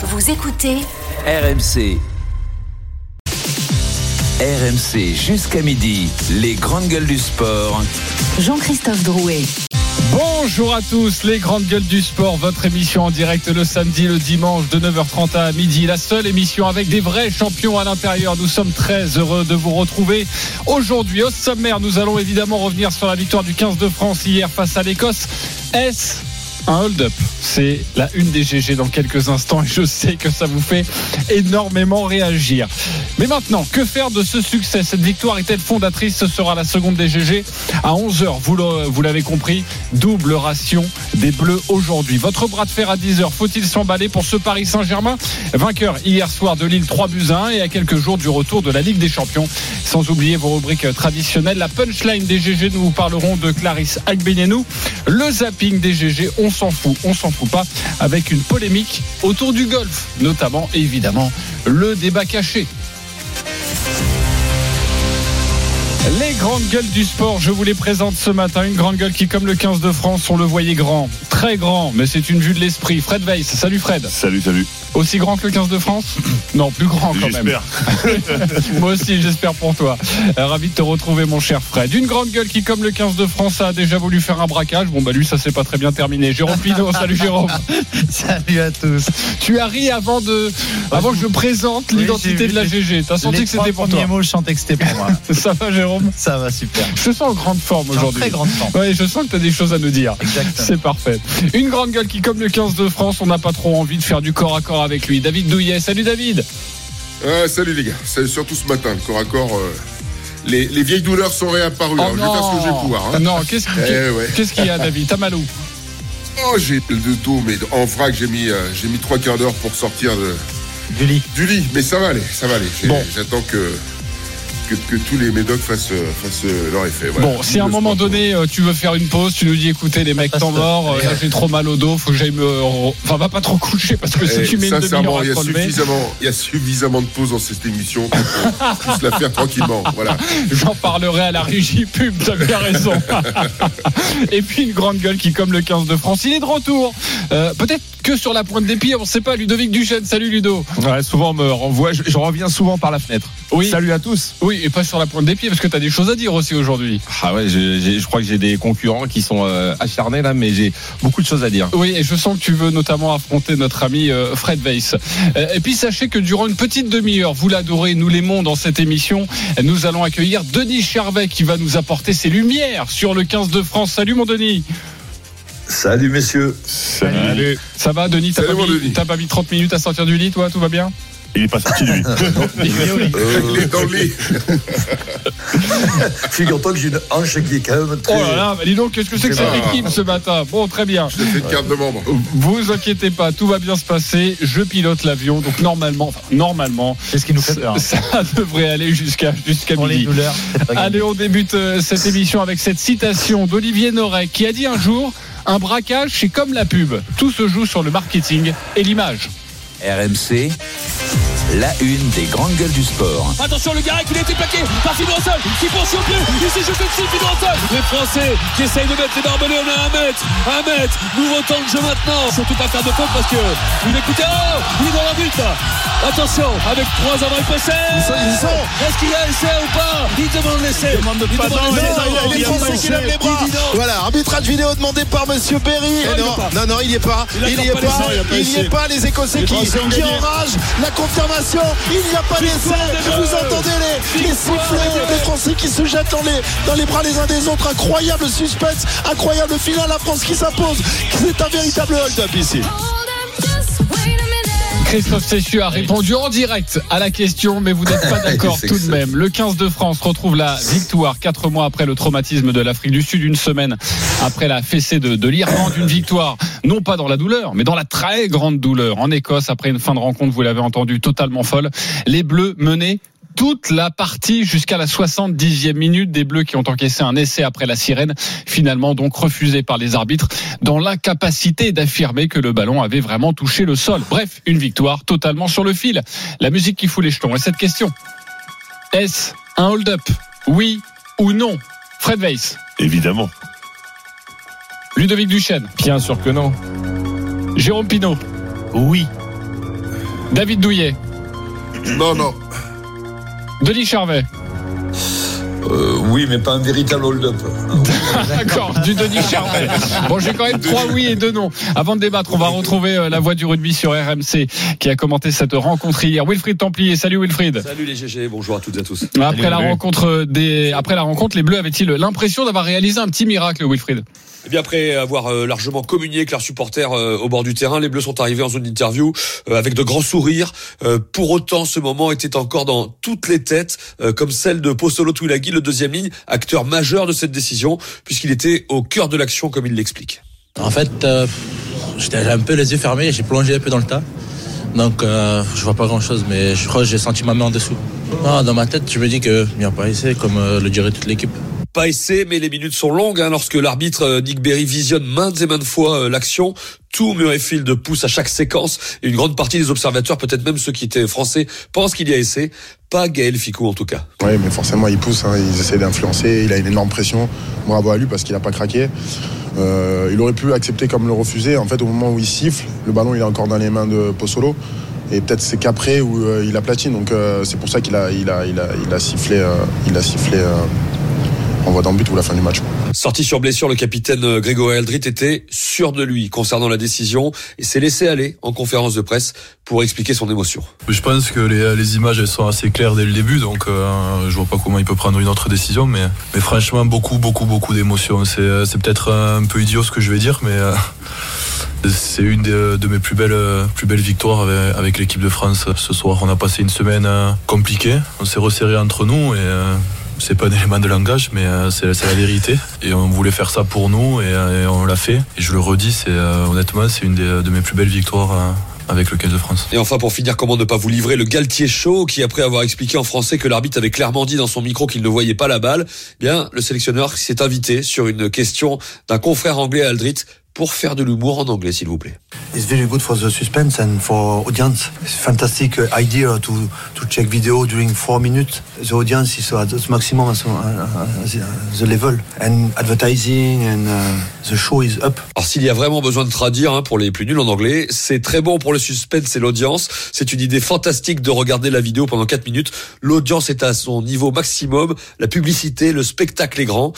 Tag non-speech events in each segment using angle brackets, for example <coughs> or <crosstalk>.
Vous écoutez RMC. RMC jusqu'à midi, les grandes gueules du sport. Jean-Christophe Drouet. Bonjour à tous, les grandes gueules du sport, votre émission en direct le samedi, le dimanche de 9h30 à midi, la seule émission avec des vrais champions à l'intérieur. Nous sommes très heureux de vous retrouver aujourd'hui. Au sommaire, nous allons évidemment revenir sur la victoire du 15 de France hier face à l'Écosse. Est-ce un hold-up. C'est la une des GG dans quelques instants et je sais que ça vous fait énormément réagir. Mais maintenant, que faire de ce succès? Cette victoire est-elle fondatrice? Ce sera la seconde des GG à 11h. Vous l'avez compris, double ration des Bleus aujourd'hui. Votre bras de fer à 10h, faut-il s'emballer pour ce Paris Saint-Germain? Vainqueur hier soir de Lille 3 buts à 1 et à quelques jours du retour de la Ligue des Champions. Sans oublier vos rubriques traditionnelles. La punchline des GG, nous vous parlerons de Clarisse Agbenienou. Le zapping des GG, on s'en fout, on s'en fout pas, avec une polémique autour du golf, notamment évidemment le débat caché. Les grandes gueules du sport, je vous les présente ce matin. Une grande gueule qui, comme le 15 de France, on le voyait grand, très grand, mais c'est une vue de l'esprit. Fred Weiss, salut Fred. Salut, salut. Aussi grand que le 15 de France <clears throat> Non, plus grand quand même. J'espère. <laughs> Moi aussi, j'espère pour toi. Euh, ravi de te retrouver, mon cher Fred. Une grande gueule qui, comme le 15 de France, a déjà voulu faire un braquage. Bon, bah lui, ça s'est pas très bien terminé. Jérôme Pino, <laughs> salut Jérôme. Salut à tous. Tu as ri avant de, avant que je présente Oui, l'identité de la les- GG. T'as senti Les que c'était pour toi. premiers mots, je sentais que c'était pour moi. <laughs> Ça va, Jérôme Ça va super. Je te sens en grande forme aujourd'hui. très grande forme. Oui, je sens que tu as des choses à nous dire. Exactement. C'est parfait. Une grande gueule qui, comme le 15 de France, on n'a pas trop envie de faire du corps à corps avec lui. David Douillet. Salut David. Ah, salut les gars, c'est surtout ce matin, le corps à corps. euh, les, les vieilles douleurs sont réapparues. Alors, je vais faire ce que je vais pouvoir. hein. Oh Non, qu'est-ce Eh ouais. qu'est-ce qu'il y a, David? T'as mal où? Oh, j'ai le dos, mais en vrac, j'ai mis, euh, j'ai mis trois quarts d'heure pour sortir de- Du lit. du lit. Mais ça va aller, ça va aller. J'ai- Bon. J'attends que, que, que tous les médocs fassent, euh, fassent euh, leur effet. voilà. Bon, si à un moment donné euh, tu veux faire une pause, tu nous dis écoutez les mecs, top. mort, euh, là j'ai trop mal au dos, faut que j'aille me. Enfin, va pas trop coucher parce que si Eh, tu mets une demi-heure il y, a suffisamment, il y a suffisamment de pauses dans cette émission pour qu'on <laughs> puisse la faire tranquillement. Voilà. j'en parlerai à la régie pub, t'as bien raison. <laughs> Et puis une grande gueule qui, comme le 15 de France, il est de retour. Euh, Peut-être que sur la pointe des pieds, on sait pas, Ludovic Duchesne. Salut Ludo. Ouais, souvent on me renvoie, je, je reviens souvent par la fenêtre. Oui. Salut à tous. Oui, et pas sur la pointe des pieds parce que t'as des choses à dire aussi aujourd'hui. Ah ouais, je, crois que j'ai des concurrents qui sont euh, acharnés là, mais j'ai beaucoup de choses à dire. Oui, et je sens que tu veux notamment affronter notre ami euh, Fred Weiss. Euh, Et puis sachez que durant une petite demi-heure, vous l'adorez, nous l'aimons dans cette émission, nous allons accueillir Denis Charvet qui va nous apporter ses lumières sur le 15 de France. Salut mon Denis. Salut messieurs. Salut. Ça va Denis? T'as Salut, pas, mon mis- Denis. t'as pas mis 30 minutes à sortir du lit, toi? Tout va bien? Il est pas sorti de lui. <laughs> Il est dans le lit. <laughs> Figure-toi que j'ai une hanche qui est quand même très. Oh là là, dis donc, qu'est-ce que c'est que C'est cette équipe ce matin? Bon, très bien. Fait une carte de membre. Vous inquiétez pas, tout va bien se passer. Je pilote l'avion, donc normalement, enfin, normalement, C'est ce qui nous fait peur? ça, ça <laughs> devrait aller jusqu'à jusqu'à midi. douleurs. Allez, on débute euh, cette émission avec cette citation d'Olivier Noret qui a dit un jour un braquage, c'est comme la pub. Tout se joue sur le marketing et l'image. RMC, la une des grandes gueules du sport. Attention le Garec, il a été plaqué par Fidon Sol qui poursuit au plus, il s'est jeté dessus Fidon Sol Les Français qui essayent de mettre les barbelés, on a un mètre, un mètre, nouveau temps de jeu maintenant, surtout pas faire de faute parce que vous l'écoutez, oh, il est dans la but Attention, avec trois avants possèdent Est-ce qu'il y a essai ou pas? Il demande l'essai Il demande pas, non, il il les Il Français demande qui lèvent les l'essai. bras. Il. Voilà, arbitrage vidéo demandé par Monsieur Berry. Non, il non, est pas. non, non, il n'y est pas. Il Il n'y est pas il Il n'y est pas. Les Écossais qui, enragent. La confirmation. Il n'y a pas d'essai. Vous entendez les, les sifflets des Français qui se jettent dans les, dans les bras les uns des autres. Incroyable suspense. Incroyable finale. La France qui s'impose. C'est un véritable hold-up ici. Christophe Cessu a répondu en direct à la question, mais vous n'êtes pas <laughs> d'accord tout de même. Le 15 de France retrouve la victoire quatre mois après le traumatisme de l'Afrique du Sud, une semaine après la fessée de, de l'Irlande, une victoire non pas dans la douleur, mais dans la très grande douleur en Écosse après une fin de rencontre, vous l'avez entendu, totalement folle. Les Bleus menaient toute la partie jusqu'à la 70e minute des Bleus qui ont encaissé un essai après la sirène, finalement donc refusé par les arbitres, dans l'incapacité d'affirmer que le ballon avait vraiment touché le sol. Bref, une victoire totalement sur le fil. La musique qui fout les jetons. Et cette question, est-ce un hold-up? Oui ou non? Fred Weiss, Évidemment. Ludovic Duchesne, Bien sûr que non. Jérôme Pinault, Oui. David Douillet. Non, non. Denis Charvet. Euh, oui, mais pas un véritable hold-up. <laughs> D'accord, du Denis Charvet. Bon, j'ai quand même trois oui et deux non. Avant de débattre, on va retrouver euh, la voix du rugby sur RMC qui a commenté cette rencontre hier. Wilfried Templier, salut Wilfried. Salut les GG, bonjour à toutes et à tous. Après la rencontre des, après la rencontre, les Bleus avaient-ils l'impression d'avoir réalisé un petit miracle, Wilfried? Eh bien après avoir euh, largement communié avec leurs supporters euh, au bord du terrain, les Bleus sont arrivés en zone d'interview euh, avec de grands sourires. Pour autant, ce moment était encore dans toutes les têtes, comme celle de Postolo Twilaghi, le deuxième ligne, acteur majeur de cette décision, puisqu'il était au cœur de l'action, comme il l'explique. En fait, euh, j'étais un peu les yeux fermés, j'ai plongé un peu dans le tas. Donc, euh, je vois pas grand chose, mais je crois que j'ai senti ma main en dessous. Ah, dans ma tête, je me dis que a pas essayé, comme euh, le dirait toute l'équipe. Pas essai, mais les minutes sont longues hein, lorsque l'arbitre euh, Nick Berry visionne maintes et maintes fois euh, l'action. Tout Murrayfield pousse à chaque séquence et une grande partie des observateurs, peut-être même ceux qui étaient français, pensent qu'il y a essai. Pas Gaël Ficou en tout cas. Oui, mais forcément, il pousse, hein, ils essaient d'influencer, il a une énorme pression. Bravo à lui parce qu'il n'a pas craqué. Euh, il aurait pu accepter comme le refuser. En fait, au moment où il siffle, le ballon il est encore dans les mains de Pozzolo. Et peut-être c'est qu'après où il a platine. Donc c'est pour ça qu'il a, il a, il a, il a sifflé, il a sifflé euh, en voie d'en but ou la fin du match. Sorti sur blessure, le capitaine euh, Grégory Aldrit était sûr de lui concernant la décision et s'est laissé aller en conférence de presse pour expliquer son émotion. Je pense que les, les images elles sont assez claires dès le début, donc euh, je vois pas comment il peut prendre une autre décision, mais, mais franchement beaucoup beaucoup beaucoup d'émotions. C'est, euh, c'est peut-être un peu idiot ce que je vais dire, mais euh, c'est une de, de mes plus belles plus belles victoires avec, avec l'équipe de France ce soir. On a passé une semaine euh, compliquée, on s'est resserré entre nous et euh, c'est pas un élément de langage, mais euh, c'est la vérité. Et on voulait faire ça pour nous et, euh, on l'a fait. Et je le redis, c'est euh, honnêtement, c'est une des- de mes plus belles victoires avec le 15 de France. Et enfin, pour finir, comment ne pas vous livrer le Galtier Show, qui après avoir expliqué en français que l'arbitre avait clairement dit dans son micro qu'il ne voyait pas la balle, eh bien, le sélectionneur s'est invité sur une question d'un confrère anglais à Aldrit pour faire de l'humour en anglais, s'il vous plaît. It's very good for the suspense and for audience. It's fantastic uh, idea to to check video during four minutes. The audience is at the maximum at the, uh, the level and advertising and uh, the show is up. Alors s'il y a vraiment besoin de traduire hein, pour les plus nuls en anglais, c'est très bon pour le suspense et l'audience. C'est une idée fantastique de regarder la vidéo pendant 4 minutes. L'audience est à son niveau maximum, la publicité, le spectacle est grand.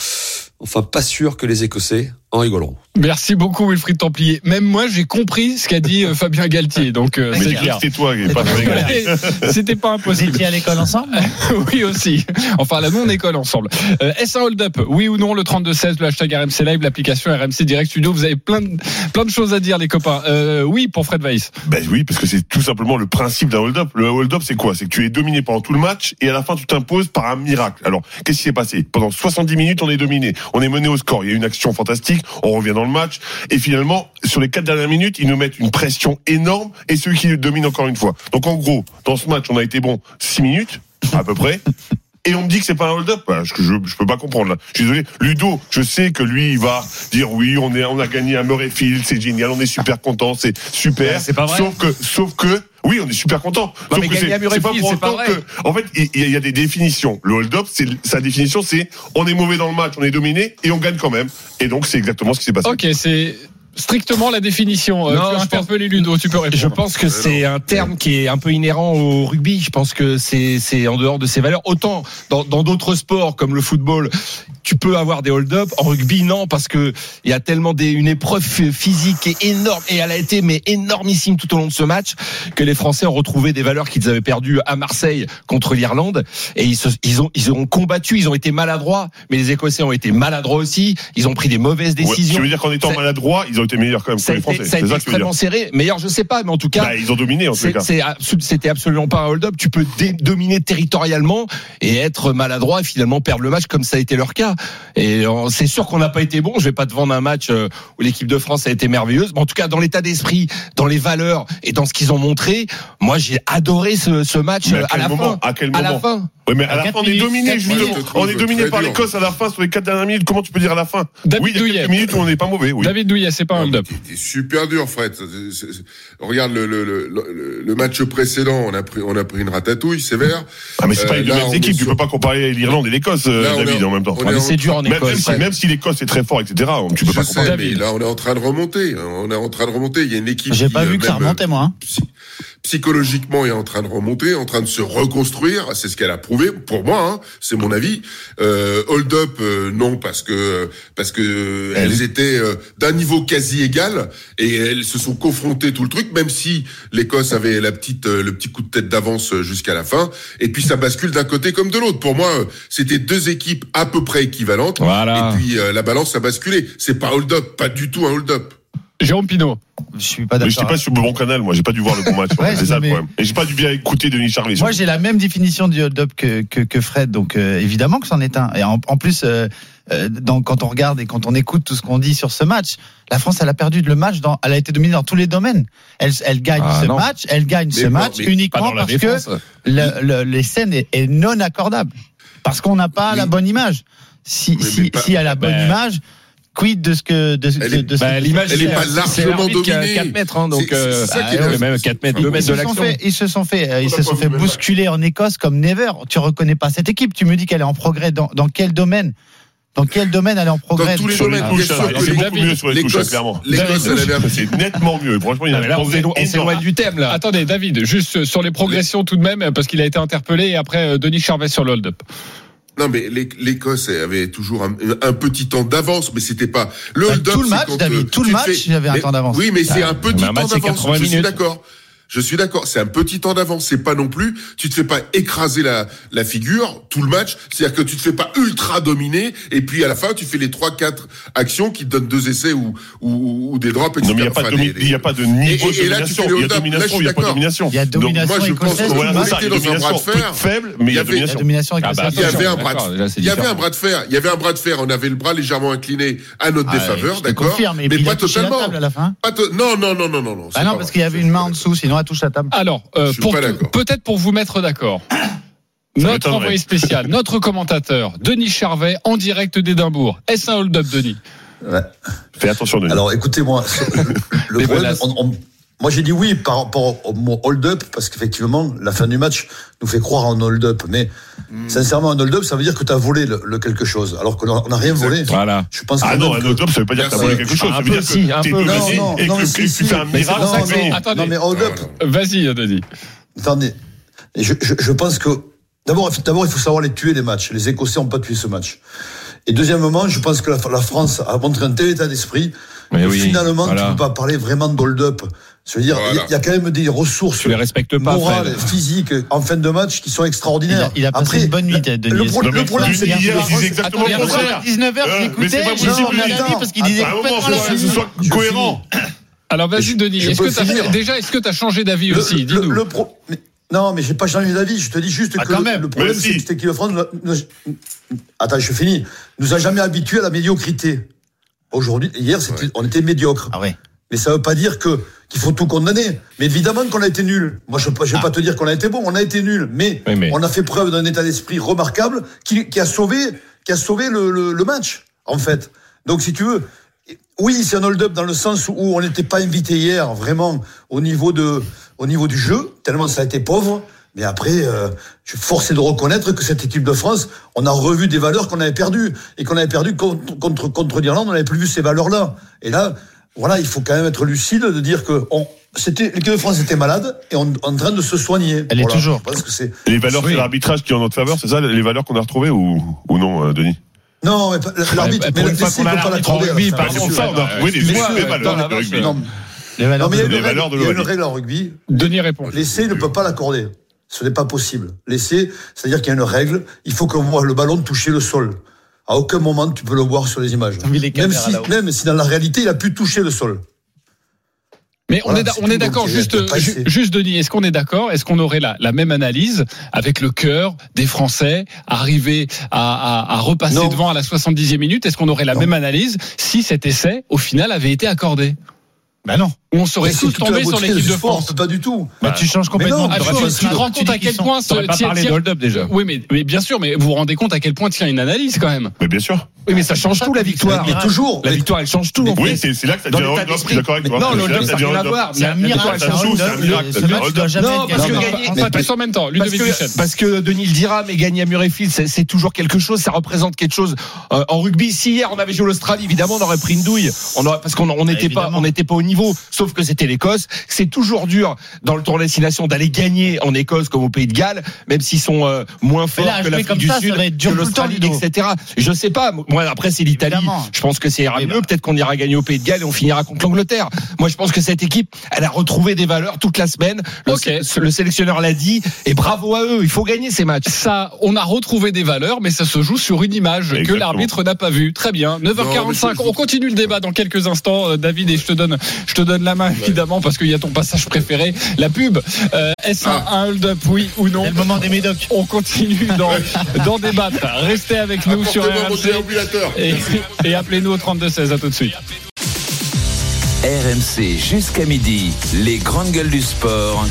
Enfin, pas sûr que les Écossais en rigoleront. Merci beaucoup Wilfried Templier. Même moi j'ai compris ce qu'a dit euh, Fabien Galtier. Donc euh, Mais c'est clair. c'était toi, pas <laughs> C'était pas Vous impossible. étiez à l'école ensemble? <laughs> Oui aussi. Enfin la non-école ensemble. Euh, Est-ce un hold-up Oui ou non Le 32-16, le hashtag RMC Live, l'application RMC Direct Studio. Vous avez plein de, plein de choses à dire les copains. Euh, oui pour Fred Weiss. Ben oui, parce que c'est tout simplement le principe d'un hold-up. Le hold-up, c'est quoi? C'est que tu es dominé pendant tout le match et à la fin, tu t'imposes par un miracle. Alors, qu'est-ce qui s'est passé? Pendant 70 minutes, on est dominé. On est mené au score. Il y a une action fantastique. On revient dans le match. Et finalement, sur les quatre dernières minutes, ils nous mettent une pression énorme et ceux qui dominent encore une fois. Donc, en gros, dans ce match, on a été bon 6 minutes, à peu près. Et on me dit que c'est pas un hold-up. Bah, Je, je, je peux pas comprendre. Là. Je suis désolé. Ludo, je sais que lui, il va dire oui, on est, on a gagné un Murrayfield, c'est génial, on est super content, c'est super. C'est pas vrai. Sauf que, sauf que, oui, on est super content. Sauf mais que c'est à pas pour autant que, en fait, il y, a des définitions. Le hold-up, c'est sa définition, c'est on est mauvais dans le match, on est dominé et on gagne quand même. Et donc, c'est exactement ce qui s'est passé. Ok, c'est strictement la définition. Euh, Non, tu as je interpellé Ludo, tu peux répondre. Je pense que c'est un terme qui est un peu inhérent au rugby. Je pense que c'est c'est en dehors de ses valeurs. Autant dans dans d'autres sports comme le football, tu peux avoir des hold-up. En rugby, non, parce que il y a tellement des, une épreuve physique qui est énorme et elle a été mais énormissime tout au long de ce match que les Français ont retrouvé des valeurs qu'ils avaient perdues à Marseille contre l'Irlande et ils, se, ils ont ils ont combattu, ils ont été maladroits, mais les Écossais ont été maladroits aussi. Ils ont pris des mauvaises Ouais, décisions. tu veux dire qu'en étant C'est- maladroit, ils ont été meilleurs quand même que les Français. ça a C'est été ça extrêmement serré. Meilleur, je sais pas, mais en tout cas, Bah, ils ont dominé en c'est- cas. c'était absolument pas un hold-up. Tu peux dominer territorialement et être maladroit et finalement perdre le match comme ça a été leur cas. Et euh, c'est sûr qu'on n'a pas été bon. Je vais pas te vendre un match euh, où l'équipe de France a été merveilleuse, mais en tout cas dans l'état d'esprit, dans les valeurs et dans ce qu'ils ont montré, moi j'ai adoré ce, ce match Mais euh, à à quel la moment fin. À quel À la moment fin. Oui, mais à, À la fin, on est dominé, justement. On est dominé par l'Écosse à la fin sur les quatre dernières minutes. Comment tu peux dire à la fin? David Oui, il y a Douillet. quelques minutes où on n'est pas mauvais. Oui. David Douillet, c'est pas un hold-up. T'es super dur, Fred. Regarde le, le, le, le- le match précédent, on a pris, on a pris une ratatouille sévère. Ah, mais c'est pas Euh, les deux mêmes équipes. Tu peux pas comparer l'Irlande et l'Écosse, euh, David, en- en même temps. Ah, c'est dur en Même, même Écosse. si, même si l'Écosse est très fort, etc., tu peux Je pas sais, comparer. mais là, on est en train de remonter. On est en train de remonter. Il y a une équipe. J'ai qui, pas euh, vu que ça même, remontait, moi. hein. psy- psychologiquement est en train de remonter, en train de se reconstruire. C'est ce qu'elle a prouvé pour moi. Hein, c'est mon avis. Euh, hold up, euh, non parce que parce que elles étaient euh, d'un niveau quasi égal et elles se sont confrontées tout le truc, même si l'Écosse avait la petite euh, le petit coup de tête d'avance euh, jusqu'à la fin. Et puis ça bascule d'un côté comme de l'autre. Pour moi, euh, c'était deux équipes à peu près équivalentes. Voilà. Et puis la balance a basculé. C'est pas hold up, pas du tout un hold up. Jérôme Pinault. Je suis pas Mais d'accord. j'étais pas sur le bon canal, moi. J'ai pas dû voir le bon match. <laughs> Ouais, c'est ça mais- le problème. Et j'ai pas dû bien écouter Denis Charvet. Moi, j'ai la même définition du hold-up que, que, que Fred, donc euh, évidemment que c'en est un. Et en, en plus, euh, euh, dans, quand on regarde et quand on écoute tout ce qu'on dit sur ce match, la France, elle a perdu le match, dans, elle a été dominée dans tous les domaines. Elle, elle gagne Ah, ce non. match, elle gagne Mais ce non, match mais uniquement parce défense. que le, le- les scènes est, est non accordable. Parce qu'on n'a pas la bonne image. Si, si, si elle a la bonne Ben- image, quid de ce que de, Elle est- de bah, l'image, Elle est c'est- pas largement dominée. 4 mètres, hein, donc, C'est- euh, bah, ouais, même 4 mètres, Ils, 2 mètres se de sont l'action. fait, ils se sont fait, euh, ils On se sont fait même bousculer en Écosse comme never. Tu reconnais pas cette équipe. Tu me dis qu'elle est en progrès dans, dans quel domaine? Dans quel domaine elle est en progrès? tous les sur les domaines, touches, hein, que c'est les- beaucoup mieux sur les touches, clairement. l'Écosse, elle avait un- C'est nettement mieux. Franchement, il y a là, on s'éloigne- du thème là. Attendez, David, juste sur les progressions tout de même, parce qu'il a été interpellé et après euh, Denis Charvet sur le hold-up. Non, mais l'É- l'Écosse avait toujours un, un petit temps d'avance, mais c'était pas le Bah, hold-up. tout le c'est match, David, euh, tout le match, fais- il y avait un temps d'avance. Oui, mais c'est Ah, un petit temps c'est d'avance. 80 Je suis d'accord. Je suis d'accord, c'est un petit temps d'avance. C'est pas non plus, tu te fais pas écraser la, la figure tout le match. C'est-à-dire que tu te fais pas ultra dominer, et puis à la fin, tu fais les trois, quatre actions qui te donnent deux essais ou, ou, ou des drops, etc. Non, mais il n'y a, pas de Enfin, il a pas de Et- niveau et- là, tu fais Il le y a domination, je il suis n'y a pas de d'accord. domination. Il y a Donc, domination moi, je pense qu'on Voilà, était il dans un bras de domination. fer. Faible, mais il y a avait- La domination. domination Ah bah. Il y avait un bras de, déjà, c'est il y avait différent. un bras de fer. Il y avait un bras de fer. On avait le bras légèrement incliné à notre Ah, défaveur, d'accord. mais il pas totalement. Non, non, non, non, non, non. c'est Ah non, parce qu'il y avait une main en dessous, sinon touche la table. Alors, euh, peut-être pour vous mettre d'accord. <coughs> Notre envoyé spécial, <laughs> notre commentateur, Denis Charvet, en direct d'Édimbourg. Est-ce un hold-up, Denis Ouais. Fais attention, Denis. Alors écoutez-moi, <laughs> le problème, menaces. on- on- moi j'ai dit oui par rapport au mot hold-up, parce qu'effectivement, la fin du match nous fait croire en hold-up. Mais Hmm. sincèrement, un hold-up, ça veut dire que tu as volé le, le quelque chose, alors qu'on n'a rien volé. Voilà. Je pense Ah non, un que- hold-up, ça veut pas dire que t'as Bien volé quelque chose. Un Ça veut peu, dire si, que un peu. Non, non, et non, que mais si, tu fais un si. miracle. Non, ça non, mais hold-up, Vas-y, Denis. Attendez, je, je, je pense que d'abord, d'abord, il faut savoir les tuer les matchs. Les Écossais n'ont pas tué ce match. Et deuxièmement, je pense que la, la France a montré un tel état d'esprit Mais que oui, finalement, voilà. tu ne peux pas parler vraiment d'hold-up. Je veux dire, il y a- Voilà. il y, a quand même des ressources les respectes pas, morales, Fred. physiques en fin de match qui sont extraordinaires. Il a- il a passé une bonne nuit, le, Denis. le pro- Non, le problème, c'est hier, que il la disait exactement le Attends, contraire. À 19h, Euh, j'ai mais c'est pas j'ai possible, dit, mais on a attends. dit parce qu'il disait À un moment, complètement faut que ce soit cohérent. Alors vas-y, Denis. Est-ce que finir. déjà, est-ce que tu as changé d'avis aussi? le- Dis-nous. le pro- mais- Non, mais j'ai pas changé d'avis. Je te dis juste Ah, que quand le, même. le problème, c'est si. que France, attends, je finis, nous a jamais habitués à la médiocrité. Aujourd'hui, hier, c'était, on était médiocre. Ah ouais. Mais ça veut pas dire que qu'il faut tout condamner. Mais évidemment qu'on a été nul. Moi, je ne vais pas te dire qu'on a été bon. On a été nul, mais, Oui, mais- on a fait preuve d'un état d'esprit remarquable qui, qui a sauvé, qui a sauvé le, le- le match, en fait. Donc, si tu veux, oui, c'est un hold-up dans le sens où on n'était pas invité hier, vraiment, au niveau de, au niveau du jeu, tellement ça a été pauvre. Mais après, euh, je suis forcé de reconnaître que cette équipe de France, on a revu des valeurs qu'on avait perdues et qu'on avait perdues contre, contre, contre l'Irlande, on n'avait plus vu ces valeurs-là. Et là, voilà, il faut quand même être lucide de dire que on, c'était, l'équipe de France était malade et on, en train de se soigner. Elle est Voilà, toujours. Je pense que c'est. Les valeurs, c'est l'arbitrage qui est en notre faveur, c'est ça, les valeurs qu'on a retrouvées ou, ou non, euh, Denis? Non, l'arbitre, Ouais, mais a ne peut pas la pardon, Bien sûr. Fred, on a retrouvé valeurs de rugby. Les valeurs non, mais il y a Les une valeurs règle, de il y a une règle en rugby. Denis répond. L'essai ne peut pas l'accorder. Ce n'est pas possible. L'essai, c'est-à-dire qu'il y a une règle, il faut qu'on voit le ballon toucher le sol. À aucun moment tu peux le voir sur les images. les Même si, même si dans la réalité il a pu toucher le sol. Mais on Voilà, est, on d'accord, juste, essayé. juste Denis, est-ce qu'on est d'accord? Est-ce qu'on aurait la, la même analyse avec le cœur des Français arriver à, à, à repasser Non. devant à la 70e minute? Est-ce qu'on aurait la Non. même analyse si cet essai, au final, avait été accordé? Bah non. On serait Mais tous tombés sur l'équipe de France Pas du tout. Bah, tu changes complètement. non, de Ah, tu tu, tu te rends Tu compte à quel point T'aurais pas parlé de hold-up déjà. Oui, mais, mais bien sûr, mais vous vous rendez compte à quel point tient une analyse quand même. Mais bien sûr. Oui, mais ça change tout la victoire. Mais toujours. La mais- victoire, elle change tout. en Oui, fait. c'est c'est là que ça devient hold-up, je suis d'accord avec toi. Non, le hold-up, ça n'a rien à hold-up. voir. C'est un miracle. c'est un miracle. Non, parce que gagner- tous en même temps. Parce que, Duchesne. parce que Denis le dira, mais gagner à Murrayfield, c'est toujours quelque chose, ça représente quelque chose. Euh, en rugby, si hier on avait joué l'Australie, évidemment on aurait pris une douille, on aurait, parce qu'on on n'était pas, évidemment. on n'était pas au niveau. Sauf que c'était l'Écosse. C'est toujours dur dans le tour destination d'aller gagner en Écosse comme au Pays de Galles, même s'ils sont euh, moins forts là, que l'Afrique du ça, Sud, que l'Australie, etc. Je sais pas. Moi, après, c'est l'Italie. Évidemment. Je pense que ça ira Eh mieux. ben. Peut-être qu'on ira gagner au Pays de Galles et on finira contre l'Angleterre. Moi, je pense que cette équipe, elle a retrouvé des valeurs toute la semaine. Le, sé- le sélectionneur l'a dit. Et bravo à eux. Il faut gagner ces matchs. Ça, on a retrouvé des valeurs, mais ça se joue sur une image que l'arbitre n'a pas vue. Très bien. 9h45. Non, mais je- On continue le débat dans quelques instants, euh, David, et je te donne, je te donne la main évidemment parce qu'il y a ton passage préféré, la pub. Euh, Est-ce un, un hold-up, oui ou non C'est le moment des médocs. On continue d'en <laughs> débattre. Restez avec nous sur RMC déambulateur. et, et appelez-nous au 32 16. À tout de suite. RMC jusqu'à midi. Les grandes gueules du sport.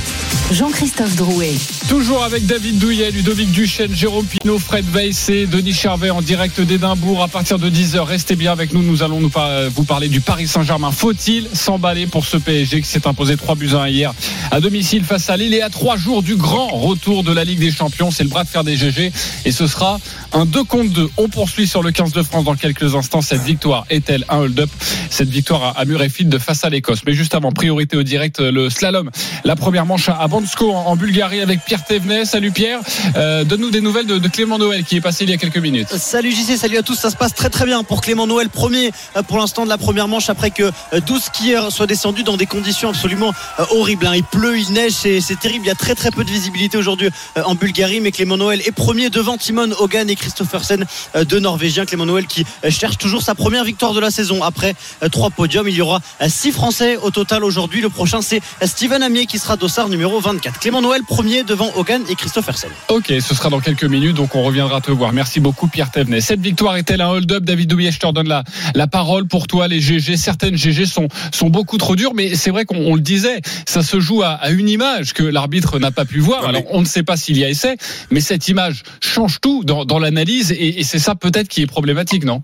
Jean-Christophe Drouet. Toujours avec David Douillet, Ludovic Duchesne, Jérôme Pinault, Fred Weiss et Denis Charvet en direct d'Édimbourg à partir de 10h. Restez bien avec nous. Nous allons nous par- vous parler du Paris Saint-Germain. Faut-il s'emballer pour ce PSG qui s'est imposé 3 buts à 1 hier à domicile face à Lille et à 3 jours du grand retour de la Ligue des Champions? C'est le bras de fer des GG et ce sera un 2 contre 2. On poursuit sur le 15 de France dans quelques instants. Cette victoire est-elle un hold-up? Cette victoire à- à Murrayfield face à l'Écosse. Mais juste avant, priorité au direct, le slalom. La première manche à Bansko en Bulgarie avec Pierre Thévenet. Salut Pierre. Euh, Donne-nous des nouvelles de, Clément Noël qui est passé il y a quelques minutes. Salut JC, salut à tous. Ça se passe très très bien pour Clément Noël, premier euh, pour l'instant de la première manche après que euh, 12 skieurs soient descendus dans des conditions absolument euh, horribles. hein. Il pleut, il neige, c'est terrible. Il y a très très peu de visibilité aujourd'hui euh, en Bulgarie, mais Clément Noël est premier devant Timon Hogan et Christophersen, euh, deux Norvégiens. Clément Noël qui euh, cherche toujours sa première victoire de la saison après euh, trois podiums. Il y aura euh, six Français au total aujourd'hui. Le prochain c'est Steven Amier qui sera dossard numéro 24. Clément Noël premier devant Hogan et Christophersen. Ok, ce sera dans quelques minutes, donc on reviendra te voir. Merci beaucoup Pierre Thévenet. Cette victoire est-elle un hold-up? David Douillet, je te redonne la, la parole pour toi. Les GG, certaines GG sont, sont beaucoup trop dures, mais c'est vrai qu'on on le disait, ça se joue à, à une image que l'arbitre n'a pas pu voir. Alors on ne sait pas s'il y a essai, mais cette image change tout dans, dans l'analyse et, et c'est ça peut-être qui est problématique, non?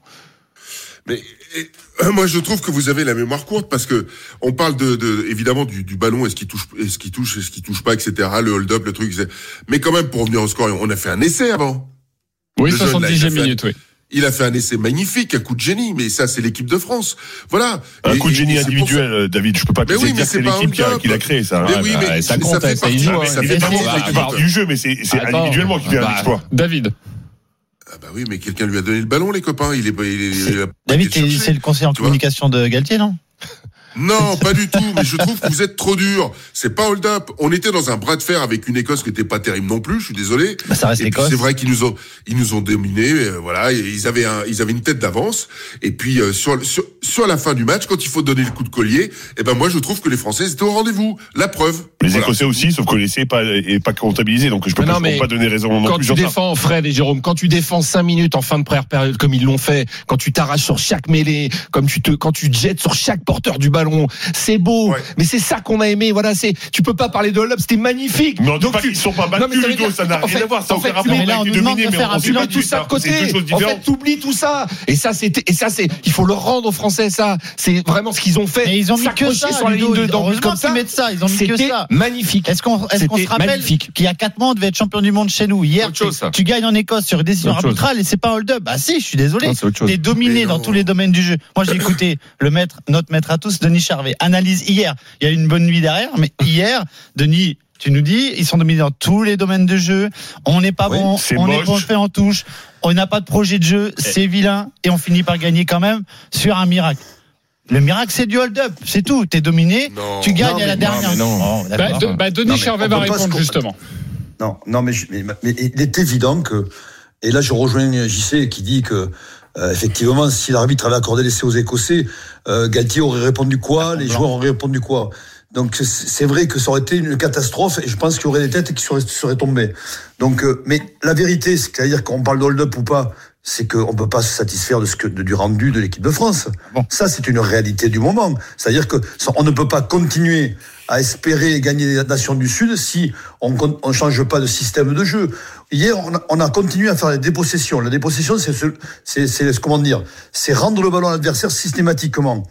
Mais et, euh, moi, je trouve que vous avez la mémoire courte parce que on parle de, de évidemment du, du ballon, est-ce qu'il touche, est-ce qu'il touche, est-ce qu'il touche pas, etc. Le hold-up, le truc. c'est- Mais quand même, pour revenir au score, on a fait un essai avant. Oui, Le jeune, là, il a 70e fait un- minute, oui. Il a fait un essai magnifique, un coup de génie, mais ça, c'est l'équipe de France. Voilà. Un Et- coup de génie individuel, euh, David. Je peux pas te Mais oui, dire que c'est l'équipe qui l'a créé, ça. Mais oui, mais ça ça compte, fait ça, fait Évidemment, partie- partie du jeu, mais c'est individuellement qui fait un Bah, exploit. David. Ah bah oui, mais quelqu'un lui a donné le ballon, les copains. Il est, il est- il a pas David, c'est le conseiller en communication de Galtier, non? Non, pas du tout. Mais je trouve que vous êtes trop dur. C'est pas hold up. On était dans un bras de fer avec une Écosse qui était pas terrible non plus. Je suis désolé. Bah, ça reste l'Écosse. c'est vrai qu'ils nous ont, ils nous ont dominés. euh, voilà, et ils avaient un, ils avaient une tête d'avance. Et puis euh, sur, sur sur la fin du match, quand il faut donner le coup de collier, eh ben moi je trouve que les Français étaient au rendez-vous. La preuve. Les Voilà. Écossais aussi, sauf que l'essai n'est pas, est pas comptabilisé, donc je peux Mais pas, non, mais pas donner raison non quand plus tu défends Fred et Jérôme, quand tu défends 5 minutes en fin de première période comme ils l'ont fait, quand tu t'arraches sur chaque mêlée, comme tu te, quand tu te jettes sur chaque porteur du ballon, c'est beau. Ouais. Mais c'est ça qu'on a aimé. Voilà, c'est, tu peux pas parler de hold-up, c'était magnifique. Mais Donc pas tu- qu'ils sont pas battus, Ludo, ça n'a en rien fait- à voir, ça en n'a fait, aucun rapport. mets On là, a on été nous demande dominé, de mais on du tout ça de côté. En fait, t'oublies tout ça. Et ça, c'était, et ça, c'est, il faut le rendre aux Français, ça. C'est vraiment ce qu'ils ont fait. Mais ils ont mis que ça, sur la ligne de comme ça. mettent ça, ils ont mis que C'était ça. magnifique. Est-ce qu'on est-ce qu'on se rappelle magnifique. qu'il y a 4 mois, on devait être champion du monde chez nous Hier, tu, gagnes en Écosse sur une décision arbitrale et c'est pas un hold-up. Bah si, je suis désolé. T'es dominé dans tous les domaines du jeu. Moi, j'ai écouté le maître, notre maître à tous, Denis Charvet. Analyse hier. Il y a eu une bonne nuit derrière, mais hier, Denis, tu nous dis, ils sont dominés dans tous les domaines de jeu. On n'est pas Oui, bon, on est moche. pas fait en touche. On n'a pas de projet de jeu, c'est vilain et on finit par gagner quand même sur un miracle. Le miracle, c'est du hold-up, c'est tout. T'es dominé, Non. tu gagnes Non, à la non, dernière. mais non. Oh, Bah, de- bah, Denis Non, mais Charvet va répondre justement. Non, non, mais, je- mais, mais il est évident que, et là je rejoins JC qui dit que euh, effectivement, si l'arbitre avait accordé l'essai aux Écossais, euh, Galtier aurait répondu quoi, les joueurs auraient répondu quoi? Donc c'est- vrai que ça aurait été une catastrophe et je pense qu'il y aurait des têtes qui seraient, seraient tombées. Donc, euh, mais la vérité, c'est-à-dire qu'on parle de hold-up ou pas, c'est qu'on ne peut pas se satisfaire de ce que, de- du rendu de l'équipe de France. Ça, c'est une réalité du moment. C'est-à-dire que ça- on ne peut pas continuer à espérer gagner les nations du Sud si on ne change pas de système de jeu. Hier, on a, on a continué à faire des dépossessions. La dépossession, c'est ce- c'est c'est- comment dire, c'est rendre le ballon à l'adversaire systématiquement.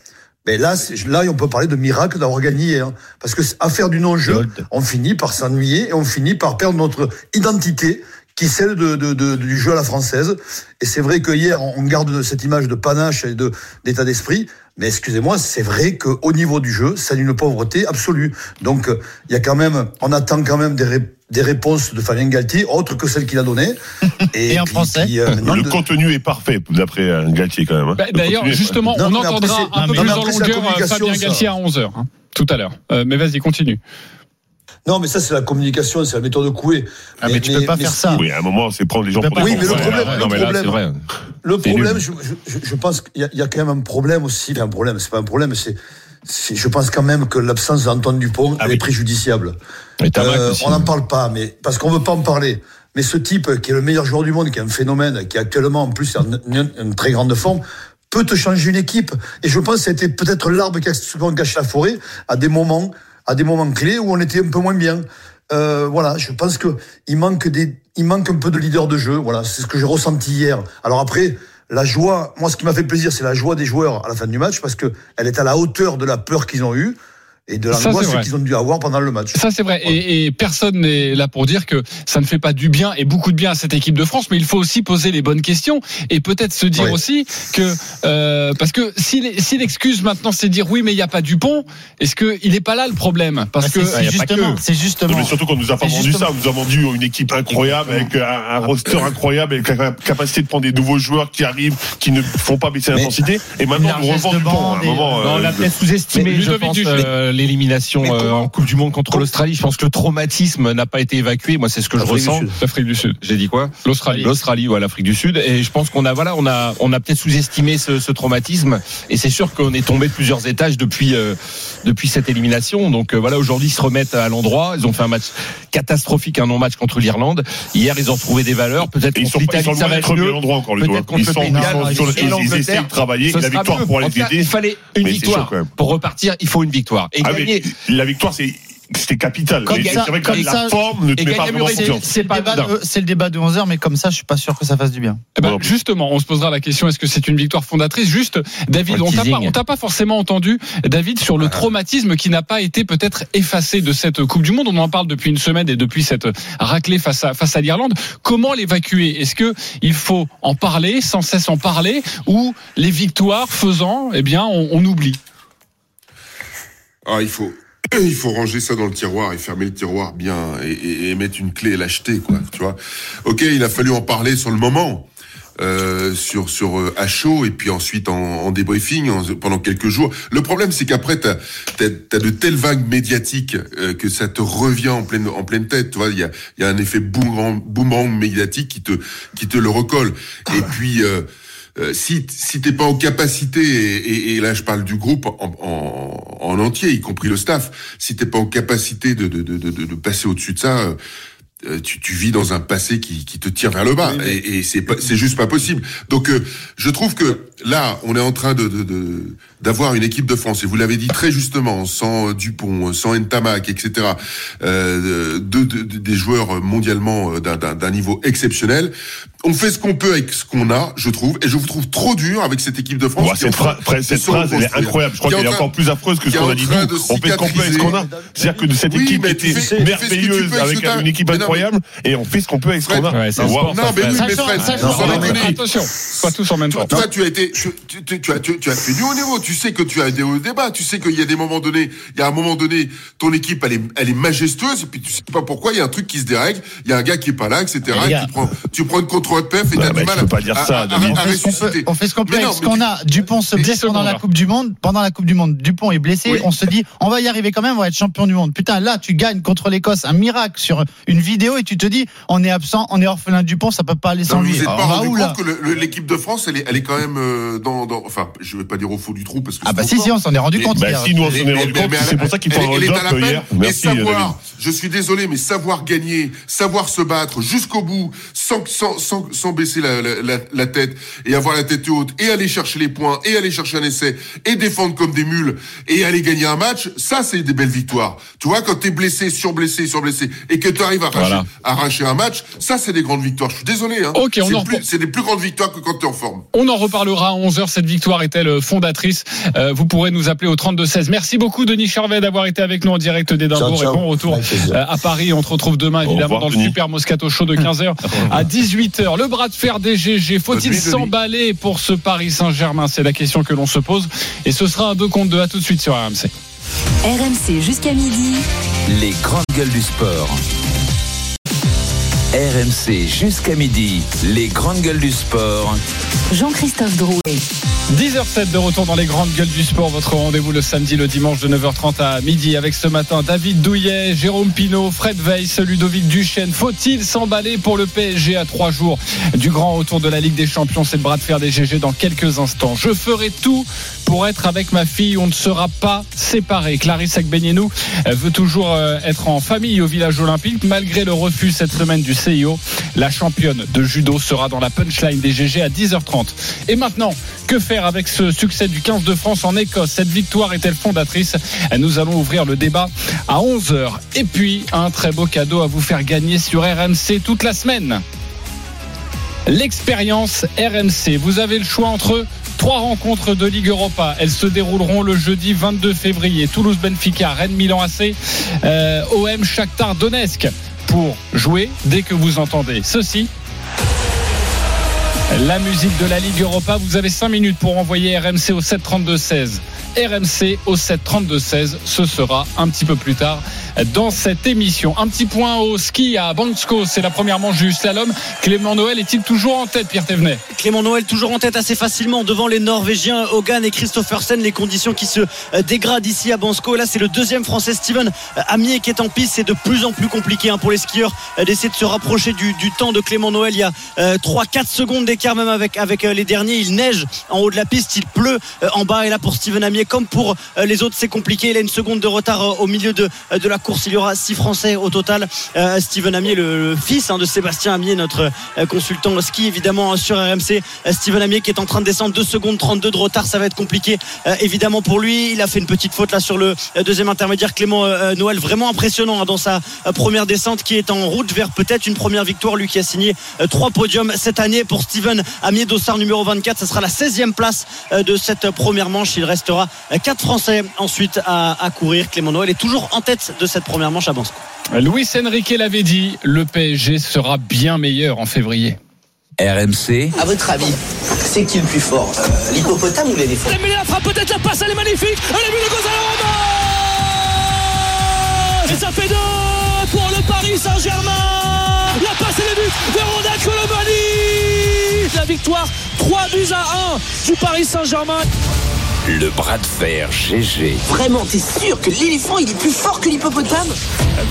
Mais là, là, on peut parler de miracle d'avoir gagné hier. Parce que à faire du non-jeu, on finit par s'ennuyer et on finit par perdre notre identité qui est celle de, de, de- du jeu à la française. Et c'est vrai que hier, on garde cette image de panache et de d'état d'esprit. Mais excusez-moi, c'est vrai qu'au niveau du jeu, c'est une pauvreté absolue. Donc, euh, il y a quand même, on attend quand même des, ré- des réponses de Fabien Galtier, autres que celles qu'il a données. <laughs> Et, en français. le contenu est parfait, d'après euh, Galtier, quand même. hein. Bah, Le D'ailleurs, justement, on entendra un peu plus en longueur euh, Fabien Galtier à 11h, tout à l'heure. Euh, mais vas-y, continue. Non, mais ça, c'est la communication, c'est la méthode Coué. Ah, mais tu peux pas faire ça. Oui, à un moment, c'est prendre les gens pour des Oui, mais le problème, ouais, le non, mais là, problème, c'est vrai. le problème, je, je- je pense qu'il y, a- il y a quand même un problème aussi. Enfin, un problème, c'est pas un problème, c'est, je pense quand même que l'absence d'Antoine Dupont elle est préjudiciable. Euh, on n'en parle pas, mais parce qu'on veut pas en parler. Mais ce type qui est le meilleur joueur du monde, qui est un phénomène, qui est actuellement en plus en une, une très grande forme, peut te changer une équipe. Et je pense que c'était peut-être l'arbre qui a souvent caché la forêt à des moments, à des moments clés où on était un peu moins bien. Euh, voilà, je pense que il manque des, il manque un peu de leader de jeu. Voilà, c'est ce que j'ai ressenti hier. Alors après, la joie, moi, ce qui m'a fait plaisir, c'est la joie des joueurs à la fin du match parce que elle est à la hauteur de la peur qu'ils ont eue et de l'angoisse qu'ils ont dû avoir pendant le match. Ça c'est vrai et, et personne n'est là pour dire que ça ne fait pas du bien et beaucoup de bien à cette équipe de France mais il faut aussi poser les bonnes questions et peut-être se dire Oui. aussi que euh, parce que si l'excuse maintenant c'est dire oui mais il n'y a pas Dupont est-ce que il est pas là le problème? Parce Bah, que c'est- c'est justement- c'est justement- Non, mais surtout qu'on nous a pas vendu justement- ça, on nous a vendu une équipe incroyable avec un, un roster incroyable, avec la capacité de prendre des nouveaux joueurs qui arrivent, qui ne font pas baisser l'intensité. Et maintenant, on revend de du pont. À un moment, Non, on euh, a peut-être sous-estimé, L'élimination euh, en Coupe du Monde contre l'Australie. Je pense que le traumatisme n'a pas été évacué. Moi, c'est ce que je ressens. L'Afrique du Sud. J'ai dit quoi? L'Australie. L'Australie ou à l'Afrique du Sud. Et je pense qu'on a, voilà, on a, on a peut-être sous-estimé ce, ce traumatisme. Et c'est sûr qu'on est tombé de plusieurs étages depuis, euh, depuis cette élimination. Donc euh, voilà, aujourd'hui, ils se remettent à l'endroit. Ils ont fait un match catastrophique, un non-match contre l'Irlande. Hier, ils ont retrouvé des valeurs. Peut-être contre sont pas- ils l'Italie, ça va être mieux. encore, les Peut-être contre le ils Pays de travailler. La victoire cas, aider. Il fallait une victoire. Pour repartir, il faut une victoire. Et Ah, gagner. la victoire, c'est c'était capital. Comme ça- c'est vrai que comme la ça- forme ne te et met pas gagner vraiment Murray, confiance. c'est le débat de- c'est le débat de 11h, mais comme ça, je suis pas sûr que ça fasse du bien. Eh ben, justement, on se posera la question est-ce que c'est une victoire fondatrice? Juste, David, on t'a pas, forcément entendu, David, sur le traumatisme qui n'a pas été peut-être effacé de cette Coupe du Monde. On en parle depuis une semaine et depuis cette raclée face à face à l'Irlande. Comment l'évacuer? Est-ce que il faut en parler, sans cesse en parler, ou les victoires faisant, eh bien, on, on oublie? Ah, il faut, <clears throat> il faut ranger ça dans le tiroir et fermer le tiroir bien et, et- et mettre une clé et l'acheter, quoi. Tu vois. Ok, il a fallu en parler sur le moment. Euh, sur sur euh, à chaud et puis ensuite en, en débriefing en- pendant quelques jours. Le problème c'est qu'après t'as t'as as de telles vagues médiatiques euh, que ça te revient en pleine en pleine tête. Tu vois, il y a il y a un effet boomerang, boomerang médiatique qui te qui te le recolle. Et puis euh, si si t'es pas en capacité et, et- et là je parle du groupe en, en, en entier, y compris le staff, si t'es pas en capacité de de de, de, de passer au-dessus de ça. euh, euh, tu, tu vis dans un passé qui, qui te tire vers le bas et, et c'est pas- c'est juste pas possible. Donc euh, je trouve que là on est en train de de- de- d'avoir une équipe de France et vous l'avez dit très justement sans Dupont, sans Ntamak, etc. Euh, de, de- de- des joueurs mondialement euh, d'un- d'un d'un niveau exceptionnel. On fait ce qu'on peut avec ce qu'on a, je trouve, et je vous trouve trop dur avec cette équipe de France. Cette, train phrase, cette elle est incroyable. Je crois qu'elle est encore plus affreuse que ce qu'on a dit nous. On fait ce qu'on peut avec ce qu'on a. C'est-à-dire que de cette Oui, équipe était fais- merveilleuse avec une équipe Mais non, incroyable et on fait ce qu'on peut avec ce qu'on a. Ouais, Wow. Non, ça, mais oui, mais Fred. Attention, pas tous en même temps. Toi, tu as été, tu, as, tu, tu as fait du haut niveau. Tu sais que tu as des hauts débats. Tu sais qu'il y a des moments donnés, il y a un moment donné, ton équipe, elle est, elle est majestueuse. Et puis tu sais pas pourquoi, il y a un truc qui se dérègle. Il y a un gars qui est pas là, etc. Et tu prends, tu prends une contre-pef et t'as du mal à, pas dire ça, ressusciter. on fait ce qu'on peut avec non, ce qu'on a. Dupont se 10 blesse pendant la. Coupe du Monde. Pendant la Coupe du Monde, Dupont est blessé. Oui. On se dit, on va y arriver quand même, on va être champion du monde. Putain, là, tu gagnes contre l'Écosse, un miracle sur une vidéo et tu te dis, on est absent, on est orphelin Dupont, ça peut pas aller Non, sans vous lui. vous êtes Alors, pas rendu compte que l'équipe de France, elle est, elle est quand même euh, dans, dans, enfin, je vais pas dire au fond du trou parce que Ah bah si, si, on s'en est rendu compte Bah hier. si, nous on s'en est rendu compte, c'est pour ça qu'il faut un elle est à hold-up la peine. hier. Et savoir, je suis désolé, mais savoir gagner, savoir se battre jusqu'au bout, sans, sans, sans, sans baisser la, la, la, la tête et avoir la tête haute et aller chercher les points et aller chercher un essai et défendre comme des mules et aller gagner un match, ça c'est des belles victoires. Tu vois, quand t'es blessé, surblessé, surblessé et que tu arrives à arracher, Voilà. arracher un match, ça c'est des grandes victoires. Je suis désolé. Hein. Ok, on c'est en plus- reprend. c'est des plus grandes victoires que quand tu es en forme. On en reparlera à 11h. Cette victoire est-elle fondatrice Euh, Vous pourrez nous appeler au 32-16. Merci beaucoup, Denis Charvet, d'avoir été avec nous en direct d'Édimbourg. Et bon retour euh, à Paris. On te retrouve demain, évidemment, revoir, dans le Denis. Super Moscato Show de 15h <laughs> à 18h. Le bras de fer des GG. Faut-il s'emballer pour ce Paris Saint-Germain? C'est la question que l'on se pose. Et ce sera un 2 contre 2. À tout de suite sur RMC. RMC jusqu'à midi. Les grandes gueules du sport. RMC jusqu'à midi. Les grandes gueules du sport. Jean-Christophe Drouet. 10h07 de retour dans les grandes gueules du sport. Votre rendez-vous le samedi, le dimanche de 9h30 à midi avec ce matin David Douillet, Jérôme Pinault, Fred Weiss, Ludovic Duchesne. Faut-il s'emballer pour le PSG à trois jours du grand retour de la Ligue des Champions? C'est le bras de fer des GG dans quelques instants. Je ferai tout pour être avec ma fille. On ne sera pas séparés. Clarisse Agbenienou veut toujours euh, être en famille au village olympique malgré le refus cette semaine du La championne de judo sera dans la punchline des GG à 10h30. Et maintenant, que faire avec ce succès du 15 de France en Écosse? Cette victoire est-elle fondatrice? Nous allons ouvrir le débat à 11h. Et puis, un très beau cadeau à vous faire gagner sur RMC toute la semaine. L'expérience RMC. Vous avez le choix entre trois rencontres de Ligue Europa. Elles se dérouleront le jeudi 22 février. Toulouse Benfica, Rennes Milan AC, euh, OM Shakhtar Donetsk. Pour jouer dès que vous entendez ceci. La musique de la Ligue Europa, vous avez 5 minutes pour envoyer RMC au 732-16. RMC au 732-16, ce sera un petit peu plus tard dans cette émission. Un petit point au ski à Bansko, c'est la première manche du slalom. Clément Noël est-il toujours en tête, Pierre Thévenet? Clément Noël toujours en tête assez facilement devant les Norvégiens Hogan et Christophersen. Les conditions qui se euh, dégradent ici à Bansko. Là, c'est le deuxième français Steven euh, Amier qui est en piste. C'est de plus en plus compliqué hein, pour les skieurs euh, d'essayer de se rapprocher du, temps de Clément Noël. Il y a euh, 3-4 secondes d'écart même avec, les derniers. Il neige en haut de la piste, il pleut en bas. Et là, pour Steven Amier, comme pour euh, les autres, c'est compliqué. Il a une seconde de retard euh, au milieu de, euh, de la course. Il y aura 6 Français au total. Steven Amier, le, fils hein, de Sébastien Amier, notre consultant ski évidemment sur RMC. Steven Amier qui est en train de descendre 2 secondes 32 de retard. Ça va être compliqué évidemment pour lui. Il a fait une petite faute là sur le deuxième intermédiaire. Clément Noël, vraiment impressionnant hein, dans sa première descente qui est en route vers peut-être une première victoire. Lui qui a signé trois podiums cette année pour Steven Amier Dossard numéro 24. Ça sera la 16e place de cette première manche. Il restera 4 Français ensuite à, à courir. Clément Noël est toujours en tête de cette première manche à Bansko. Luis Enrique l'avait dit, le PSG sera bien meilleur en février. RMC, À votre avis, c'est qui le plus fort Euh, L'hippopotame ou l'éléphant Dembélé la frappe peut-être la passe elle est magnifique. Elle est vue de Gonzalo et ça fait deux pour le Paris Saint-Germain. La passe et le but de Ronald Colomani la victoire 3 buts à 1 du Paris Saint-Germain le bras de fer GG. Vraiment, t'es sûr que l'éléphant il est plus fort que l'hippopotame?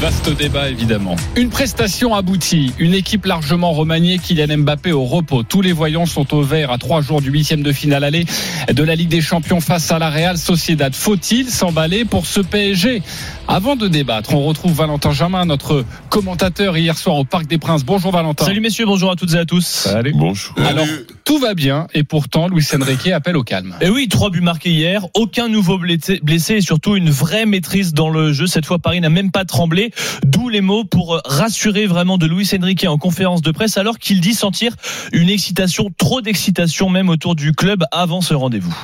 Vaste débat évidemment. Une prestation aboutie, une équipe largement remaniée, Kylian Mbappé au repos. Tous les voyants sont au vert à trois jours du huitième de finale aller de la Ligue des Champions face à la Real Sociedad. Faut-il s'emballer pour ce PSG Avant de débattre, on retrouve Valentin Germain, notre commentateur hier soir au Parc des Princes. Bonjour Valentin. Salut messieurs, bonjour à toutes et à tous. Salut. Bonjour. Alors, tout va bien et pourtant Luis Enrique appelle au calme. Et oui, trois buts marqués hier, aucun nouveau blessé, blessé et surtout une vraie maîtrise dans le jeu. Cette fois, Paris n'a même pas tremblé, d'où les mots pour rassurer vraiment de Luis Enrique en conférence de presse alors qu'il dit sentir une excitation, trop d'excitation même autour du club avant ce rendez-vous.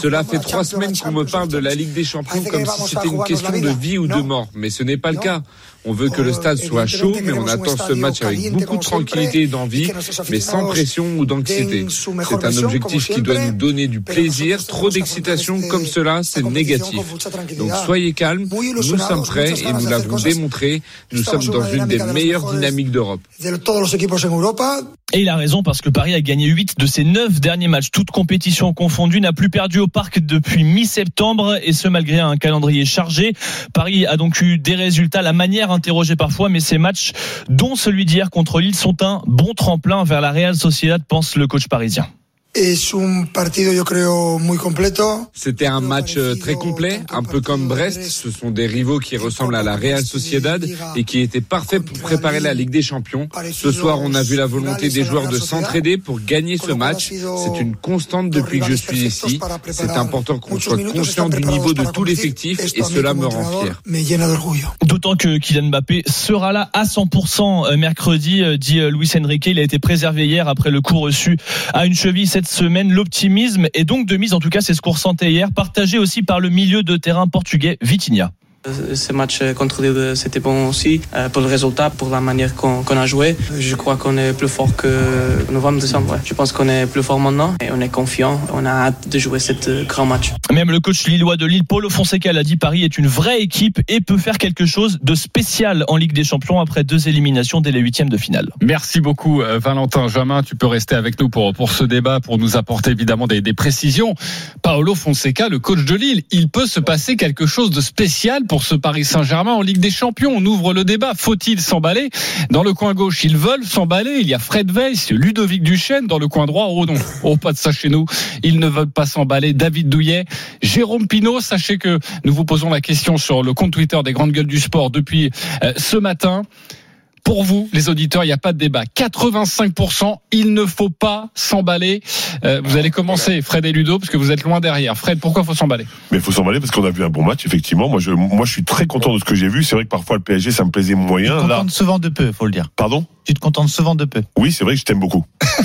Cela fait trois semaines qu'on me parle de la Ligue des Champions comme si c'était une question de vie ou de mort, mais ce n'est pas le cas. On veut que le stade soit chaud, mais on attend ce match avec beaucoup de tranquillité et d'envie, mais sans pression ou d'anxiété. C'est un objectif qui doit nous donner du plaisir. Trop d'excitation comme cela, c'est négatif. Donc soyez calmes, nous sommes prêts et nous l'avons démontré. Nous sommes dans une des meilleures dynamiques d'Europe. Et il a raison parce que Paris a gagné 8 de ses 9 derniers matchs, toutes compétitions confondues, n'a plus perdu au parc depuis mi-septembre et ce malgré un calendrier chargé. Paris a donc eu des résultats, la manière interrogée parfois, mais ces matchs, dont celui d'hier contre Lille, sont un bon tremplin vers la Real Sociedad, pense le coach parisien. C'était un match euh, très complet, un peu comme Brest. Ce sont des rivaux qui ressemblent à la Real Sociedad et qui étaient parfaits pour préparer la Ligue des Champions. Ce soir, on a vu la volonté des joueurs de s'entraider pour gagner ce match. C'est une constante depuis que je suis ici. C'est important qu'on soit conscient du niveau de tout l'effectif et cela me rend fier. D'autant que Kylian Mbappé sera là à 100% mercredi, euh, dit euh, Luis Enrique. Il a été préservé hier après le coup reçu à une cheville cette semaine. L'optimisme est donc de mise, en tout cas c'est ce qu'on ressentait hier, partagé aussi par le milieu de terrain portugais Vitinha. Ce match contre Lille, c'était bon aussi euh, pour le résultat, pour la manière qu'on a joué. Je crois qu'on est plus fort que novembre, décembre. ouais. Je pense qu'on est plus fort maintenant et on est confiant. On a hâte de jouer ce euh, grand match. Même le coach lillois de Lille, Paulo Fonseca, l'a dit, Paris est une vraie équipe et peut faire quelque chose de spécial en Ligue des Champions après deux éliminations dès les huitièmes de finale. Merci beaucoup euh, Valentin Jamin. Tu peux rester avec nous pour, pour ce débat, pour nous apporter évidemment des, des précisions. Paolo Fonseca, le coach de Lille, il peut se passer quelque chose de spécial pour ce Paris Saint-Germain en Ligue des Champions. On ouvre le débat. Faut-il s'emballer Dans le coin gauche, ils veulent s'emballer. Il y a Fred Weiss, Ludovic Duchesne. Dans le coin droit, oh non, oh pas de ça chez nous. Ils ne veulent pas s'emballer. David Douillet, Jérôme Pinault. Sachez que nous vous posons la question sur le compte Twitter des grandes gueules du sport depuis euh, ce matin. Pour vous, les auditeurs, il n'y a pas de débat. 85%, il ne faut pas s'emballer. Euh, vous allez commencer, Fred et Ludo, parce que vous êtes loin derrière. Fred, pourquoi faut s'emballer? Mais il faut s'emballer parce qu'on a vu un bon match, effectivement. Moi, je, moi, je suis très content de ce que j'ai vu. C'est vrai que parfois le PSG, ça me plaisait Tu moyen. te Là, contentes souvent de peu, faut le dire. pardon? Tu te contentes souvent de peu. Oui, c'est vrai que je t'aime beaucoup. <laughs> <laughs>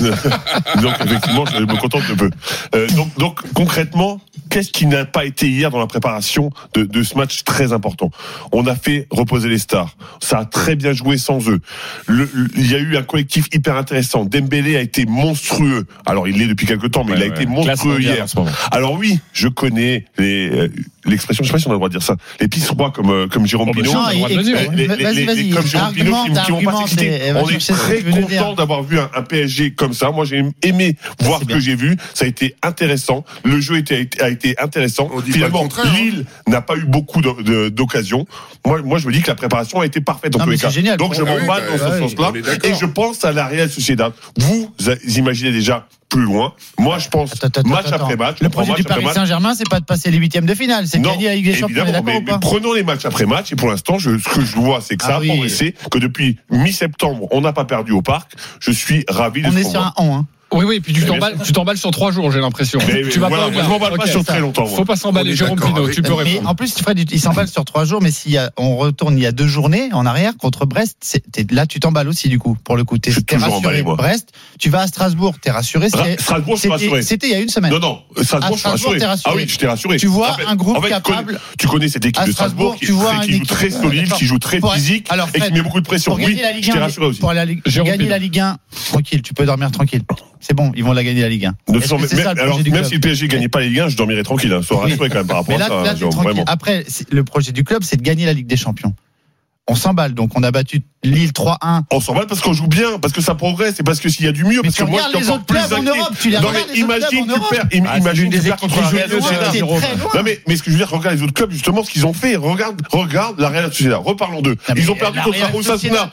donc effectivement, je me contente de peu. Euh, donc, donc concrètement, qu'est-ce qui n'a pas été hier dans la préparation de, de ce match très important? On a fait reposer les stars. Ça a très bien joué sans eux. Le- le- il y a eu un collectif hyper intéressant. Dembélé a été monstrueux. Alors il l'est depuis quelques temps, mais il a Ouais, été monstrueux hier. en ce moment. Alors oui, je connais les euh, l'expression. Je sais pas si on a le droit de dire ça. Les pistes rois comme euh, comme Jérôme Oh, Pinot. comme Jérôme Pinot qui, vont pas s'exciter. On est très content d'avoir vu un, un PSG comme ça. Moi, j'ai aimé voir ce que j'ai vu. Ça a été intéressant. Le jeu était, a été intéressant. Finalement, hein. Lille n'a pas eu beaucoup d'occasions. Moi, moi, je me dis que la préparation a été parfaite en tous les cas. c'est génial. Donc, je Ah oui, m'emballe bah, dans ce sens-là. Et je pense à la Real Sociedad. Vous imaginez déjà plus loin. Moi, je pense Attends, attends, match attends. après match. Le on projet du Paris. Saint-Germain, c'est pas de passer les huitièmes de finale, c'est de gagner Ligue des Champions. On est mais, prenons les matchs après match et pour l'instant, ce que je vois, c'est que ça Ah a oui. progressé, que depuis mi-septembre, on n'a pas perdu au parc. Je suis ravi de On ce est qu'on sur un on. Hein. Oui, oui, puis tu Mais bien t'emballes, tu t'emballes sur trois jours, j'ai l'impression. Mais- tu vas voilà, pas moi, je m'emballe pas Ok, sur ça- très longtemps, moi. Faut pas s'emballer, Jérôme avec- tu peux Mais répondre. en plus, Fred, il s'emballe sur trois jours, mais si on retourne il y a deux journées en arrière contre Brest, là tu t'emballes aussi du coup pour le coup. T'es Je suis t'es toujours rassuré. emballé, moi. Brest, tu vas à Strasbourg, t'es rassuré. Ra- Strasbourg, je suis rassuré. C'était il y a une semaine. Non, non, Strasbourg, À je suis rassuré. t'es rassuré. Ah oui, je t'ai rassuré. Tu vois un groupe capable. Tu connais cette équipe de Strasbourg, qui, tu vois qui un joue équipe- très solide, qui joue très physique et qui met beaucoup de pression. Oui, gagner la Ligue je t'ai 1, rassuré aussi. pour gagner la Ligue 1, tranquille, tu peux dormir tranquille. C'est bon, ils vont la gagner la Ligue 1. De toute Est-ce façon, que c'est même, ça, le alors, projet du même club si le PSG gagnait pas les Ligue 1, je dormirais tranquille. Hein. Sois rassuré quand même par rapport Mais là, à ça, là, t'es Jérôme, tranquille. vraiment. Après, le projet du club, c'est de gagner la Ligue des Champions. On s'emballe, donc on a battu Lille 3-1. On s'en va parce qu'on joue bien, parce que ça progresse et parce que s'il y a du mieux. Mais parce tu que moi, regardes je suis les encore autres plus clubs en inquiet. Europe, tu les Non, mais les autres imagine, tu perds, Ah, imagine, tu des perds équipes contre la Real Sociedad. Non, mais, mais ce que je veux dire, regarde les autres clubs, justement, ce qu'ils ont fait. Regarde, regarde la Real Sociedad. Reparlons d'eux. Ils ont perdu contre Osasuna.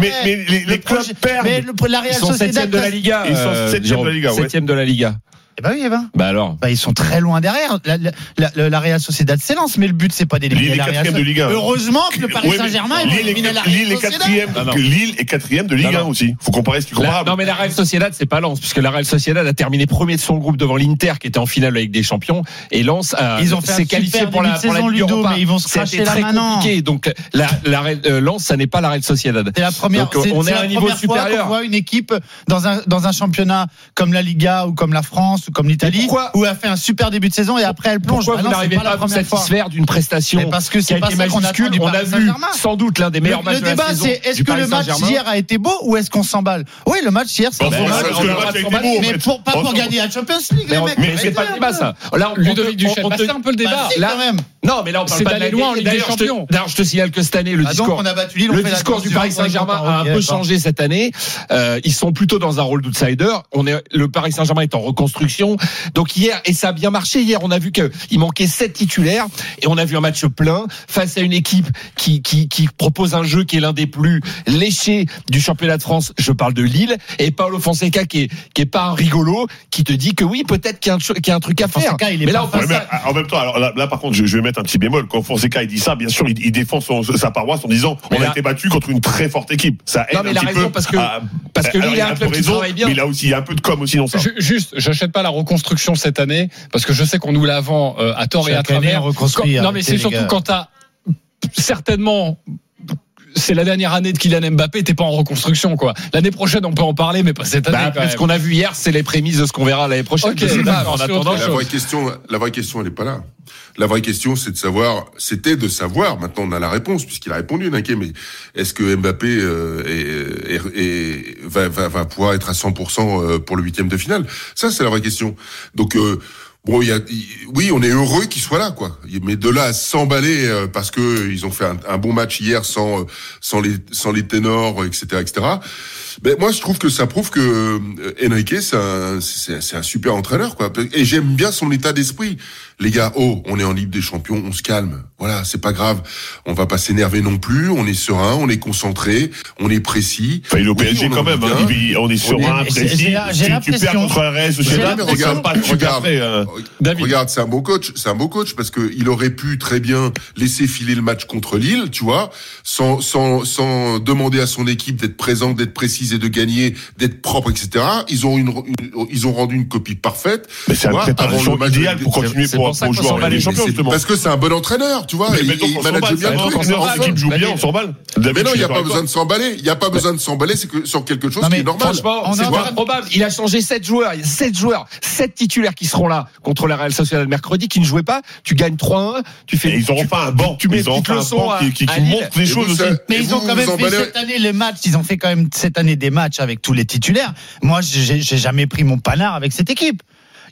Mais, les, Le les clubs perdent. Mais la Real Ils sont Sociedad, de la Liga. Ils sont euh, septième de la Liga, ouais. Septième de la Liga. Eh ben oui, ben. Bah alors. Bah, ils sont très loin derrière. La, la, la, la Real Sociedad s'élance, mais le but, c'est pas d'éliminer Lille est la Real quatrième de Ligue 1. Heureusement que le Paris Ouais, Saint-Germain Lille est est- éliminé la Lille Real est Sociedad. quatrième, Lille est de Ligue Non, 1 non. aussi. Faut comparer ce qui est La- comparable. non mais la Real Sociedad c'est pas Lens puisque la Real Sociedad a terminé premier de son groupe devant l'Inter qui était en finale avec des champions et Lens a- Ils ont s'est qualifié super pour la, pour la Ligue Ludo, Europa. mais ils vont se cracher très maintenant. compliqué donc la, la Real- euh, Lens ça n'est pas la Real Sociedad. C'est la première, Donc, c'est- on c'est est à la un niveau première fois qu'on supérieur. voit une équipe dans un, dans un championnat comme la Liga ou comme la France comme l'Italie où elle fait un super début de saison et après elle plonge. Pourquoi Bah vous non, n'arrivez pas pas la à vous satisfaire d'une prestation Mais parce que c'est a pas été ça qu'on On a vu. Sans doute l'un des meilleurs Le, matchs le de la débat, saison c'est est-ce que le match d'hier a été beau ou est-ce qu'on s'emballe? Oui, le match hier, c'est Bah, un c'est bon vrai, match. parce que le non, mais là, on parle pas de la Ligue des Champions. D'ailleurs, je te signale que cette année, le discours, le discours du Paris Saint-Germain a un peu changé cette année. Euh, ils sont plutôt dans un rôle d'outsider. On est, le Paris Saint-Germain est en reconstruction. Donc hier, et ça a bien marché hier, on a vu qu'il manquait sept titulaires et on a vu un match plein face à une équipe qui, qui, qui propose un jeu qui est l'un des plus léchés du championnat de France. Je parle de Lille et Paolo Fonseca qui est, qui est pas un rigolo, qui te dit que oui, peut-être qu'il y, a un truc à faire. Mais là, on en même temps, alors là, par contre, je vais un petit bémol. Quand Fonseca il dit ça, bien sûr, il, défend sa paroisse en disant on a été battu contre une très forte équipe. Ça aide non, mais un il petit raison peu parce que parce que lui, il a un, raison. Mais là aussi, il y a un peu de com aussi dans ça. Je, juste, j'achète pas la reconstruction cette année parce que je sais qu'on nous l'avant euh, à tort et à travers. Année, non, mais c'est surtout quand t'as certainement c'est la dernière année de Kylian Mbappé, t'es pas en reconstruction quoi. L'année prochaine on peut en parler, mais pas cette bah, année. Bah. Ce qu'on a vu hier, c'est les prémices de ce qu'on verra l'année prochaine. La vraie question, la vraie question, elle est pas là. La vraie question, c'est de savoir, c'était de savoir. Maintenant, on a la réponse puisqu'il a répondu, Naké. Mais est-ce que Mbappé euh, est, est, va, va, va, pouvoir être à 100% euh, pour le huitième de finale? Ça, c'est la vraie question. Donc euh, Bon, y a, oui, on est heureux qu'ils soient là, quoi. Mais de là à s'emballer euh, parce que ils ont fait un, bon match hier sans euh, sans les sans les ténors, etc., etc. Ben moi, je trouve que ça prouve que euh, Enrique, c'est un, un, super entraîneur, quoi. Et j'aime bien son état d'esprit les gars, oh, on est en Ligue des Champions, on se calme. Voilà, c'est pas grave. On va pas s'énerver non plus. On est serein, on est concentré, on est précis. Enfin, il est au PSG quand même. Hein. On est serein, on est... précis. J'ai l'impression. contre un reste, je sais pas, regarde, regarde, euh, regarde, c'est un beau coach. C'est un beau coach parce que il aurait pu très bien laisser filer le match contre Lille, tu vois, sans, sans, sans demander à son équipe d'être présente, d'être précise et de gagner, d'être propre, etc. Ils ont une, ils ont rendu une copie parfaite. Mais c'est une préparation idéale pour continuer pour pour ça les. Parce que c'est un bon entraîneur, tu vois. Il manage joue bien, on s'emballe. Mais non, il n'y a pas besoin de s'emballer. Il n'y a pas besoin de s'emballer sur quelque chose qui est normal. Franchement, c'est pas probable. Il a changé 7 joueurs. Il 7 joueurs, 7 titulaires qui seront là contre la Real Sociedad mercredi, qui ne jouaient pas. Tu gagnes 3-1. Tu fais. Ils n'auront pas un banc. Tu mets une leçon qui montre les choses. Mais ils ont quand même fait cette année les matchs. Ils ont fait quand même cette année des matchs avec tous les titulaires. Moi, j'ai jamais pris mon panard avec cette équipe.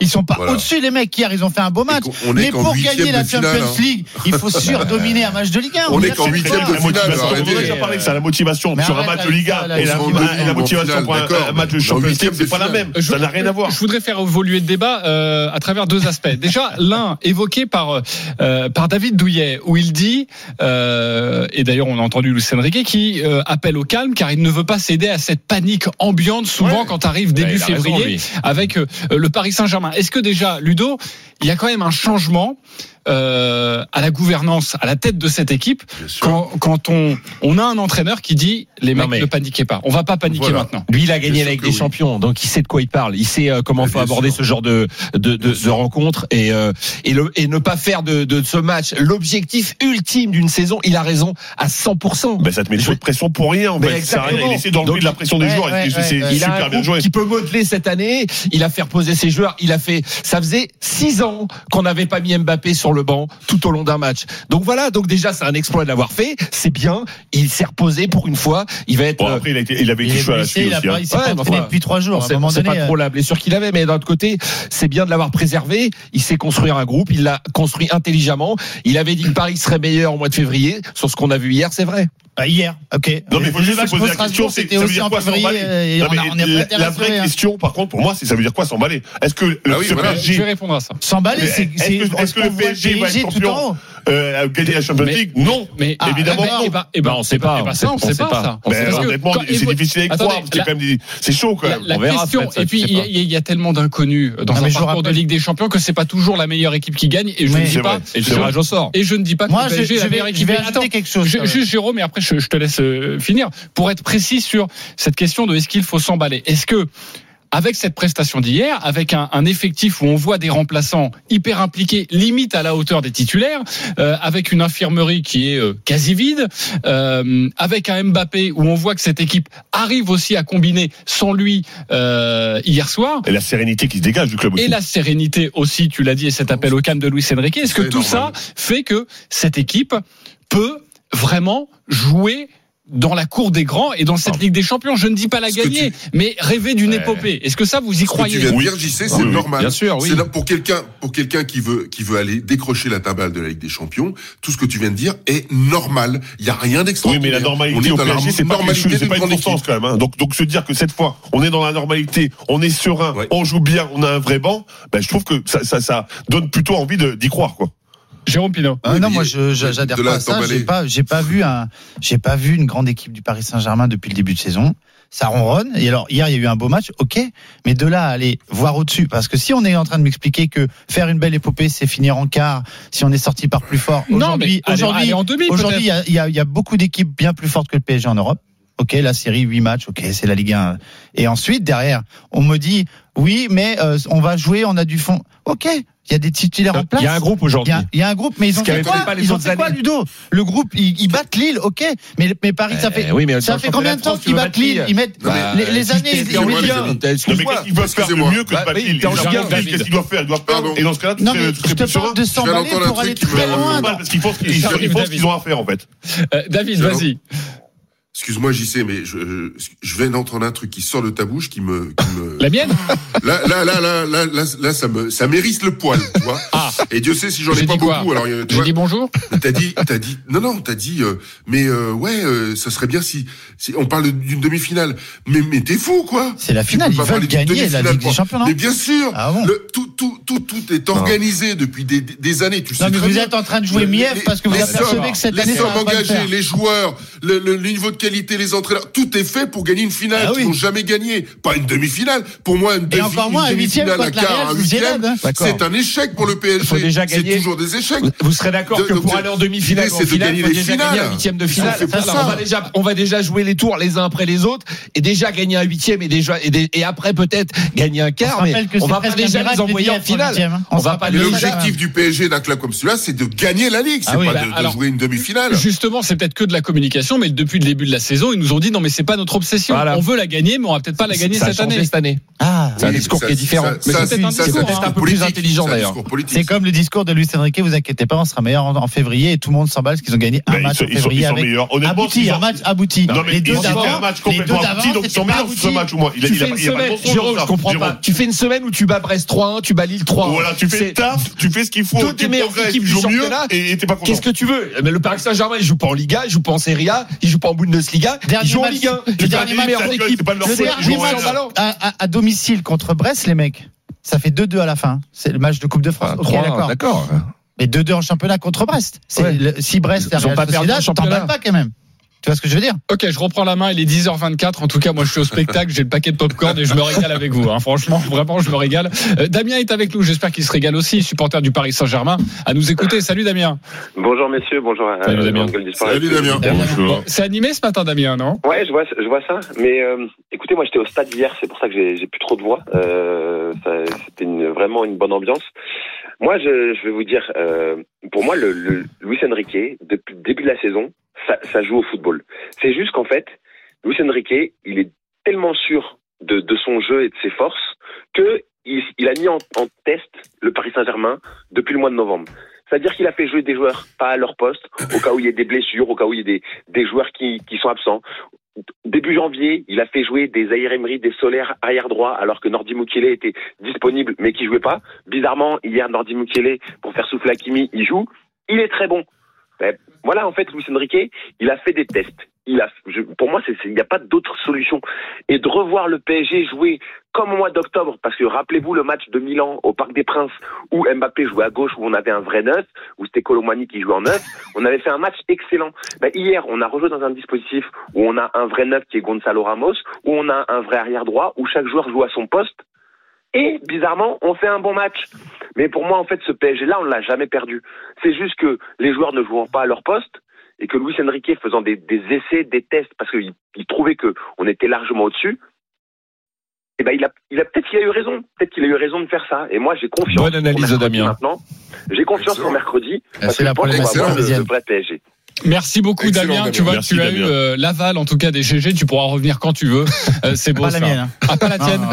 Ils sont pas au-dessus des mecs hier, ils ont fait un beau match. Mais pour gagner la Champions hein. League, il faut <laughs> surdominer un match de Ligue 1. On, on est qu'en huitième de finale. On a déjà parlé de ça, la motivation mais sur un match de Ligue 1 et la, motivation pour un match de Champions League, c'est pas la même. Ça n'a rien à voir. Je voudrais faire évoluer le débat euh, à travers deux aspects. <laughs> Déjà, l'un évoqué par euh, par David Douillet, où il dit, euh, et d'ailleurs on a entendu Lucien Riquet qui appelle au calme car il ne veut pas céder à cette panique ambiante souvent quand arrive début février avec le Paris Saint-Germain. Est-ce que déjà, Ludo, il y a quand même un changement euh, à la gouvernance, à la tête de cette équipe, quand, quand, on, on a un entraîneur qui dit les mecs ne paniquez pas, on va pas paniquer maintenant. Lui, il a gagné avec des oui. champions, donc il sait de quoi il parle, il sait euh, comment faut aborder ce genre de de, de, de rencontre et euh, et, le, et, ne pas faire de, de ce match l'objectif ultime d'une saison. Il a raison à 100%. Ben, ça te met des de pression pour rien. En fait. Ça rien. Il essaie d'enlever de la pression des ouais, joueurs. Ouais, c'est ouais, super bien joué. Qui peut modeler cette année Il a fait reposer ses joueurs. Il a fait. Ça faisait six ans qu'on n'avait pas mis Mbappé sur le le banc tout au long d'un match. Donc voilà, donc déjà c'est un exploit de l'avoir fait, c'est bien, il s'est reposé pour une fois, il va être bon, après, il, a été, il, avait euh, été aussi, hein. il pas depuis trois jours, c'est pas euh... trop la qu'il avait mais d'un autre côté, c'est bien de l'avoir préservé, il sait construire un groupe, il l'a construit intelligemment, il avait dit que Paris serait meilleur au mois de février, sur ce qu'on a vu hier, c'est vrai. Bah, hier, ok. Non, mais faut juste se poser la question, c'est ça veut dire quoi s'emballer La vraie question, par contre, pour moi, c'est ça veut dire quoi s'emballer? Est-ce que le ah Je vais répondre à ça. S'emballer, c'est. Est-ce que le PSG va être champion euh, gagner la Champions League Non, mais, ah, évidemment ah, mais, non. Eh ben, eh ben, et eh ben, ben, on ne sait pas. on sait pas. honnêtement, c'est difficile à croire. C'est chaud quand même. La, question. Et puis il y a tellement d'inconnus dans un parcours de Ligue des Champions que c'est pas toujours la meilleure équipe qui gagne. Et je ne dis pas. Et le au sort. Et je ne dis pas. Moi, je vais ajouter quelque chose. Juste Jérôme, et après je te laisse euh, finir pour être précis sur cette question de est-ce qu'il faut s'emballer. Est-ce que avec cette prestation d'hier, avec un, un, effectif où on voit des remplaçants hyper impliqués, limite à la hauteur des titulaires, euh, avec une infirmerie qui est euh, quasi vide, euh, avec un Mbappé où on voit que cette équipe arrive aussi à combiner sans lui euh, hier soir. Et la sérénité qui se dégage du club. Et la sérénité aussi, tu l'as dit, et cet appel au calme de Luis Enrique. Est-ce que tout ça fait que cette équipe peut vraiment jouer dans la cour des grands et dans cette. Ligue des Champions. Je ne dis pas la gagner, mais rêver d'une épopée. Est-ce que ça vous y croyez que tu viens c'est oui, normal. Bien sûr, oui. C'est pour quelqu'un, pour quelqu'un qui veut, qui veut aller décrocher la tabale de la Ligue des Champions. Tout ce que tu viens de dire est normal. Il n'y a rien d'extraordinaire. Oui, mais la normalité c'est pas, c'est pas une constance quand même. Hein. Donc, donc se dire que cette fois, on est dans la normalité, on est serein, on joue bien, on a un vrai banc. Ben, je trouve que ça, ça, ça donne plutôt envie d'y croire, quoi. Jérôme Pinault. Ah, non, moi, j'adhère pas à ça. J'ai pas, pas vu un, j'ai pas vu une grande équipe du Paris Saint-Germain depuis le début de saison. Ça ronronne. Et alors, hier, il y a eu un beau match, ok. Mais de là à aller voir au-dessus, parce que si on est en train de m'expliquer que faire une belle épopée, c'est finir en quart, si on est sorti par plus fort, aujourd'hui, aujourd'hui, aujourd'hui, il y, y a beaucoup d'équipes bien plus fortes que le PSG en Europe ok, la série 8 matchs, ok, c'est la Ligue 1. Et ensuite, derrière, on me dit, oui, mais euh, on va jouer, on a du fond. Ok, il y a des titulaires en place. Il y a un groupe aujourd'hui. Il y, a un groupe, mais ils ont quoi, ils ont quoi Ludo Le groupe, ils, battent Lille, ok, mais, mais Paris, ça fait, ça fait combien de temps qu'ils battent Lille Ils mettent les, années. Ils, doivent faire mieux que battre Lille. Qu'est-ce qu'ils doivent faire Ils doivent. Et dans ce cas-là, non, mais je te de s'emballer pour aller très loin. Parce qu'ils qu'ils ont à en fait. Euh, David, vas-y. Excuse-moi, j'y sais, mais je, je, je viens un truc qui sort de ta bouche, qui me, qui me... la mienne? Là, là, là, là, là, là, ça me, ça m'érisse le poil, tu vois. Ah. Et Dieu sait si j'en ai pas beaucoup. Alors, tu dit bonjour? T'as dit, t'as dit, non, non, t'as dit, euh, mais euh, ouais, euh, ça serait bien si, si on parle d'une demi-finale. Mais, mais t'es fou, quoi. C'est la finale. Ils veulent gagner la Ligue des Champions. Mais bien sûr. Ah bon? tout, tout, tout, tout est ah organisé depuis des, des, années. Tu non, sais mais très vous êtes en train de jouer Miev parce que vous apercevez que cette année. Les sommes engagées, les joueurs, le, le niveau de les entraîneurs, tout est fait pour gagner une finale. Ah. Ils n'ont jamais gagné. Pas une demi-finale. Pour moi, une, demi-finale, un quart, un huitième, hein. c'est un échec pour le PSG. C'est toujours des échecs. Vous, serez d'accord que pour aller en demi-finale, c'est de gagner les finales. Un huitième de finale. On, va déjà, jouer les tours les uns après les autres et déjà gagner un huitième et déjà et, après peut-être gagner un quart. Mais on va pas déjà les envoyer en finale. Hein. On va. L'objectif du PSG d'un club comme celui-là, c'est de gagner la Ligue. Ah c'est pas bah de jouer une demi-finale. Justement, c'est peut-être que de la communication, mais depuis le début de la la saison, ils nous ont dit non, mais c'est pas notre obsession. On veut la gagner, mais on va peut-être pas la gagner cette, année. Ah. c'est un discours qui est différent. Mais c'est un, discours, peu plus intelligent d'ailleurs. C'est comme le discours de Luis Enrique. Vous inquiétez pas, on sera meilleur en, février et tout le monde s'emballe parce qu'ils ont gagné un match ils sont, en février. Ils sont, avec. Abouti, un match abouti. Non, mais les deux d'avant, un match donc ils sont meilleurs ce match ou moins. Il a Jérôme, je comprends pas. Tu fais une semaine où tu bats Brest 3-1, tu bats Lille 3-1. Voilà, tu fais taf, tu fais ce qu'il faut. Toutes les meilleures équipes du championnat. Et t'es pas content. Qu'est-ce que tu veux? Mais le Paris Saint-Germain, il joue pas en Liga, il joue pas en Serie A, il joue pas en Bundesliga. Bundesliga. Dernier ils jouent Ligue 1. Dernier match de l'équipe. Le dernier match à, domicile contre Brest, les mecs. Ça fait 2-2 à la fin. C'est le match de Coupe de France. Ah, okay, 3, d'accord. Mais 2-2 en championnat contre Brest. Si Brest ils, ils ont pas perdu, t'en pas quand même. Tu vois ce que je veux dire? Ok, je reprends la main. Il est 10h24. En tout cas, moi, je suis au spectacle. J'ai le paquet de popcorn et je me régale avec vous. Hein. Franchement, vraiment, je me régale. Euh, Damien est avec nous. J'espère qu'il se régale aussi, supporter du Paris Saint-Germain, à nous écouter. Salut Damien. Bonjour messieurs. Bonjour. Euh, Salut Damien. Salut Damien. Bon, c'est animé ce matin, Damien, non? Ouais, je vois, je vois ça. Mais euh, écoutez, moi, j'étais au stade hier. C'est pour ça que j'ai plus trop de voix. C'était vraiment une bonne ambiance. Moi, je, vais vous dire, pour moi, le, le Luis Enrique, depuis le début de la saison, ça, ça joue au football. C'est juste qu'en fait, Luis Enrique, il est tellement sûr de, son jeu et de ses forces que il, a mis en, test le Paris Saint-Germain depuis le mois de novembre. C'est-à-dire qu'il a fait jouer des joueurs pas à leur poste, au cas où il y ait des blessures, au cas où il y ait des, des joueurs qui, qui sont absents. Début janvier, il a fait jouer des Ayer des Solaires arrière droit, alors que Nordi Mukele était disponible, mais qui jouait pas. Bizarrement, hier Nordi Mukele pour faire souffler Hakimi, il joue. Il est très bon. Ben, voilà, en fait, Luis Enrique, il a fait des tests. Il a, je, pour moi, il n'y a pas d'autre solution. Et de revoir le PSG jouer comme au mois d'octobre, parce que rappelez-vous le match de Milan au Parc des Princes où Mbappé jouait à gauche, où on avait un vrai neuf, où c'était Colomani qui jouait en neuf, on avait fait un match excellent. Ben, hier, on a rejoué dans un dispositif où on a un vrai neuf qui est Gonzalo Ramos, où on a un vrai arrière droit, où chaque joueur joue à son poste. Et bizarrement, on fait un bon match. Mais pour moi, en fait, ce PSG-là, on ne l'a jamais perdu. C'est juste que les joueurs ne jouant pas à leur poste, et que Luis Enrique faisant des, essais, des tests, parce qu'il trouvait qu'on était largement au-dessus, eh ben, il a, il a peut-être qu'il a eu raison. Peut-être qu'il a eu raison de faire ça. Et moi, j'ai confiance. Bonne analyse, Damien. Maintenant, j'ai confiance en mercredi. Eh, c'est la première vrai PSG. Merci beaucoup Damien. Tu vois, Merci, tu as eu euh, l'aval en tout cas des GG. Tu pourras revenir quand tu veux. Euh, c'est beau. Pas ça. la mienne. Hein. Pas la tienne.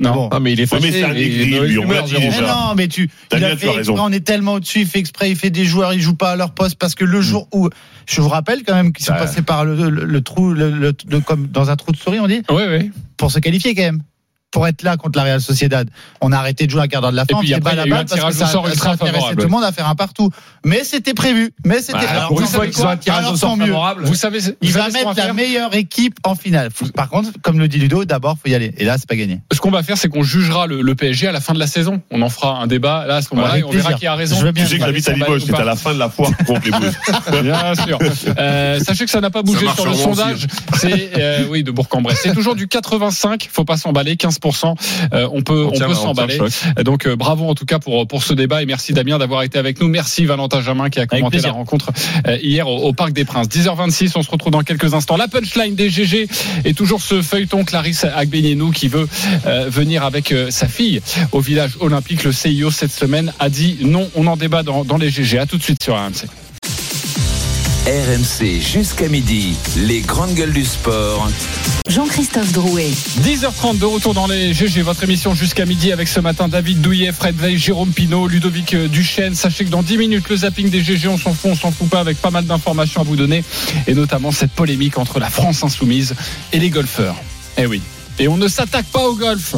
Non. Ah, mais il est fâché. mais c'est un il est aigri, de mauvaise lui, on l'a dit déjà. Non, mais tu, il a fait as raison. exprès, on est tellement au-dessus, il fait exprès, il fait des joueurs, ils jouent pas à leur poste parce que le jour où, je vous rappelle quand même qu'ils sont Bah. passés par le, le- le trou, le, le- le- comme dans un trou de souris, on dit, Oui, oui. pour se qualifier quand même. Pour être là contre la Real Sociedad, on a arrêté de jouer à quart d'heure de la fin. Et puis après, il y la a eu un balle parce tirage que au ça, sort ça ultra intéressait favorable. tout le monde à faire un partout. Mais c'était prévu. Mais c'était. Bah, pour une fois savez qu'ils ont un tirage au Alors, sort tant mieux. favorable. Vous savez, Il va mettre la faire meilleure équipe en finale. Par contre, comme le dit Ludo, d'abord faut y aller. Et là, c'est pas gagné. Ce qu'on va faire, c'est qu'on jugera le, le PSG à la fin de la saison. On en fera un débat là à ce moment-là et on verra qui a raison. Je veux bien que j'habite à Limoges, c'est à la fin de la foire contre les Blues. <laughs> Bien sûr. Euh, sachez que ça n'a pas bougé sur le sondage. C'est euh, oui de Bourg-en-Bresse. C'est toujours du 85. Faut pas s'emballer. 15%. Euh, on peut On on, tient- peut on tient s'emballer. Donc euh, bravo en tout cas pour pour ce débat et merci Damien d'avoir été avec nous. Merci Valentin Jamin qui a commenté la rencontre euh, hier au, au Parc des Princes. 10h26. On se retrouve dans quelques instants. La punchline des GG et toujours ce feuilleton Clarisse Agbenienou qui veut euh, venir avec euh, sa fille au village olympique. Le CIO cette semaine a dit non. On en débat dans, dans les GG. À tout de suite sur RMC. RMC jusqu'à midi, les grandes gueules du sport. Jean-Christophe Drouet. 10h30 de retour dans les GG, votre émission jusqu'à midi avec ce matin David Douillet, Fred Veil, Jérôme Pinault, Ludovic euh, Duchesne. Sachez que dans 10 minutes, le zapping des GG, on s'en fout, on s'en fout pas avec pas mal d'informations à vous donner et notamment cette polémique entre la France insoumise et les golfeurs. Eh oui. Et on ne s'attaque pas au golf,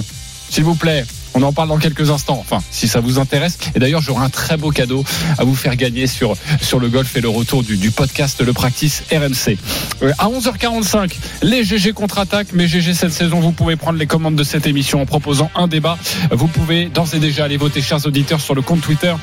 s'il vous plaît. On en parle dans quelques instants, enfin, si ça vous intéresse. Et d'ailleurs, j'aurai un très beau cadeau à vous faire gagner sur, sur le golf et le retour du, du podcast Le Practice RMC. Euh, à 11h45, les GG contre-attaque. Mais GG cette saison, vous pouvez prendre les commandes de cette émission en proposant un débat. Vous pouvez d'ores et déjà aller voter, chers auditeurs, sur le compte Twitter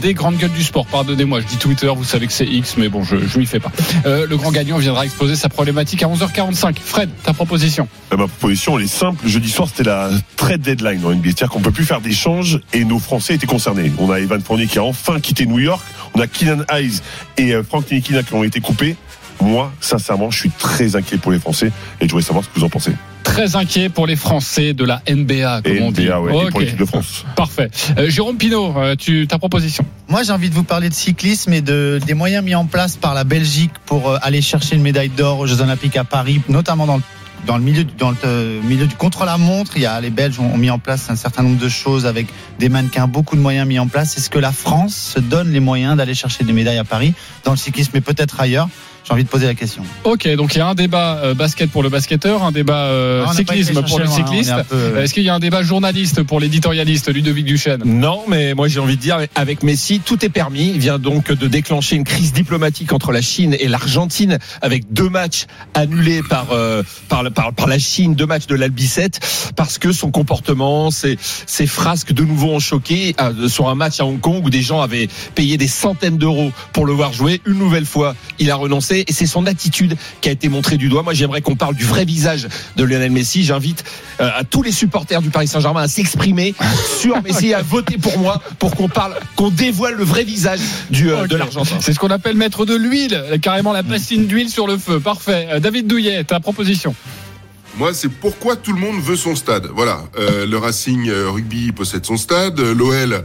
des grandes gueules du sport. Pardonnez-moi, je dis Twitter, vous savez que c'est X, mais bon, je, je m'y fais pas. Euh, le grand gagnant viendra exposer sa problématique à 11h45. Fred, ta proposition? Euh, Ma proposition, elle est simple. Jeudi soir, c'était la trade deadline dans. C'est-à-dire qu'on peut plus faire d'échanges et nos Français étaient concernés. On a Evan Fournier qui a enfin quitté New York. On a Keenan Hayes et euh, Frank Nikina qui ont été coupés. Moi, sincèrement, je suis très inquiet pour les Français et je voudrais savoir ce que vous en pensez. Très inquiet pour les Français de la NBA, comme Et on dit. Et pour l'équipe de France. <laughs> Parfait. Euh, Jérôme Pinault, euh, tu, ta proposition Moi, j'ai envie de vous parler de cyclisme et de, des moyens mis en place par la Belgique pour euh, aller chercher une médaille d'or aux Jeux Olympiques à Paris, notamment dans le dans le milieu du- dans le euh, milieu du contre-la-montre, il y a les Belges ont, ont mis en place un certain nombre de choses avec des mannequins, beaucoup de moyens mis en place. Est-ce que la France se donne les moyens d'aller chercher des médailles à Paris dans le cyclisme, mais peut-être ailleurs J'ai envie de poser la question. Ok, donc il y a un débat euh, basket pour le basketteur, un débat euh, Non, cyclisme pour le cycliste. peu, euh, Est-ce qu'il y a un débat journaliste pour l'éditorialiste Ludovic Duchesne Non, mais moi j'ai envie de dire, avec Messi, tout est permis. Il vient donc de déclencher une crise diplomatique entre la Chine et l'Argentine, avec deux matchs annulés par, euh, par, la- par, par la Chine, deux matchs de l'Albicette, parce que son comportement, ses, ses frasques de nouveau ont choqué euh, sur un match à Hong Kong où des gens avaient payé des centaines d'euros pour le voir jouer. Une nouvelle fois, il a renoncé et c'est son attitude qui a été montrée du doigt. Moi, j'aimerais qu'on parle du vrai visage de Lionel Messi. J'invite euh, à tous les supporters du Paris Saint-Germain à s'exprimer <laughs> sur Messi et à voter pour moi pour qu'on parle, qu'on dévoile le vrai visage du, euh, de l'Argentin. C'est ce qu'on appelle mettre de l'huile, carrément la bassine d'huile sur le feu. Parfait. Euh, David Douillet, ta proposition Moi, c'est pourquoi tout le monde veut son stade. Voilà, Euh, le Racing euh, Rugby possède son stade. Euh, L'OL,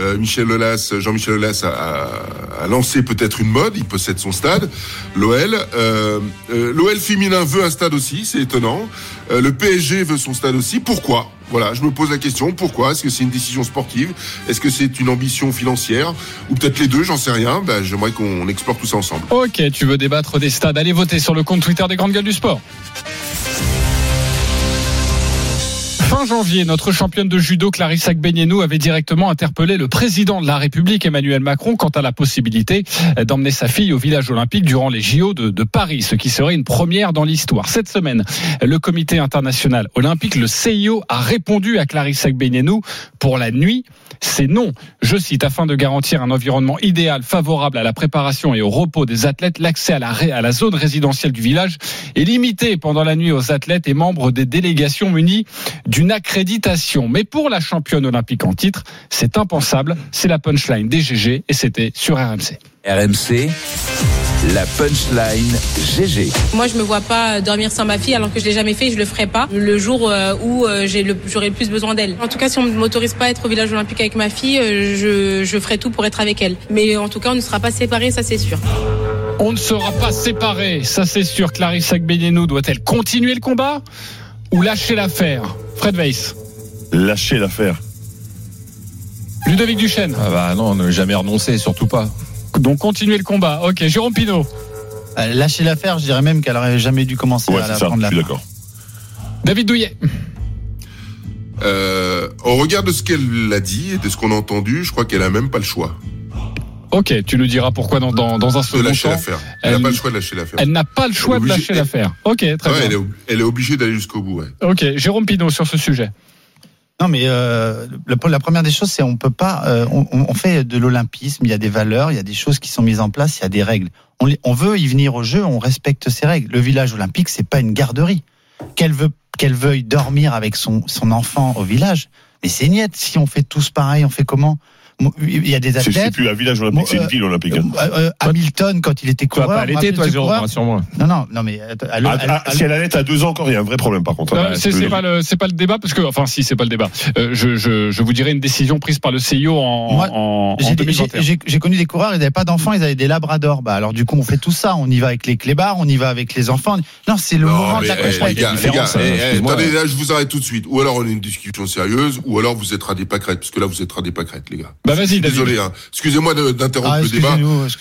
euh, Michel Aulas, Jean-Michel Aulas a, lancé peut-être une mode. Il possède son stade. L'OL, euh, euh, l'OL féminin veut un stade aussi. C'est étonnant. Le PSG veut son stade aussi. Pourquoi? Voilà, je me pose la question. Pourquoi? Est-ce que c'est une décision sportive? Est-ce que c'est une ambition financière? Ou peut-être les deux J'en sais rien. Ben, j'aimerais qu'on explore tout ça ensemble. Ok, tu veux débattre des stades? Allez voter sur le compte Twitter des grandes gueules du sport. Fin janvier, notre championne de judo Clarissa Agbenienou avait directement interpellé le président de la République Emmanuel Macron quant à la possibilité d'emmener sa fille au village olympique durant les JO de, Paris, ce qui serait une première dans l'histoire. Cette semaine, le comité international olympique, le CIO, a répondu à Clarissa Agbenienou pour la nuit. C'est non. Je cite, afin de garantir un environnement idéal favorable à la préparation et au repos des athlètes, l'accès à la, à la zone résidentielle du village est limité pendant la nuit aux athlètes et membres des délégations munies d'une accréditation. Mais pour la championne olympique en titre, c'est impensable. C'est la punchline des GG et c'était sur RMC. RMC, la punchline GG. Moi, je me vois pas dormir sans ma fille alors que je l'ai jamais fait, je le ferai pas le jour euh, où euh, j'ai le- j'aurai le plus besoin d'elle. En tout cas, si on ne m'autorise pas à être au village olympique avec ma fille, euh, je, je ferai tout pour être avec elle. Mais en tout cas, on ne sera pas séparés, ça c'est sûr. On ne sera pas séparés, ça c'est sûr. Clarissa Agbenienou doit-elle continuer le combat? Ou lâcher l'affaire Fred Weiss. Lâcher l'affaire. Ludovic Duchesne. Ah bah non, ne jamais renoncer, surtout pas. Donc continuer le combat. Ok, Jérôme Pinault. Euh, Lâcher l'affaire, je dirais même qu'elle aurait jamais dû commencer Ouais, à c'est la ça, prendre je la suis d'accord. David Douillet. Euh, au regard de ce qu'elle a dit et de ce qu'on a entendu, je crois qu'elle a même pas le choix Ok, tu nous diras pourquoi dans, dans, dans un de second lâcher temps. l'affaire. Elle n'a Elle- pas le choix de lâcher l'affaire. Elle n'a pas le choix Elle de lâcher l'affaire. Ok, très Ouais, bien. elle, est, ob- elle est obligée d'aller jusqu'au bout. Ouais. Ok, Jérôme Pinault sur ce sujet. Non, mais euh, la, la première des choses, c'est on peut pas. euh, on, on fait de l'olympisme. Il y a des valeurs, il y a des choses qui sont mises en place, il y a des règles. On, les- on veut y venir au jeu, on respecte ces règles. Le village olympique, c'est pas une garderie. Qu'elle veut, qu'elle veuille dormir avec son son enfant au village, mais c'est niette. Si on fait tous pareil, on fait comment? Il y a des C'est c'est athlètes. plus un village olympique, c'est une euh, ville olympique. Euh, euh, Hamilton, quand il était Tu vas coureur, pas allaiter, rappelez toi, Jérôme, coureur rassure-moi. Non, non, non, mais à- à- Ah, à- ah, si elle allait à deux ans encore, il y a un vrai problème par contre. Hein. c'est pas dire. le c'est pas le débat parce que enfin si c'est pas le débat. Euh, je, je je vous dirai une décision prise par le CIO en Moi, J'ai- 2021. j'ai- J'ai j'ai connu des coureurs, ils n'avaient pas d'enfants, ils avaient des labradors. Bah alors du coup, on fait tout ça. On y va avec les clébards, on y va avec les enfants. Non, c'est le Non, moment de la eh, les gars, hein, eh, eh, attendez, là, je vous arrête tout de suite. Ou alors on a une discussion sérieuse, ou alors vous êtes à des pâquerettes, parce que là vous êtes à des pâquerettes, les gars. Bah vas-y. Désolé, hein. excusez-moi d'interrompre Ah, le débat.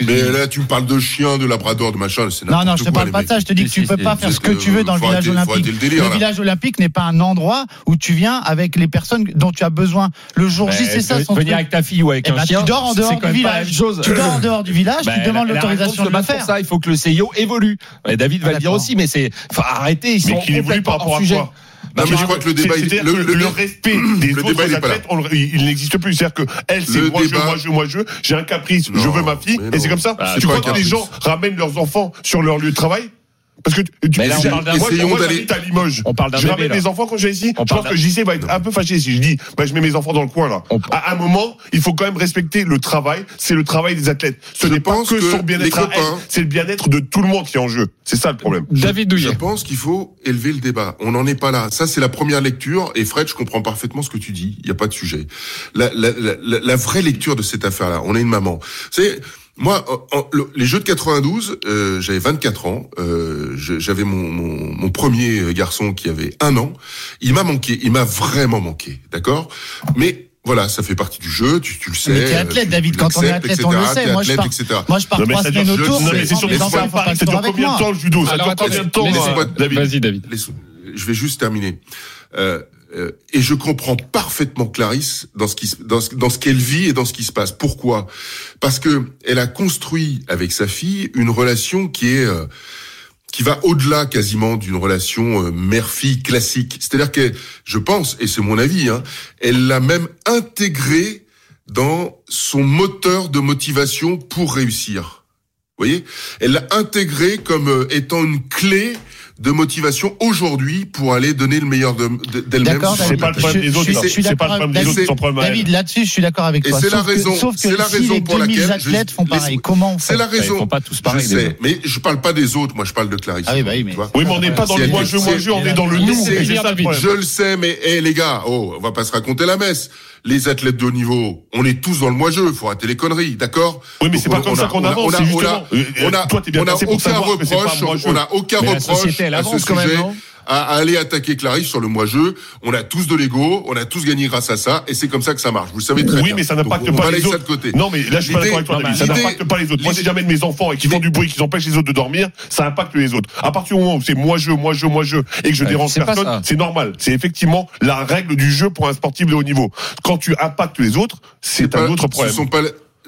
Mais là, tu me parles de chien, de labrador, de machin. Non, non, je te quoi, parle pas de ça. Je te dis que tu peux pas faire ce que tu veux dans le village olympique. le village olympique n'est pas un endroit où tu viens avec les personnes dont tu as besoin. Le jour J, Bah, c'est ça Venir truc. avec ta fille ou avec Eh un ben, chien, tu dors en dehors du village. Tu dors en dehors du village, tu demandes l'autorisation de le faire. ça. Il faut que le CIO évolue. David va le dire aussi, mais c'est, faut arrêter. Ils sont Mais qu'il évolue par complètement rapport à sujet. quoi? Non, mais je crois que le débat, il- le- le- le respect des le autres athlètes, on il il n'existe plus. C'est-à-dire que elle, c'est moi je, débat- moi je, moi je. J'ai un caprice, je veux ma fille, et c'est comme ça. Ah, tu crois que les gens ramènent leurs enfants sur leur lieu de travail? Parce que tu, là, on j'ai- parle d'un- moi, essayons moi, d'aller- j'habite à Limoges. On parle d'un Je bébé, ramène là. mes enfants quand je vais ici. On je pense que JC va être un peu fâché si je dis, bah, je mets mes enfants dans le coin là. On- À un moment, il faut quand même respecter le travail. C'est le travail des athlètes. Ce Je n'est pas pense que, que son bien-être à elle, copains- c'est le bien-être de tout le monde qui est en jeu. C'est ça le problème. David Je Douillet. pense qu'il faut élever le débat. On n'en est pas là. Ça, c'est la première lecture. Et Fred, je comprends parfaitement ce que tu dis. Il n'y a pas de sujet. La, la, la, la- la vraie lecture de cette affaire-là, on est une maman. C'est moi, en- en- le- les Jeux de 92, euh, j'avais 24 ans. Euh, j'avais mon, mon, mon premier garçon qui avait un an. Il m'a manqué. Il m'a vraiment manqué. D'accord? Mais voilà, ça fait partie du jeu. Tu, tu le sais. Mais t'es athlète, tu- David. tu Quand on est athlète, on le etc. sait. T'es Moi, je athlète, pars, etc. moi, je pars trois ça semaines dure- autour. non, mais c'est le ça dure combien de temps le judo Ça dure combien de temps, euh, David Vas-y, David. Je vais juste terminer. Euh, euh, et je comprends parfaitement Clarisse dans ce qui dans ce, qu'elle vit et dans ce qui se passe. Pourquoi? Parce que elle a construit avec sa fille une relation qui est euh, qui va au-delà quasiment d'une relation euh, mère-fille classique. C'est-à-dire que je pense, et c'est mon avis, hein, elle l'a même intégré dans son moteur de motivation pour réussir. Vous voyez? Elle l'a intégré comme euh, étant une clé de motivation aujourd'hui pour aller donner le meilleur de- de- d'elle-même. C'est pas le problème Je- des autres, C'est pas le problème des autres, c'est son problème. David, là-dessus, je suis d'accord avec Et toi. c'est la raison- Sauf que c'est la si raison les pour 2000 laquelle athlètes je- font pareil, comment on fait C'est la raison. Ils font pas tous pareil, Je les sais, mais je parle pas des autres. Moi, je parle de Clarisse. Ah oui, bah oui, mais- on n'est pas dans le moi je, moi je, on est dans le nous. Et. Je le sais, mais eh les gars, oh, on va pas se raconter la messe. Les athlètes de haut niveau, on est tous dans le moi-jeu. Faut arrêter les conneries, d'accord? Oui, mais c'est pas on comme a- ça qu'on avance, on a- c'est on a- justement. euh, On a, bien on a aucun reproche, on a aucun reproche à ce sujet. À, à aller attaquer Clarisse sur le moi-jeu. On a tous de l'ego, on a tous gagné grâce à ça, et c'est comme ça que ça marche. Vous le savez très Oui, bien. mais ça n'impacte on pas va les laisser ça autres. de côté. Non, mais là, je suis pas L'idée- d'accord avec toi, David. Ça n'impacte pas les autres. Moi, si j'amène mes enfants et qu'ils font du bruit, qu'ils empêchent les autres de dormir, ça impacte les autres. À partir du moment où c'est moi je, moi je, moi je, et que je Ouais, dérange personne, c'est normal. C'est effectivement la règle du jeu pour un sportif de haut niveau. Quand tu impactes les autres, c'est pas- un autre problème.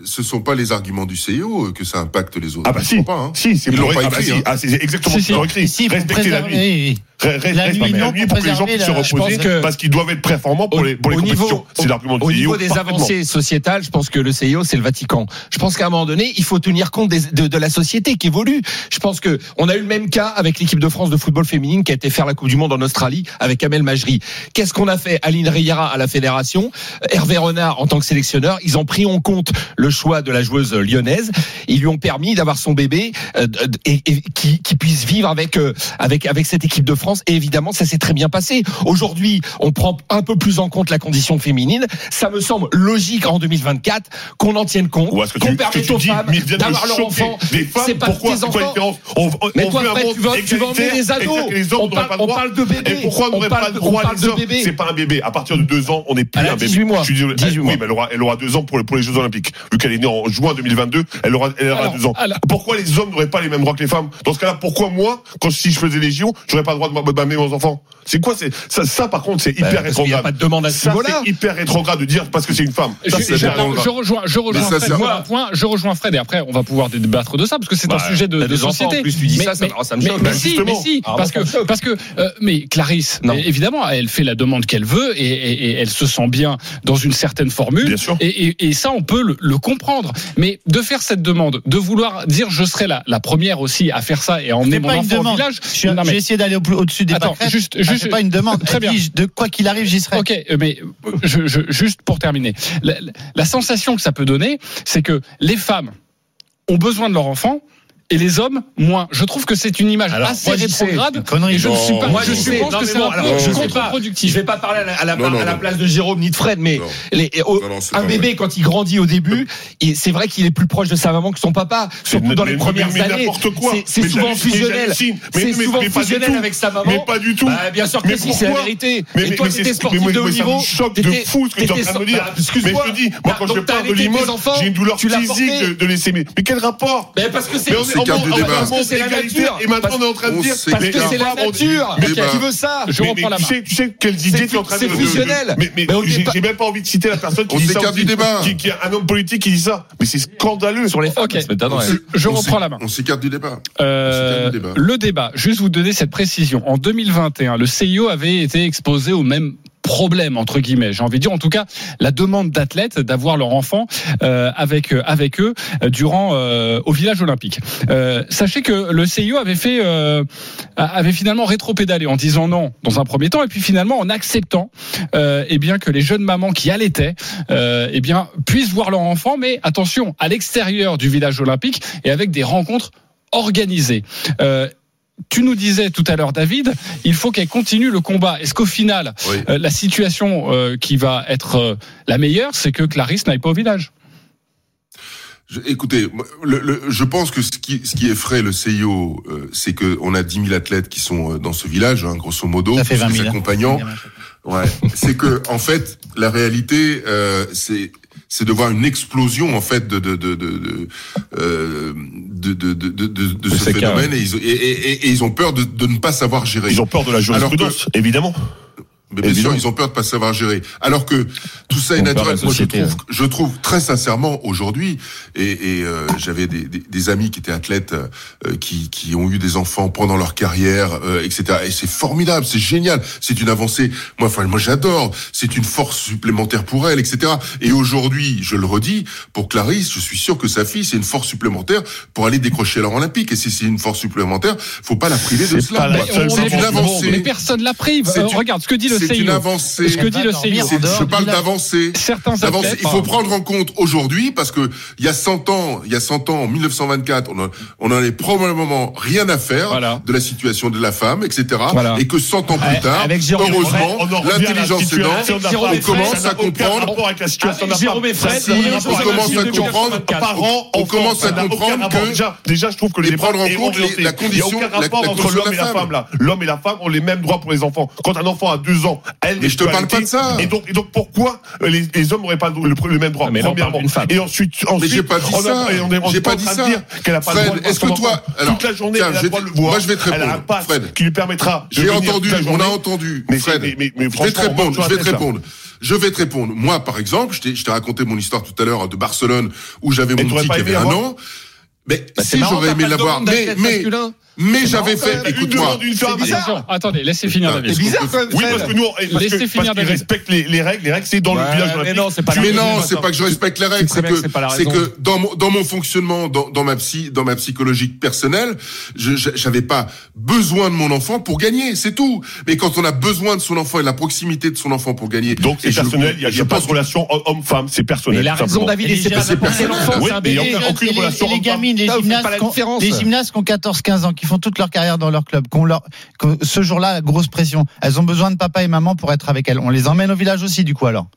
Ce sont pas, ce sont pas les arguments du CIO euh, que ça impacte les autres. Ah bah si, pas, hein. si, c'est Ils l'ont pas ah bah écrit, si. hein. Ah, c'est exactement Si, ce qu'ils ont écrit. si, Respecter la nuit. oui, oui. Re- re- La respecter nuit, la non, nuit pour que les gens puissent se la- je reposer pense que- parce qu'ils doivent être performants pour les, pour les au niveau, compétitions. C'est l'argument du au CIO, niveau des avancées sociétales, je pense que le CIO c'est le Vatican. Je pense qu'à un moment donné, il faut tenir compte des- de, de la société qui évolue. Je pense que on a eu le même cas avec l'équipe de France de football féminine qui a été faire la Coupe du Monde en Australie avec Amel Majri. Qu'est-ce qu'on a fait? Aline Riera à la fédération, Hervé Renard en tant que sélectionneur, ils ont pris en compte le choix de la joueuse lyonnaise. Ils lui ont permis d'avoir son bébé euh, et, et qui, puisse vivre avec, euh, avec, avec cette équipe de France. Et évidemment, ça s'est très bien passé. Aujourd'hui, on prend un peu plus en compte la condition féminine. Ça me semble logique en 2024 qu'on en tienne compte, qu'on permette aux dis, femmes d'avoir leur enfant. C'est pas pourquoi, des enfants. On, on, mais toi, après, tu vas, tu ados. On, parle, on, parle, de bébé. Pourquoi on n'aurait pas le droit à C'est pas un bébé. À partir de deux ans, on n'est plus un bébé. 18 mois. Oui, mais elle aura, deux ans pour, pour les Jeux Olympiques qu'elle est née en juin 2022, elle aura, elle aura alors, deux ans. Pourquoi les hommes n'auraient pas les mêmes droits que les femmes? Dans ce cas-là, pourquoi moi, quand si je faisais les JO, j'aurais pas le droit de m'amener mes enfants? C'est quoi C'est ça, par contre, c'est bah, hyper bah, rétrograde. Il n'y a pas de demande à ce niveau C'est hyper rétrograde de dire parce que c'est une femme. Je, rejoins, je rejoins Fred. Moi, je rejoins Fred et après, on va pouvoir débattre de ça parce que c'est un bah, sujet de, de société. En plus, tu dis ça, ça, me choque. Mais, bah, si, mais si, ah, parce que, parce que, mais Clarisse, évidemment, elle fait la demande qu'elle veut et elle se sent bien dans une certaine formule. Bien sûr. Et ça, on peut le comprendre. Mais de faire cette demande, de vouloir dire je serai la, la première aussi à faire ça et à emmener mon enfant au village. J'ai essayé d'aller au-dessus des Attends, juste, ah, pas une demande. Très bien. De quoi qu'il arrive, j'y serai. Ok, euh, mais euh, je, je, juste pour terminer, la, la sensation que ça peut donner, c'est que les femmes ont besoin de leur enfant et les hommes moins. Je trouve que c'est une image assez moi, rétrograde. Et je ne suis pas. Moi, je, je pense que c'est bon, contre-productif. Je ne vais pas parler à la, place de Jérôme ni de Fred, mais un bébé quand il grandit au début, c'est vrai qu'il est plus proche de sa maman que son papa, surtout dans les premières années. C'est souvent fusionnel. C'est souvent fusionnel avec sa maman. Mais pas du tout. Bah, bien sûr que si, c'est la vérité. Et toi, t'étais sportif de haut niveau. choc de fou ce que tu es en train de me dire. Bah, mais je te dis, moi, bah, quand je parle de Limoges, j'ai une douleur physique de laisser. Mais quel rapport parce que c'est écart du débat. C'est la nature. Et maintenant, on est en train de dire. Parce que c'est la nature. Tu veux ça Je reprends la main. Tu sais quelle idée tu es en train de. C'est fusionnel. Mais j'ai même pas envie de citer la personne qui dit ça. du débat. Qui est un homme politique qui dit ça. Mais c'est scandaleux. Sur les femmes. Je reprends la main. On euh, s'écarte du débat. Le débat. Juste vous donner cette précision. En 2021, le CIO avait été exposé au même problème entre guillemets. J'ai envie de dire, en tout cas, la demande d'athlètes d'avoir leur enfant euh, avec euh, avec eux euh, durant euh, au village olympique. Euh, sachez que le CIO avait fait euh, avait finalement rétropédalé en disant non dans un premier temps et puis finalement en acceptant eh bien que les jeunes mamans qui allaitaient eh bien puissent voir leur enfant, mais attention à l'extérieur du village olympique et avec des rencontres organisées. Euh, tu nous disais tout à l'heure, David, il faut qu'elle continue le combat. Est-ce qu'au final, euh, la situation euh, qui va être euh, la meilleure, c'est que Clarisse n'aille pas au village? Écoutez, je pense que ce qui, ce qui effraie le CIO, c'est qu'on a 10 000 athlètes qui sont dans ce village, hein, grosso modo, ça fait 20 000 accompagnants. Ouais, c'est que en fait, la réalité, c'est c'est de voir une explosion en fait de de de de de, euh, de, de, de, ce phénomène et ils, ont peur de, de ne pas savoir gérer. Ils ont peur de la jurisprudence, évidemment. Mais bien sûr, ils ont peur de pas savoir gérer. Alors que tout ça est naturel. Moi, je trouve, je trouve très sincèrement aujourd'hui, et, et euh, j'avais des, des, amis qui étaient athlètes, euh, qui, qui ont eu des enfants pendant leur carrière, euh, etc. Et c'est formidable, c'est génial, c'est une avancée. Moi, enfin, moi, j'adore. C'est une force supplémentaire pour elle, etc. Et aujourd'hui, je le redis, pour Clarisse, je suis sûr que sa fille, c'est une force supplémentaire pour aller décrocher l'or olympique. Et si c'est une force supplémentaire, faut pas la priver de cela. C'est une avancée. Mais personne la prive. Euh, regarde ce que dit le c'est une avancée. Ce que dit le CIO. Je parle d'avancée. Certains Il faut prendre en compte aujourd'hui parce que il y a 100 ans, il y a 100 ans, en 1924, on n'en avait probablement rien à faire voilà. de la situation de la femme, etc. Voilà. Et que 100 ans plus tard, avec heureusement, l'intelligence aidante, on commence à comprendre. Jérôme et Fred, on commence à comprendre. Parents, on commence à comprendre que déjà, je trouve que les prendre en compte la condition, entre l'homme et la femme. L'homme et la femme ont les mêmes droits pour les enfants. Quand un enfant a deux ans gens. Elle, mais je te parle pas de ça. Et donc, et donc pourquoi euh, les, les hommes n'auraient pas le, le, même droit ah, mais Premièrement? Une femme. Et ensuite, ensuite j'ai pas dit on a, ça. J'ai pas dit ça. Qu'elle a pas Fred, est-ce que toi, alors, toute la journée, tiens, elle a droit le voir. Moi, je vais te répondre. Elle a un Fred. qui lui permettra. J'ai entendu. On a entendu. Mais Fred, je vais te répondre. Je vais te répondre. Je vais te répondre. Moi, par exemple, je t'ai raconté mon histoire tout à l'heure de Barcelone où j'avais mon petit qui avait un an. Mais bah si j'aurais aimé l'avoir, mais mais mais eh ben, j'avais fait. Écoute-moi. Attendez, laissez finir David. C'est bizarre quand. Oui, parce que nous, parce laissez que, finir parce respecte les, règles. Les règles, c'est dans le village. Mais non, c'est pas. Mais non, c'est pas que je respecte les règles. C'est que, c'est que dans mon, dans mon fonctionnement, dans, dans ma psy, dans ma psychologie personnelle, je j'avais pas besoin de mon enfant pour gagner. C'est tout. Mais quand on a besoin de son enfant et la proximité de son enfant pour gagner, donc c'est personnel. Il n'y a pas de relation homme-femme. C'est personnel. La raison, David, c'est parce que c'est l'enfant, c'est un bébé. Aucune relation. Les gymnastes qui ont 14-15 ans qui font toute leur carrière dans leur club, qu'on leur, ce jour-là, grosse pression, elles ont besoin de papa et maman pour être avec elles. On les emmène au village aussi, du coup, alors.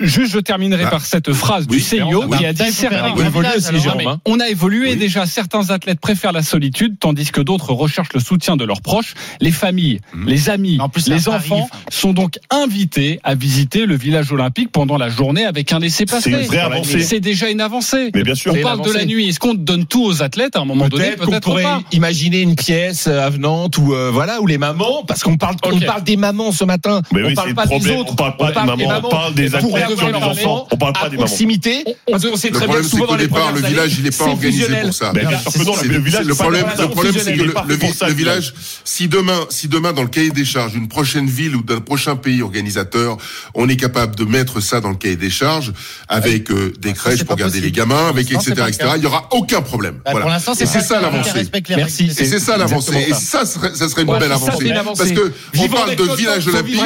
Juste, je terminerai Ah. par cette phrase du CIO qui a dit certains- on hein. On a évolué déjà. Certains athlètes préfèrent la solitude, tandis que d'autres recherchent le soutien de leurs proches. Les familles, les amis, plus, les enfants sont donc invités à visiter le village olympique pendant la journée avec un laissez-passer. C'est une vraie avancée. C'est déjà une avancée. Mais bien sûr. On parle de la nuit. Est-ce qu'on donne tout aux athlètes à un moment donné? Peut-être qu'on Peut-être pourrait pas. imaginer une pièce euh, avenante où euh, voilà où les mamans parce qu'on parle on Ok. parle des mamans ce matin Mais on oui, parle c'est pas le des problème. autres On parle pas des mamans, on parle des athlètes revenir qui ont des enfants. On parle pas des mamans. proximité parce qu'on sait Le très bien problème, que c'est souvent qu'au dans les départ, premières le village, il n'est pas organisé pour ça. Le village, problème, c'est que le, village, si demain, si demain, dans le cahier des charges d'une prochaine ville ou d'un prochain pays organisateur, on est capable de mettre ça dans le cahier des charges avec euh, des crèches pour garder les gamins, avec etc., etc., il y aura aucun problème. Voilà. pour l'instant, c'est Et c'est ça l'avancée. Merci. Et c'est ça l'avancée. Et ça. ça, serait- une belle avancée. Parce que on parle de village olympique.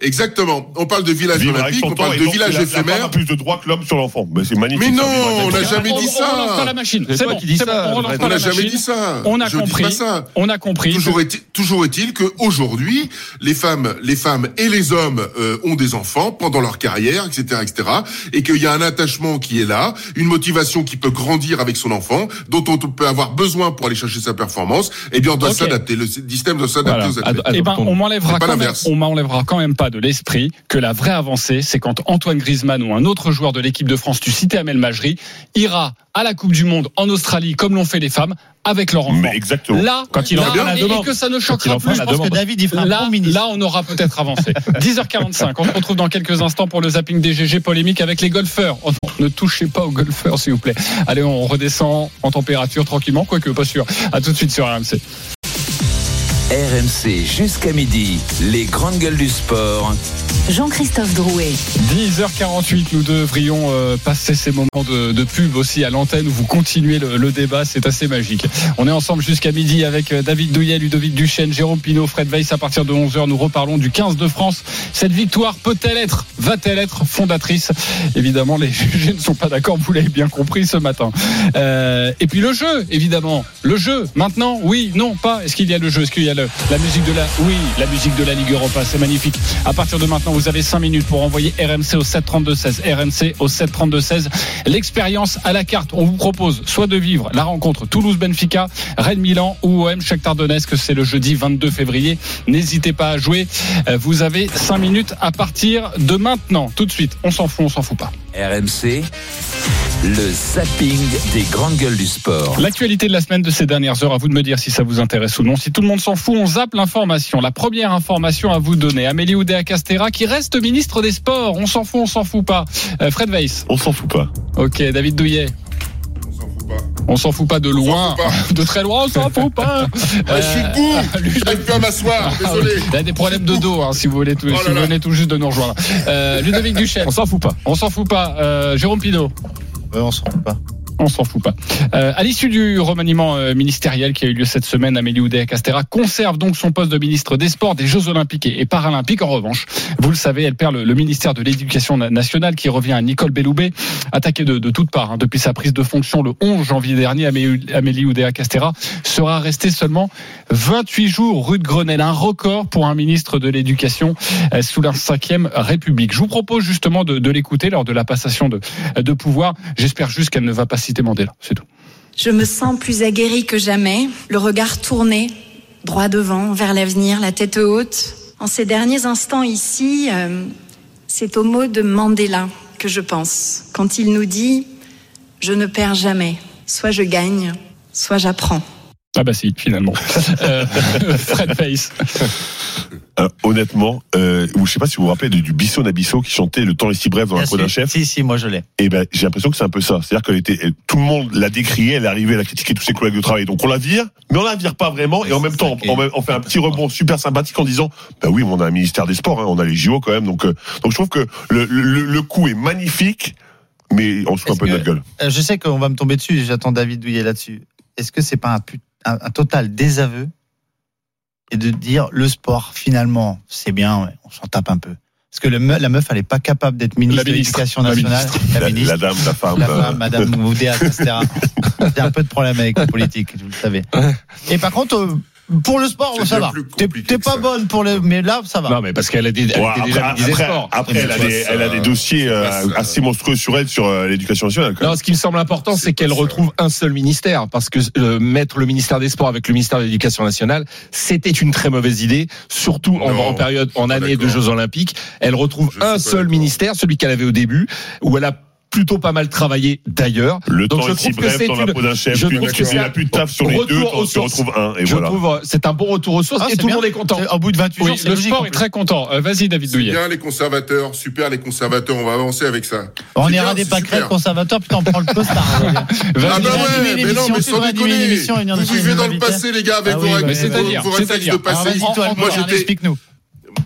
Exactement. On parle de village olympique, on parle de donc village la- la femme éphémère. a plus de droits que l'homme sur l'enfant. Mais c'est magnifique. Mais non, on n'a jamais dit On relance ça. la machine. C'est bon. bon, on On n'a jamais dit ça. On a compris. On a compris. Toujours est toujours est-il que aujourd'hui les femmes, les femmes et les hommes euh, ont des enfants pendant leur carrière, etc., etc., et qu'il y a un attachement qui est là, une motivation qui peut grandir avec son enfant, dont on peut avoir besoin pour aller chercher sa performance. Eh bien, on doit s'adapter. Le système doit s'adapter Voilà. aux athlètes. Eh ben, on m'enlèvera quand on quand même pas de l'esprit que la vraie avancée, c'est quand Antoine Griezmann ou un autre joueur de l'équipe de France, tu citais Amel Majri, ira à la Coupe du Monde en Australie, comme l'ont fait les femmes, avec leur enfant. Mais exactement. Là, Quand il en là, et, que ça ne choquera plus. la Je pense demande. que David, il fera un là, là, on aura peut-être avancé. <laughs> 10h45, on se retrouve dans quelques instants pour le zapping des GG polémique avec les golfeurs. Oh non, ne touchez pas aux golfeurs, s'il vous plaît. Allez, on redescend en température tranquillement, quoique pas sûr. À tout de suite sur RMC. RMC jusqu'à midi, les grandes gueules du sport. Jean-Christophe Drouet. 10h48, nous devrions euh, passer ces moments de, de pub aussi à l'antenne où vous continuez le, le débat, c'est assez magique. On est ensemble jusqu'à midi avec euh, David Douillet, Ludovic Duchesne, Jérôme Pinault, Fred Weiss. À partir de 11h, nous reparlons du 15 de France. Cette victoire peut-elle être, va-t-elle être fondatrice? Évidemment, les <laughs> juges ne sont pas d'accord, vous l'avez bien compris ce matin. Euh, et puis le jeu, évidemment. Le jeu, maintenant, oui, non, pas. Est-ce qu'il y a le jeu? Est-ce qu'il y a le, la musique de la... Oui, la musique de la Ligue Europa, c'est magnifique. À partir de maintenant, vous avez 5 minutes pour envoyer RMC au 732-16. RMC au 732-16. L'expérience à la carte. On vous propose soit de vivre la rencontre Toulouse-Benfica, Rennes-Milan ou OM Shakhtar Donetsk. C'est le jeudi 22 février. N'hésitez pas à jouer. Euh, Vous avez 5 minutes à partir de maintenant. Tout de suite. On s'en fout, on s'en fout pas. RMC, le zapping des grandes gueules du sport. L'actualité de la semaine de ces dernières heures, à vous de me dire si ça vous intéresse ou non. Si tout le monde s'en fout, on zappe l'information. La première information à vous donner, Amélie Oudéa-Castera qui reste ministre des Sports. On s'en fout, on s'en fout pas. Euh, Fred Weiss. On s'en fout pas. Ok, David Douillet. On s'en fout pas de loin, <laughs> de très loin, on s'en fout pas. <laughs> Ah, je suis debout. J'arrive plus à m'asseoir. Désolé. Il a des problèmes de dos, hein, si vous voulez, tout, Oh si là vous là. venez tout juste de nous rejoindre. Euh, Ludovic Duchesne. On s'en fout pas. On s'en fout pas. Euh, Jérôme Pinault. Ouais, on s'en fout pas. On s'en fout pas. Euh, à l'issue du remaniement euh, ministériel qui a eu lieu cette semaine, Amélie Oudéa-Castera conserve donc son poste de ministre des Sports, des Jeux Olympiques et, Paralympiques. En revanche, vous le savez, elle perd le, ministère de l'Éducation na- nationale qui revient à Nicole Belloubet, attaquée de, toutes parts hein, depuis sa prise de fonction le 11 janvier dernier. Amélie Oudéa-Castera sera restée seulement 28 jours rue de Grenelle, un record pour un ministre de l'Éducation euh, sous la 5e République. Je vous propose justement de, l'écouter lors de la passation de, pouvoir. J'espère juste qu'elle ne va pas citer Mandela, c'est tout. Je me sens plus aguerrie que jamais, le regard tourné, droit devant, vers l'avenir, la tête haute. En ces derniers instants ici, euh, c'est au mot de Mandela que je pense, quand il nous dit ⁇ Je ne perds jamais, soit je gagne, soit j'apprends ⁇ Ah bah si, finalement. <laughs> Euh, Fred Pace. Euh, honnêtement, euh, je sais pas si vous vous rappelez du, du Bisson Nabisso qui chantait Le temps est si bref dans la peau d'un chef. Si, si, moi je l'ai. Et ben, j'ai l'impression que c'est un peu ça. C'est-à-dire était, elle- tout le monde l'a décriée, elle est arrivée, elle a critiqué tous ses collègues de travail. Donc on la vire, mais on la vire pas vraiment. Et en même temps, on, on fait un petit rebond super sympathique en disant, bah oui, on a un ministère des Sports, hein, on a les JO quand même. Donc, euh, donc je trouve que le, le, le coup est magnifique, mais on se fout un peu de notre gueule. Euh, Je sais qu'on va me tomber dessus, j'attends David Douillet là-dessus. Est-ce que c'est pas un, un total désaveu et de dire le sport, finalement, c'est bien, on s'en tape un peu Parce que le me- la meuf, elle n'est pas capable d'être ministre de l'Éducation nationale. La, La, ministre. la dame, la femme. La euh, femme, Madame Oudéa, etc. J'ai <laughs> un peu de problème avec la politique, vous le savez. Et par contre, euh, pour le sport, ça va. T'es pas ça. bonne pour le, mais là, ça va. Non, mais parce qu'elle a, des, elle Ouais, était déjà après, ministre des après, Sports. après, elle, a des, elle a des dossiers euh, assez monstrueux sur elle sur euh, l'éducation nationale. Non, ce qui me semble important, C'est qu'elle retrouve un seul ministère, parce que euh, mettre le ministère des Sports avec le ministère de l'Éducation nationale, c'était une très mauvaise idée, surtout en, Non, en période, en année de. Jeux Olympiques. Elle retrouve Je un seul ministère, celui qu'elle avait au début, où elle a plutôt pas mal travaillé d'ailleurs. Le Donc temps je est si que bref c'est dans la peau d'un chef. je trouve que c'est un plus de taf sur les deux, tu sources. retrouves un. Et je voilà. trouve euh, c'est un bon retour aux sources Ah, et tout le monde est content. Au bout de 28 Oui, jours, le sport est très content. Euh, Vas-y, David Douillet. bien les conservateurs, super les conservateurs, on va avancer avec ça. On ira des pâquerettes conservateurs, putain, on prend le costard. <laughs> Ah bah ouais, une mais non, émission, mais sans déconner. Vous vivez dans le passé, les gars, avec Ah vos règles, de Alors passé. Moi, j'étais, explique-nous.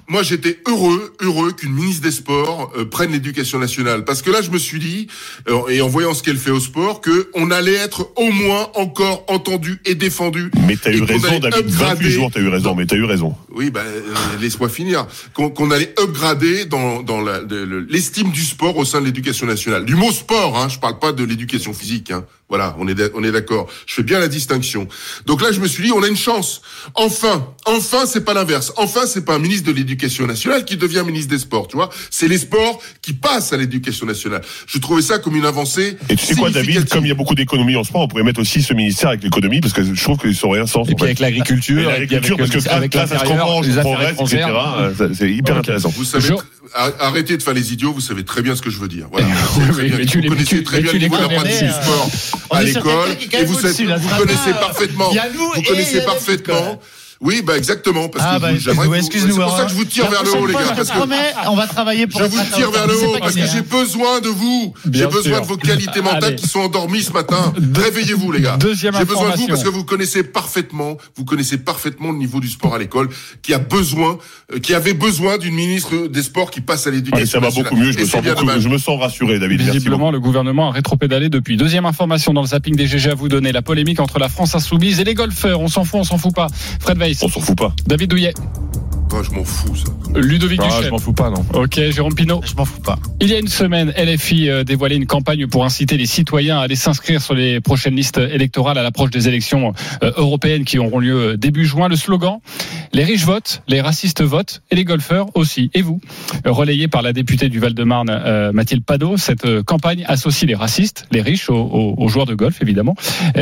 Moi, j'étais heureux, heureux qu'une ministre des Sports euh, prenne l'éducation nationale, parce que là, je me suis dit, euh, et en voyant ce qu'elle fait au sport, que on allait être au moins encore entendu et défendu. Mais t'as eu raison, David. 28 upgrader jours, t'as eu raison, mais t'as eu raison. Oui, ben euh, laisse-moi finir. Qu'on allait upgrader dans, dans l'estime du sport au sein de l'éducation nationale. Du mot sport, hein, je parle pas de l'éducation physique. Hein. Voilà, on est on est d'accord. Je fais bien la distinction. Donc là, je me suis dit, on a une chance. Enfin, enfin, c'est pas l'inverse. Enfin, c'est pas un ministre de l'éducation nationale qui devient ministre des sports. Tu vois, c'est les sports qui passent à l'éducation nationale. Je trouvais ça comme une avancée. Et tu sais quoi, David, comme il y a beaucoup d'économies en sport, on pourrait mettre aussi ce ministère avec l'économie, parce que je trouve qu'ils sont rien sans. Et puis avec l'agriculture, l'agriculture, avec parce que avec qu'on l'intérieur, mange, les progresse, etc. euh, ça- C'est hyper intéressant. Vous savez, Je- tr- ar- arrêtez de faire les idiots, vous savez très bien ce que je veux dire. Voilà. <laughs> Vous mais tu connaissez très bien le les niveau d'apprentissage du sport à l'école, et vous, savez- connaissez parfaitement. Vous connaissez parfaitement. Oui, bah exactement, parce Ah que bah, excuse-nous, que vous- excuse-nous. C'est pour ça que je vous tire vers le haut, les gars, je parce que promets, on va travailler pour je vous tire vers le haut parce que j'ai hein. besoin de vous. J'ai besoin de vos qualités mentales qui sont endormies ce matin. Réveillez-vous, les gars. Deuxième J'ai besoin de vous information. parce que vous connaissez parfaitement, vous connaissez parfaitement le niveau du sport à l'école, qui a besoin, euh, qui avait besoin d'une ministre des Sports qui passe à l'éducation. Ça va beaucoup mieux, je me sens bien beaucoup, je me sens rassuré, David. Visiblement, le gouvernement a rétropédalé depuis. Deuxième information dans le zapping des GG à vous donner. La polémique entre la France insoumise et les golfeurs. On s'en fout, on s'en fout pas. Fred On s'en fout pas. David Douillet. Oh, je m'en fous, ça. Ludovic Ah, je m'en fous pas, non. Ok, Jérôme Pinault. Je m'en fous pas. Il y a une semaine, LFI euh, dévoilait une campagne pour inciter les citoyens à aller s'inscrire sur les prochaines listes électorales à l'approche des élections euh, européennes qui auront lieu euh, début juin. Le slogan Les riches votent, les racistes votent et les golfeurs aussi. Et vous Relayé par la députée du Val-de-Marne, Mathilde Padot, cette campagne associe les racistes, les riches, aux, aux- joueurs de golf, évidemment.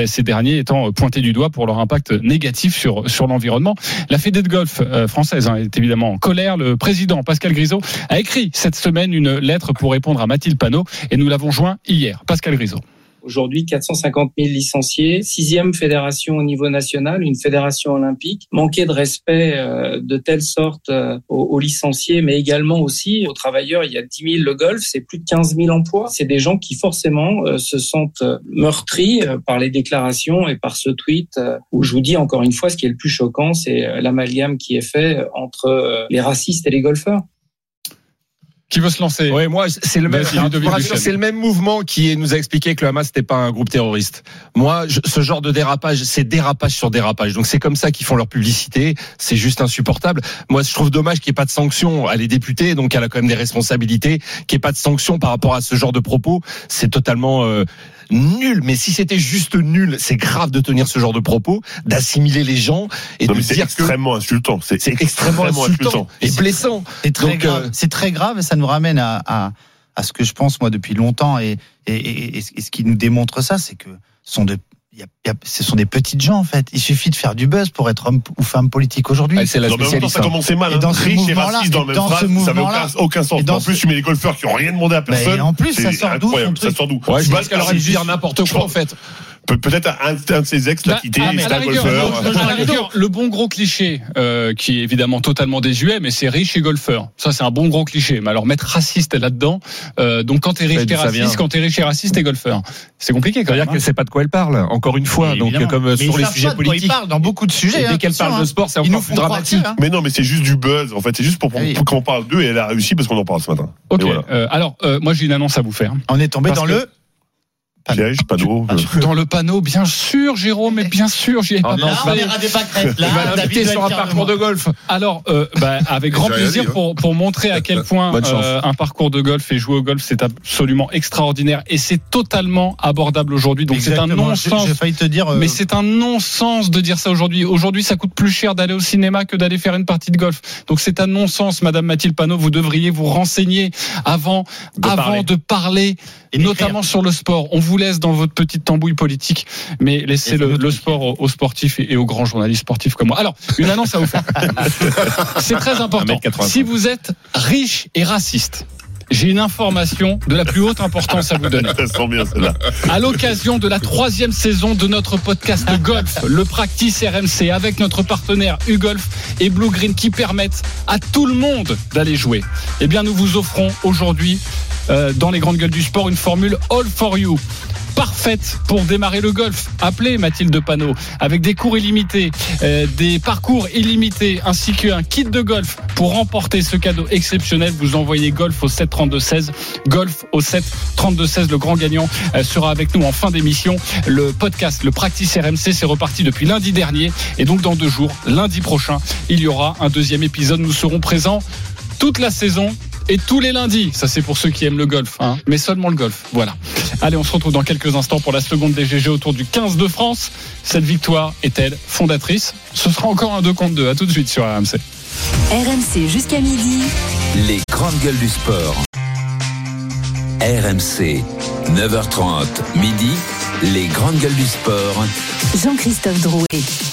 Ces derniers étant pointés du doigt pour leur impact négatif sur, sur l'environnement. La Fédé de golf française est évidemment en colère. Le président Pascal Grisot a écrit cette semaine une lettre pour répondre à Mathilde Panot et nous l'avons joint hier. Pascal Grisot. Aujourd'hui, 450 000 licenciés, sixième fédération au niveau national, une fédération olympique. Manquer de respect euh, de telle sorte euh, aux, licenciés, mais également aussi aux travailleurs. Il y a 10 000 le golf, c'est plus de 15 000 emplois. C'est des gens qui forcément euh, se sentent meurtris par les déclarations et par ce tweet où je vous dis encore une fois, ce qui est le plus choquant, c'est l'amalgame qui est fait entre les racistes et les golfeurs. Qui veut se lancer Ouais, moi, c'est le même, c'est le même mouvement qui nous a expliqué que le Hamas n'était pas un groupe terroriste. Moi, je- ce genre de dérapage, c'est dérapage sur dérapage. Donc c'est comme ça qu'ils font leur publicité. C'est juste insupportable. Moi, je trouve dommage qu'il n'y ait pas de sanction. Elle est députée, donc elle a quand même des responsabilités. Qu'il n'y ait pas de sanction par rapport à ce genre de propos, c'est totalement euh, nul. Mais si c'était juste nul, c'est grave de tenir ce genre de propos, d'assimiler les gens et Non, de c'est dire que extrêmement insultant. C'est c'est extrêmement insultant et blessant. C'est très euh, C'est très grave et ça nous ramène à, à, à ce que je pense moi depuis longtemps et, et, et, et ce et ce qui nous démontre ça, c'est que ce sont de y a- il y a- ce sont des petites gens en fait. Il suffit de faire du buzz pour être homme ou femme politique aujourd'hui. Ouais, c'est la temps, ça spécialiste. commençait mal. Et Hein. dans ce Riche et raciste dans et dans phrase, ce ça n'avait aucun, aucun sens. et En plus, ce- tu mets les golfeurs qui ont rien demandé à personne. en plus, ça sort d'où, Ça sort d'où Ouais, je Tu pense dû dire n'importe quoi en fait. Pe- Peut-être un, un de ses ex l'a Bah, quitté, ah, c'est un golfeur. le bon gros cliché, euh, qui est évidemment totalement désuet, mais c'est riche et golfeur. Ça, c'est un bon gros cliché. Mais alors mettre raciste là-dedans, euh, donc quand t'es riche, t'es vient raciste, quand t'es riche et raciste, t'es golfeur. C'est compliqué quand C'est-à-dire même. qu'elle sait pas de quoi elle parle. Encore une fois, donc évidemment. comme euh, Mais sur les sujets politiques. parlent dans beaucoup de sujets. Et hein, dès qu'elle parle hein. de sport, c'est encore plus dramatique. que, hein. Mais non, mais c'est juste du buzz. En fait, c'est juste pour, qu'on parle d'eux et elle a réussi parce qu'on en parle ce matin. Ok. Euh, alors, euh, moi, j'ai une annonce à vous faire. On est tombé dans le Piège, panneau. euh. Dans le panneau, bien sûr, Jérôme, mais bien sûr, j'y ai pas Oh non, pensé. on ira des pâquerettes, là. David sur un parcours de golf. Alors, euh, bah, avec grand plaisir pour, pour montrer à quel point Bonne chance. euh, un parcours de golf et jouer au golf, c'est absolument extraordinaire et c'est totalement abordable aujourd'hui. Donc c'est un non-sens. J'ai- J'ai failli te dire. euh, Mais c'est un non-sens de dire ça aujourd'hui. Aujourd'hui, ça coûte plus cher d'aller au cinéma que d'aller faire une partie de golf. Donc c'est un non-sens, Madame Mathilde Panot. Vous devriez vous renseigner avant, De avant parler. de parler, Et notamment sur le sport. On vous laisse dans votre petite tambouille politique, mais laissez le, sport aux, aux sportifs et, et aux grands journalistes sportifs comme moi. Alors, une annonce à vous faire. <laughs> c'est très important. 1m85. Si vous êtes riche et raciste, j'ai une information de la plus haute importance à vous donner. <laughs> Ça sent bien celle-là. À l'occasion de la troisième saison de notre podcast Golf, le Practice RMC, avec notre partenaire UGolf et Blue Green qui permettent à tout le monde d'aller jouer. Eh bien, nous vous offrons aujourd'hui, euh, dans les grandes gueules du sport, une formule All for You. Parfaite pour démarrer le golf. Appelez Mathilde Panot avec des cours illimités, euh, des parcours illimités ainsi qu'un kit de golf pour remporter ce cadeau exceptionnel. Vous envoyez golf au 7 32 16. Golf au 7 32 16. Le grand gagnant euh, sera avec nous en fin d'émission. Le podcast, le Practice RMC, c'est reparti depuis lundi dernier. Et donc dans deux jours, lundi prochain, il y aura un deuxième épisode. Nous serons présents toute la saison. Et tous les lundis, ça c'est pour ceux qui aiment le golf, hein, mais seulement le golf. Voilà. Allez, on se retrouve dans quelques instants pour la seconde des GG autour du 15 de France. Cette victoire est-elle fondatrice? Ce sera encore un 2 contre 2. À tout de suite sur RMC. RMC jusqu'à midi. Les grandes gueules du sport. RMC, 9h30, midi. Les grandes gueules du sport. Jean-Christophe Drouet.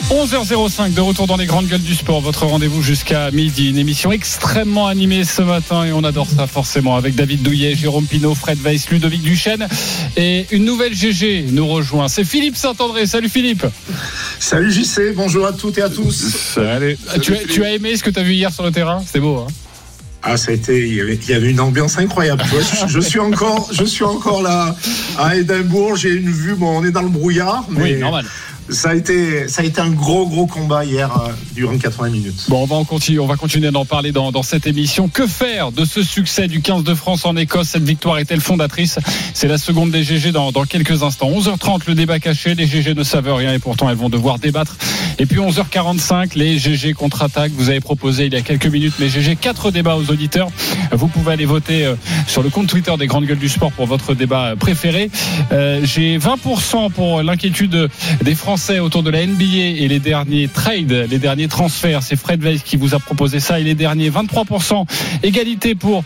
11h05 de retour dans les grandes gueules du sport. Votre rendez-vous jusqu'à midi. Une émission extrêmement animée ce matin et on adore ça forcément avec David Douillet, Jérôme Pinault, Fred Weiss, Ludovic Duchesne et une nouvelle GG nous rejoint. C'est Philippe Saint-André. Salut Philippe. Salut JC, bonjour à toutes et à tous. Allez. Tu, as, tu as aimé ce que tu as vu hier sur le terrain? C'était beau. Hein? Ah, ça a été, il y avait, il y avait une ambiance incroyable. Je, je suis encore, je suis encore là à Édimbourg. J'ai une vue, bon, on est dans le brouillard, mais oui, normal. Ça a été, ça a été un gros, gros combat hier euh, durant 80 minutes. Bon, on va en continuer, on va continuer d'en parler dans, dans cette émission. Que faire de ce succès du 15 de France en Écosse? Cette victoire est-elle fondatrice? C'est la seconde des GG dans, quelques instants. 11h30, le débat caché. Les GG ne savent rien et pourtant elles vont devoir débattre. Et puis 11h45, les GG contre-attaque. Vous avez proposé il y a quelques minutes, mais GG, quatre débats aux auditeurs. Vous pouvez aller voter euh, sur le compte Twitter des Grandes Gueules du Sport pour votre débat préféré. Euh, J'ai 20% pour l'inquiétude des Français autour de la NBA et les derniers trades, les derniers transferts. C'est Fred Weiss qui vous a proposé ça. Et les derniers 23% égalité pour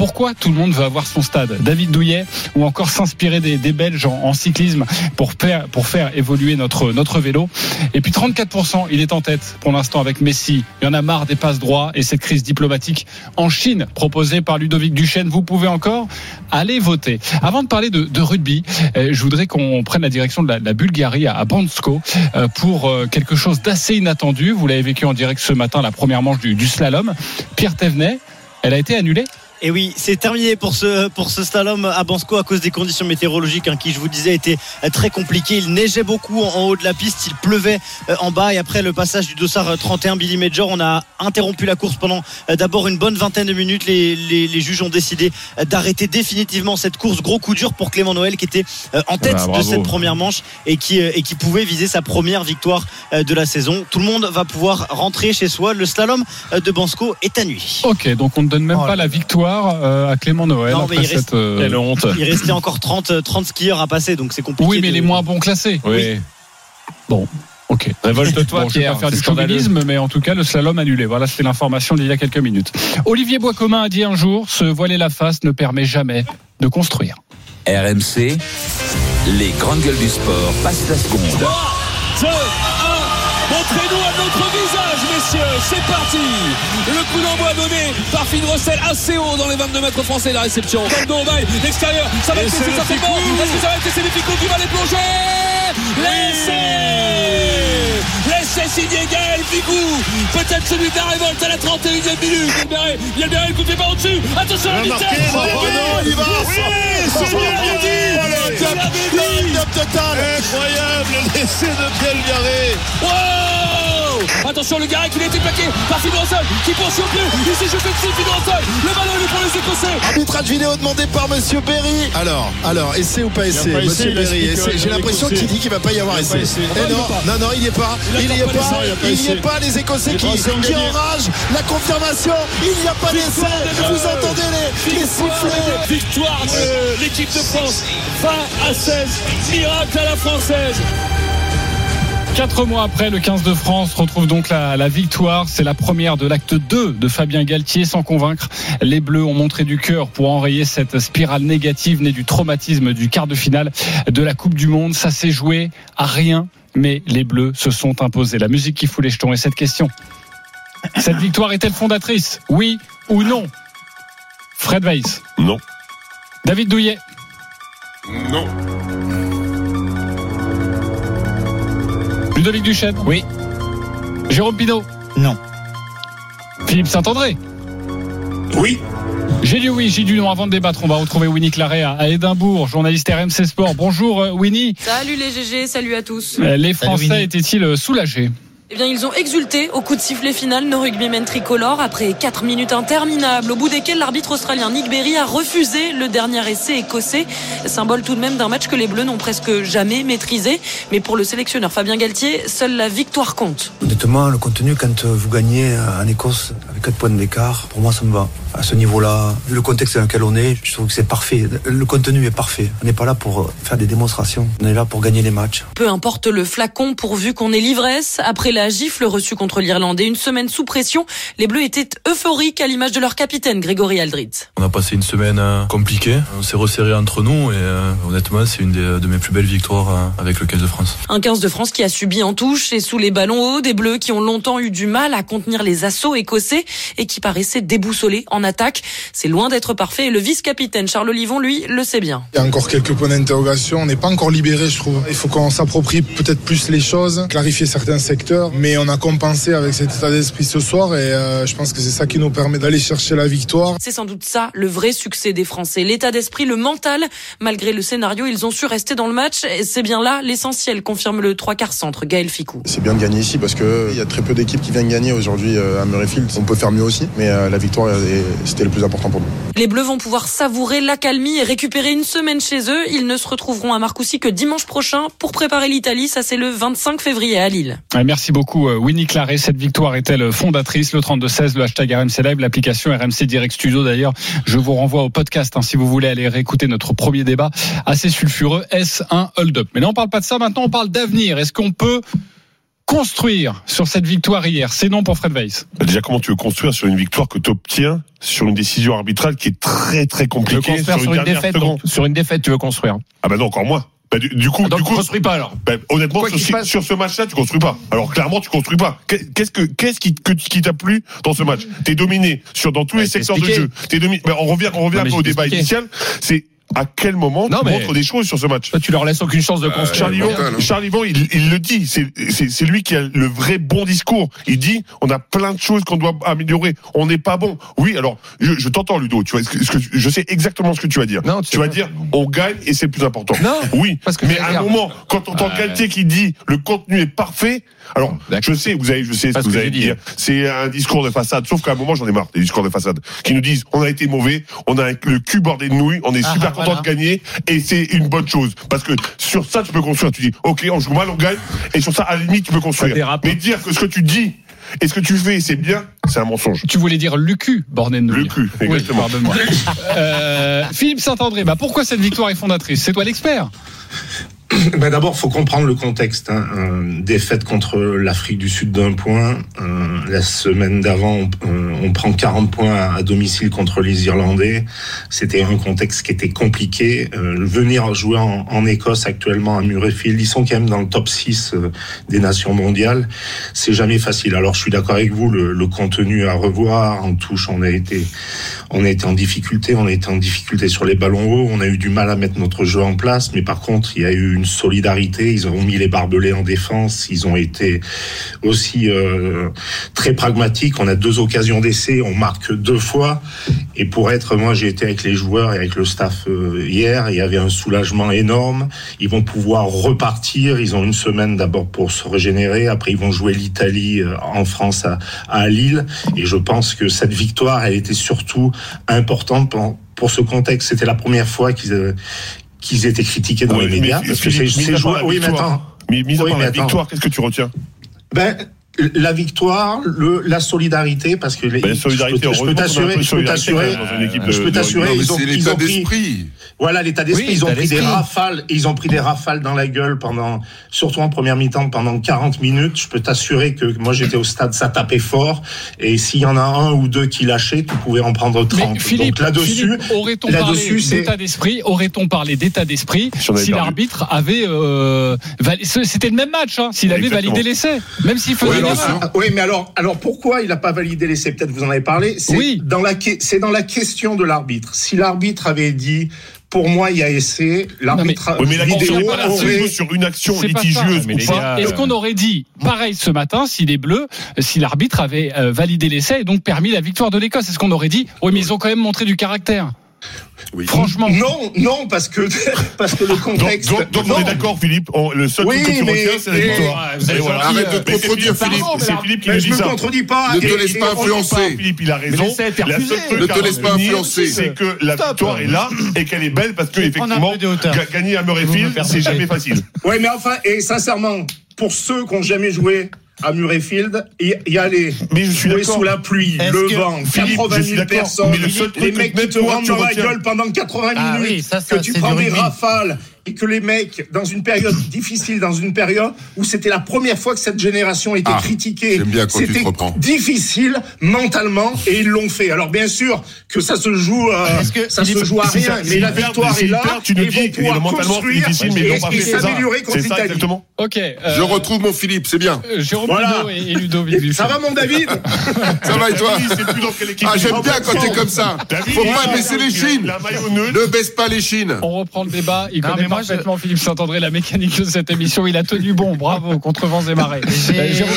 pourquoi tout le monde veut avoir son stade David Douillet ou encore s'inspirer des, Belges en, cyclisme pour faire, évoluer notre, vélo. Et puis 34%, il est en tête pour l'instant avec Messi. Il y en a marre des passes droits et cette crise diplomatique en Chine proposée par Ludovic Duchesne. Vous pouvez encore aller voter. Avant de parler de, rugby, euh, je voudrais qu'on prenne la direction de la, la Bulgarie à, à Bansko euh, pour euh, quelque chose d'assez inattendu. Vous l'avez vécu en direct ce matin, la première manche du, du slalom. Pierre Thévenet, elle a été annulée et oui, c'est terminé pour ce, pour ce slalom à Bansko à cause des conditions météorologiques hein, qui, je vous disais, étaient très compliquées. Il neigeait beaucoup en, en, haut de la piste, il pleuvait euh, en bas. Et après le passage du dossard 31 Billy Major, on a interrompu la course pendant euh, d'abord une bonne vingtaine de minutes. Les, les, les juges ont décidé euh, d'arrêter définitivement cette course. Gros coup dur pour Clément Noël qui était en tête ah, de cette première manche et qui, et qui pouvait viser sa première victoire de la saison. Tout le monde va pouvoir rentrer chez soi. Le slalom de Bansko est à nuit. Ok, donc on ne donne même oh, pas la victoire à Clément Noël non, après il, cette euh, honte. il restait encore 30, 30 skieurs à passer, donc c'est compliqué. Oui, mais de... les moins bons classés. Oui. oui. Bon. Ok. Révolte-toi, bon, Je vais pas faire du chauvinisme, mais en tout cas, le slalom annulé. Voilà, c'était l'information d'il y a quelques minutes. Olivier Boiscomin a dit un jour se voiler la face ne permet jamais de construire. RMC, les grandes gueules du sport passent la seconde. 3, 2, 1, montrez-nous à notre visage, messieurs, c'est parti. Le coup d'envoi donné par Finn Rossel assez haut dans les 22 mètres français, la réception. Caldo Bail, l'extérieur, ça va être laissé certainement. Est-ce que ça va être laissé Fico qui va les plonger? Laissez. Laissez signer Gaël Ficou Peut-être celui de la révolte à la 31e minute. Il y a le coup de par au-dessus. Attention la vitesse Oh il va c'est Incroyable l'essai de Biel Garé Attention le Garec, il a été plaqué par Fidanzol qui poursuit au plus. Il s'est jeté dessus Fidanzol. Le ballon il est pour les Écossais. Arbitrage vidéo demandé par Monsieur Berry. Alors, alors, essai ou pas essai, Monsieur Berry. J'ai l'impression qu'il dit qu'il va pas y avoir essai. essai. Eh Non, non, non, il n'y est pas. Il n'y est pas il n'y est pas. Les Écossais qui, enragent. La confirmation. Il n'y a pas d'essai. Vous entendez les, les sifflets. Victoire de l'équipe de France 20 à 16. Miracle à la française. Quatre mois après, le 15 de France retrouve donc la, la victoire. C'est la première de l'acte 2 de Fabien Galtier. Sans convaincre, les Bleus ont montré du cœur pour enrayer cette spirale négative née du traumatisme du quart de finale de la Coupe du Monde. Ça s'est joué à rien, mais les Bleus se sont imposés. La musique qui fout les jetons. Et cette question, cette victoire est-elle fondatrice? Oui ou non? Fred Weiss Non. David Douillet Non. Ludovic Duchesne Oui. Jérôme Pinault Non. Philippe Saint-André Oui. J'ai dit oui, j'ai dit non. Avant de débattre, on va retrouver Winnie Claret à Édimbourg, journaliste RMC Sport. Bonjour euh, Winnie. Salut les GG, salut à tous. Euh, Les Français étaient-ils soulagés? Eh bien, ils ont exulté au coup de sifflet final nos rugbymen tricolores après 4 minutes interminables, au bout desquelles l'arbitre australien Nick Berry a refusé le dernier essai écossais, symbole tout de même d'un match que les Bleus n'ont presque jamais maîtrisé. Mais pour le sélectionneur Fabien Galtier, seule la victoire compte. Honnêtement, le contenu, quand vous gagnez en Écosse avec 4 points d'écart, pour moi, ça me va. À ce niveau-là, le contexte dans lequel on est, je trouve que c'est parfait. Le contenu est parfait. On n'est pas là pour faire des démonstrations. On est là pour gagner les matchs. Peu importe le flacon pourvu qu'on ait l'ivresse. Après la gifle reçue contre l'Irlande et une semaine sous pression, les Bleus étaient euphoriques à l'image de leur capitaine Grégory Aldritz. On a passé une semaine euh, compliquée. On s'est resserré entre nous et euh, honnêtement, c'est une des- de mes plus belles victoires euh, avec le 15 de France. Un 15 de France qui a subi en touche et sous les ballons hauts des Bleus qui ont longtemps eu du mal à contenir les assauts écossais et qui paraissaient déboussolés en attaque. C'est loin d'être parfait et le vice-capitaine Charles Olivon, lui, le sait bien. Il y a encore quelques points d'interrogation. On n'est pas encore libéré, je trouve. Il faut qu'on s'approprie peut-être plus les choses, clarifier certains secteurs. Mais on a compensé avec cet état d'esprit ce soir et euh, je pense que c'est ça qui nous permet d'aller chercher la victoire. C'est sans doute ça le vrai succès des Français. L'état d'esprit, le mental. Malgré le scénario, ils ont su rester dans le match. Et c'est bien là l'essentiel, confirme le trois quarts centre Gaël Ficou. C'est bien de gagner ici parce que il y a très peu d'équipes qui viennent gagner aujourd'hui euh, à Murrayfield. On peut faire mieux aussi, mais euh, la victoire c'était le plus important pour nous. Les Bleus vont pouvoir savourer l'accalmie et récupérer une semaine chez eux. Ils ne se retrouveront à Marcoussis que dimanche prochain pour préparer l'Italie. Ça, c'est le 25 février à Lille. Ouais, Merci beaucoup euh, Winnie Claret. Cette victoire est-elle fondatrice? Le 32-16, le hashtag RMC Live, l'application RMC Direct Studio d'ailleurs. Je vous renvoie au podcast hein, si vous voulez aller réécouter notre premier débat assez sulfureux. Est-ce un hold-up Mais là on parle pas de ça, maintenant on parle d'avenir. Est-ce qu'on peut construire sur cette victoire hier? C'est non pour Fred Weiss. Bah, Déjà, comment tu veux construire sur une victoire que tu obtiens sur une décision arbitrale qui est très très compliquée sur une défaite, donc. Sur une défaite, tu veux construire. Ah bah non, encore moins. Bah, du, du coup, Ah, donc du tu coup, construis pas alors. bah, honnêtement, sur, ce match-là, tu construis pas. Alors clairement, tu construis pas. Qu'est- Qu'est-ce que qu'est-ce qui que- qui t'a plu dans ce match? T'es dominé sur dans tous les secteurs de jeu. T'es dominé. Bah, on revient, on revient Non, un peu au débat expliqué. initial. C'est à quel moment Non, tu mais- montres des choses sur ce match? Toi, tu leur laisses aucune chance de Euh, construire. Charlie Van, hein. Il, il le dit, c'est c'est- c'est lui qui a le vrai bon discours. Il dit, on a plein de choses qu'on doit améliorer. On n'est pas bon. Oui, alors je, je t'entends, Ludo. Tu vois, ce que, ce que tu- je sais exactement ce que tu vas dire. Non, tu tu vas dire, on gagne et c'est le plus important. Non, oui, parce que mais à un moment, quand on entend Ouais. Galtier qui dit, le contenu est parfait. Alors, je sais, vous avez, je sais ce que vous allez dire. C'est un discours de façade. Sauf qu'à un moment, j'en ai marre des discours de façade qui nous disent, on a été mauvais, on a le cul bordé de nouilles, on est Ah, super content voilà. de gagner et c'est une bonne chose parce que sur ça tu peux construire. Tu dis, ok, on joue mal, on gagne et sur ça à la limite tu peux construire. Mais dire que ce que tu dis et ce que tu fais c'est bien, c'est un mensonge. Tu voulais dire Lucu, bordel de Le cul, Oui, exactement. pardonne-moi. <laughs> Euh, Philippe Saint-André, bah pourquoi cette victoire est fondatrice? C'est toi l'expert. <coughs> Ben D'abord, faut comprendre le contexte. Hein. Euh, défaite contre l'Afrique du Sud d'un point. Euh, la semaine d'avant, on, euh, on prend 40 points à, domicile contre les Irlandais. C'était un contexte qui était compliqué. Euh, venir jouer en, en Écosse actuellement à Murrayfield, ils sont quand même dans le top 6 euh, des nations mondiales. C'est jamais facile. Alors, je suis d'accord avec vous, le, le contenu à revoir. En touche, on a été, on a été en difficulté. On a été en difficulté sur les ballons hauts. On a eu du mal à mettre notre jeu en place. Mais par contre, il y a eu solidarité. Ils ont mis les barbelés en défense. Ils ont été aussi euh, très pragmatique. On a deux occasions d'essai, on marque deux fois. Et pour être, moi, j'ai été avec les joueurs et avec le staff euh, hier. Il y avait un soulagement énorme. Ils vont pouvoir repartir. Ils ont une semaine d'abord pour se régénérer. Après, ils vont jouer l'Italie euh, en France à, Lille. Et je pense que cette victoire, elle était surtout importante pour, pour ce contexte. C'était la première fois qu'ils qu'ils étaient critiqués dans les mais médias. Parce que c'est mis ces à part joueurs. la Oui, mais attends. Mais mis à Oui, part mais la attends. victoire, qu'est-ce que tu retiens? Ben, la victoire, le, la solidarité, parce que les, Ben, solidarité, je peux- t'assurer, je peux t'assurer, je peux t'assurer, ils ont, ils pris, d'esprit. voilà l'état d'esprit, Oui, ils ont pris des rafales, ils ont pris des rafales dans la gueule pendant, surtout en première mi-temps pendant 40 minutes. Je peux t'assurer que moi j'étais au stade, ça tapait fort, et s'il y en a un ou deux qui lâchaient, tu pouvais en prendre 30. Mais Philippe, Donc là-dessus, aurait-on parlé d'état d'esprit Aurait-on parlé d'état d'esprit Si l'arbitre avait euh, C'était le même match, hein, s'il avait validé l'essai, même s'il faisait Oui. Ah, oui, mais alors, alors pourquoi il n'a pas validé l'essai? Peut-être vous en avez parlé. C'est Oui. dans la c'est dans la question de l'arbitre. Si l'arbitre avait dit pour moi il y a essai, l'arbitre Oui, mais la vidéo aurait sur une action pas litigieuse ça. ou pas. Est-ce qu'on aurait dit pareil ce matin si les Bleus, si l'arbitre avait euh, validé l'essai et donc permis la victoire de l'Écosse? Est-ce qu'on aurait dit oui mais ils ont quand même montré du caractère? Oui. Franchement. Non, non, parce que <laughs> parce que le contexte. donc, donc on est d'accord, Philippe. on- le seul Oui, truc que tu retiens, c'est la victoire. voilà. Arrête de te c'est contredire, Philippe. C'est Philippe qui Mais je dit me ça. contredis pas. Ne te laisse pas influencer. Philippe, il a raison. La seule truc Ne te laisse pas influencer. C'est que la victoire est là et qu'elle est belle parce que effectivement, gagner à me Murrayfield, c'est jamais facile. Ouais, mais enfin, et sincèrement, pour ceux qui n'ont jamais joué à Murrayfield, y, y aller. Mais je suis sous la pluie, le que- vent, Philippe, 80 je 000 suis d'accord, personnes, mais le seul les mecs qui te tu dans la gueule pendant 80 Ah minutes, oui, ça, ça, que tu prends des rafales et que les mecs, dans une période difficile, dans une période où c'était la première fois que cette génération était Ah, critiquée, c'était difficile mentalement et ils l'ont fait. Alors bien sûr que ça se joue, euh, que- ça se joue à rien, ça, mais la victoire est là tu nous et dis vont que pouvoir mentalement difficile, mais et, ils s'améliorer contre l'Italie. Ok. euh, Je retrouve mon Philippe, c'est bien. euh, Jérôme Voilà. Et, Ça va mon David <laughs> Ça va et toi Ah, j'aime bien quand t'es comme ça. Faut pas baisser les chines. Ne baisse pas les chines. On reprend le débat. Il connaît moi, je- parfaitement Philippe Saint-André, la mécanique de cette émission. Il a tenu bon. Bravo <laughs> contre vents et marées.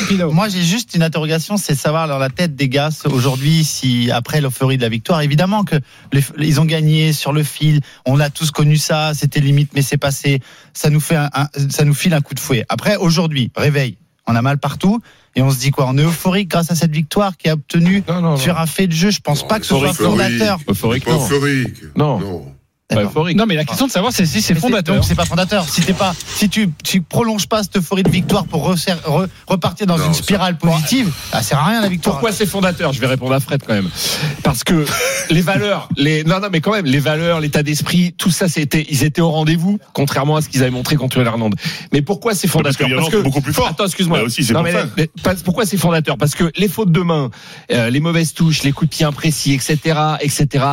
Pinault. Moi, j'ai juste une interrogation, c'est savoir dans la tête des gars aujourd'hui si après l'euphorie de la victoire, évidemment que les- ils ont gagné sur le fil. On a tous connu ça, c'était limite, mais c'est passé. Ça nous fait, un, un- ça nous file un coup de fouet. Après, aujourd'hui, réveil, on a mal partout et on se dit quoi? On est euphorique grâce à cette victoire qui a obtenu sur un fait de jeu. Je pense pas que ce soit fondateur. Euphorique, euphorique. Non. Non. D'accord. euphorique. Non, mais la question de savoir c'est si c'est fondateur. Donc c'est pas fondateur. Si t'es pas, si tu, tu prolonges pas cette euphorie de victoire pour re- repartir dans Non, une spirale positive, ça sert à rien la victoire. Pourquoi c'est fondateur? Je vais répondre à Fred quand même. Parce que les valeurs, les non non mais quand même les valeurs, l'état d'esprit, tout ça c'était ils étaient au rendez-vous contrairement à ce qu'ils avaient montré contre l'Irlande. Mais pourquoi c'est Parce fondateur? que l'Irlande, c'est beaucoup plus fort. Attends, excuse-moi. Aussi, c'est pour pourquoi c'est fondateur? Parce que les fautes de main, euh, les mauvaises touches, les coups de pied imprécis, etc., etc.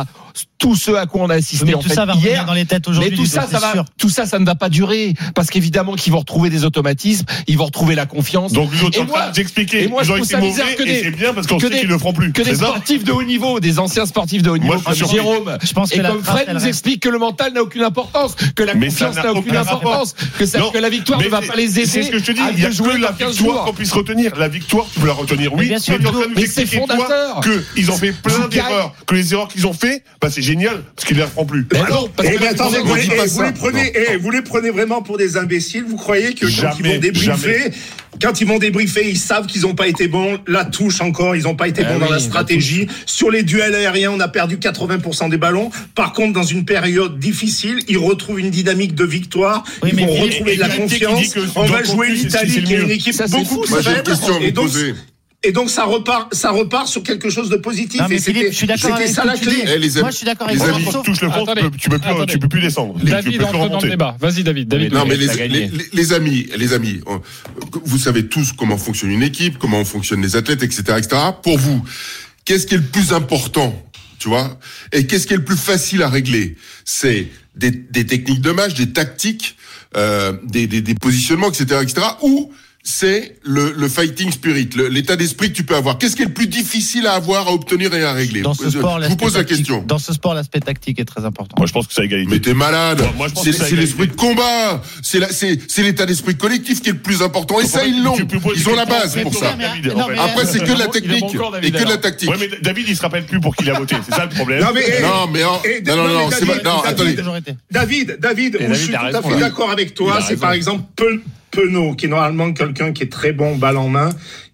Tout ce à quoi on a assisté Mais en tout fait ça va hier, revenir dans les têtes aujourd'hui. mais tout ça, ça va, tout ça, ça ne va pas durer parce qu'évidemment qu'ils vont retrouver des automatismes, ils vont retrouver la confiance. Donc, Et moi- train d'expliquer. et moi, Ils je ont trouve été ça mauvais bizarre que et des- c'est bien parce qu'on que sait des- qu'ils le feront plus. que des sportifs de haut niveau, des anciens sportifs de haut niveau, Moi, comme. Jérôme, Je pense que et comme Fred nous explique que le mental n'a aucune importance, que la Mais confiance n'a aucune aucun importance, que, ça- que la victoire ne va pas les aider. C'est ce que je te dis. Il y a que la dans 15 victoire qu'on puisse retenir. La victoire, tu peux la retenir. Oui, bien sûr, mais c'est expliquer, fondateur. qu'ils ont fait plein Vous d'erreurs, que les erreurs qu'ils ont fait, bah, c'est génial, parce qu'ils les feront plus. Mais non, parce Eh que bien, attendez, vous, les- eh, ça. vous les prenez, Non. eh, vous les prenez vraiment pour des imbéciles. Vous croyez que quand ils vont débriefer, jamais. quand ils vont débriefer, ils savent qu'ils n'ont pas été bons. La touche encore, ils n'ont pas été Ah bons dans oui, la la stratégie. Sur les duels aériens, on a perdu 80% des ballons. Par contre, dans une période difficile, ils retrouvent une dynamique de victoire. Oui, ils vont retrouver et de la confiance. On va jouer l'Italie, qui est une équipe beaucoup plus faible. Et donc. Et donc ça repart, ça repart sur quelque chose de positif. Non, mais et c'était Philippe, je suis d'accord c'était avec ça la clé. Eh, les Moi, amis, je suis d'accord les avec amis, tu touches le fond, tu Attendez. peux, tu peux plus, Attendez. tu peux plus descendre. Tu David peux entre plus dans le débat. Vas-y, David. David. Non, mais les, les, les- les amis, les amis, vous savez tous comment fonctionne une équipe, comment fonctionnent les athlètes, etc., etc. Pour vous, qu'est-ce qui est le plus important, tu vois Et qu'est-ce qui est le plus facile à régler? C'est des, des techniques de match, des tactiques, euh, des, des, des positionnements, etc., etc. Ou c'est le, le fighting spirit, l'état d'esprit que tu peux avoir. Qu'est-ce qui est le plus difficile à avoir, à obtenir et à régler? Dans ce Je- sport, Je vous pose la l'aspect tactique- question. Dans ce sport, l'aspect tactique est très important. Moi, je pense que c'est égalité. Mais t'es malade. Moi, moi, C'est l'esprit de combat. C'est la- c'est c'est l'état d'esprit collectif qui est le plus important. Et Donc, ça, ils l'ont. Ils ont la base pour ça. David, Non, en fait. mais- Après, c'est que de la technique encore David et que de la tactique. Ouais, mais David, il se rappelle plus pour qui il a voté. C'est ça le problème. Non, mais, eh, Non, mais eh, non, non, mais non, non, David, attendez. David, je suis t'as tout à fait d'accord avec toi, c'est par exemple Penaud, qui est normalement quelqu'un qui est très bon balle en main.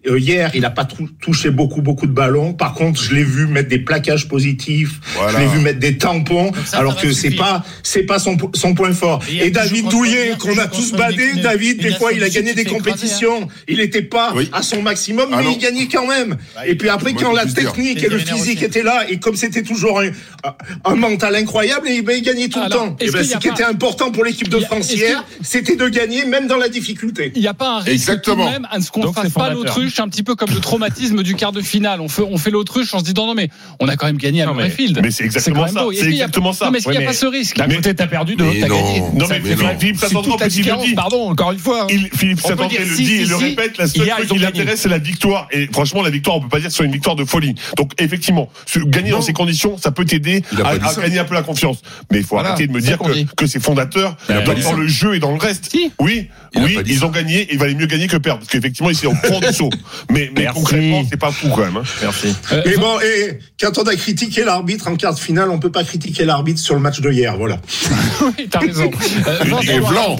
Euh, hier, il a pas touché beaucoup, beaucoup de ballons. Par contre, je l'ai vu mettre des plaquages positifs. Voilà. Je l'ai vu mettre des tampons, ça, alors ça que c'est pas, c'est pas son, son point fort. Et David Douillet, qu'on a tous badé, une- David, une des fois, il a gagné des écraser, compétitions. Il était pas Oui. à son maximum, Ah mais il gagnait quand même. Et puis après, quand la technique Et le physique étaient là, et comme c'était toujours un, un mental incroyable, et ben, il gagnait tout Alors, le temps. Et ben, ce qui était important pour l'équipe de France hier, c'était de gagner même dans la difficulté. Il n'y a pas un risque même à ce qu'on ne Donc, fasse pas fondateur. L'autruche, un petit peu comme le traumatisme du quart de finale. On fait, on fait l'autruche en se disant non mais on a quand même gagné à Murrayfield. mais c'est exactement ça. C'est exactement ça. Non mais est-ce qu'il n'y a pas mais- ce risque D'un côté, t'as perdu, de l'autre, t'as non. gagné. Non, Ça, mais mais Philippe, non. Philippe C'est Saint-André, dit. pardon, encore une fois. Il, Philippe Saint-André le si, dit si, et le répète, la seule chose qui l'intéresse, c'est la victoire. Et franchement, la victoire, on peut pas dire que ce soit une victoire de folie. Donc, effectivement, gagner dans ces conditions, ça peut t'aider à, gagner un peu la confiance. Mais il faut arrêter de me dire que, c'est fondateur dans, le jeu et dans le reste. Oui, oui, ils ont gagné, il valait mieux gagner que perdre. Parce qu'effectivement, ils sont au fond du saut. Mais, concrètement, c'est pas fou quand même. hein. Merci. Euh, Mais bon, et quand on a critiqué l'arbitre en quart de finale, on peut pas critiquer l'arbitre sur le match de hier, voilà. <laughs> oui, t'as raison. Euh, Une Vincent, victoire à la Blanc.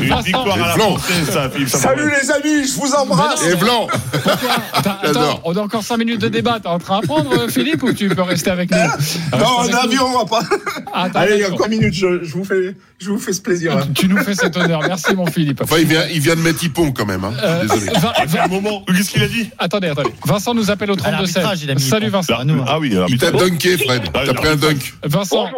Une Vincent. victoire à la Et Blanc. française, ça, Philippe Saint-André. Salut les amis, je vous embrasse. Et blanc. <laughs> Attends, on a encore 5 minutes de débat. T'es en train d'apprendre, euh, Philippe, ou tu peux rester avec nous? Non, en avion, on va pas. Attends, Allez, il y a encore une minute, je, je vous fais, je vous fais ce plaisir. hein. Tu nous fais cet honneur. Merci, mon Philippe. Enfin, il vient, il vient de mettre Hippon quand même. Hein. Euh, Désolé. À Qu'est-ce qu'il a dit Attendez, attendez. Vincent nous appelle au 32 l'arbitrage, il a mis Salut le point. Vincent. hein. Ah oui, Il t'a dunké, Fred. Ah, T'as pris un dunk. Vincent,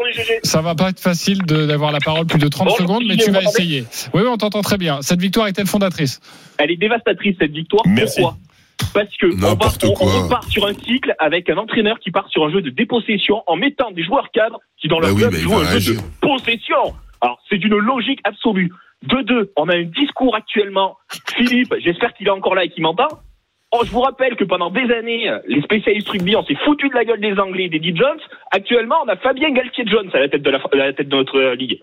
ça va pas être facile de- d'avoir la parole plus de 30 Bonjour, secondes, mais tu vas essayer. Oui, oui, on t'entend très bien. Cette victoire est-elle fondatrice? Elle est dévastatrice cette victoire. Merci. Pourquoi? Parce que on, quoi. repart sur un cycle avec un entraîneur qui part sur un jeu de dépossession en mettant des joueurs cadres qui dans leur Bah oui, club bah, il jouent un jeu de possession. Alors c'est d'une logique absolue. De deux, on a un discours actuellement. Philippe, j'espère qu'il est encore là et qu'il m'entend. Oh, je vous rappelle que pendant des années, les spécialistes rugby, on s'est foutu de la gueule des Anglais et d'Eddie Jones. Actuellement, on a Fabien Galtier-Jones à la tête de la tête de notre euh, ligue.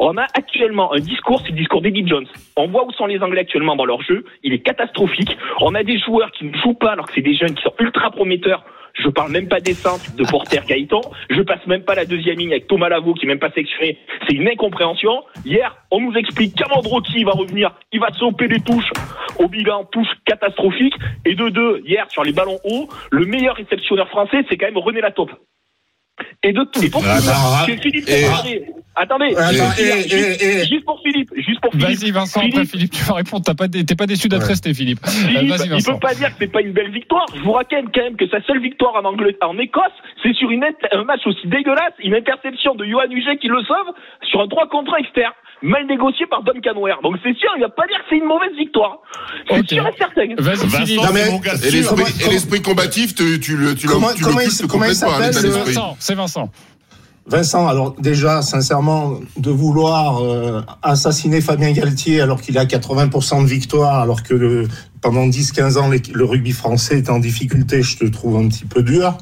On a actuellement un discours, c'est le discours d'Eddie Jones. On voit où sont les Anglais actuellement dans leur jeu. Il est catastrophique. On a des joueurs qui ne jouent pas alors que c'est des jeunes qui sont ultra prometteurs. Je parle même pas des de Porter Gaëtan. Je passe même pas la deuxième ligne avec Thomas Lavaux qui est même pas sélectionné. C'est une incompréhension. Hier, on nous explique qu'Amandrotti va revenir. Il va sauper des touches au bilan, touche catastrophique. Et de deux, hier, sur les ballons hauts, le meilleur réceptionneur français, c'est quand même René Lataupe. Et de et pour Ah, finir, bah, c'est Philippe et-. Attendez, Attends, juste, et- juste- et- et- juste pour Philippe, juste pour Philippe. Vas-y, Vincent, après Philippe, tu vas répondre. T'as pas, t'es pas déçu d'être Ouais. resté, Philippe. Euh, Philippe, il peut pas dire que c'est pas une belle victoire. Je vous rappelle quand même que sa seule victoire en Angleterre, en Écosse, c'est sur une un match aussi dégueulasse, une interception de Johan Huget qui le sauve sur un 3 contre 1 externe, mal négocié par Duncan Ware. Donc c'est sûr, il va pas dire que c'est une mauvaise victoire. C'est sûr et certain. Vas-y, Philippe. Vincent, Non, mais- c'est mon gars Et l'esprit, Comment- et l'esprit combatif, tu, tu le, tu le, Comment- tu comment le il- comment il s'appelle, C'est. Vincent, c'est Vincent. Vincent, alors déjà, sincèrement, de vouloir euh, assassiner Fabien Galtier alors qu'il a 80% de victoire, alors que le- pendant 10-15 ans, le rugby français est en difficulté, je te trouve un petit peu dur.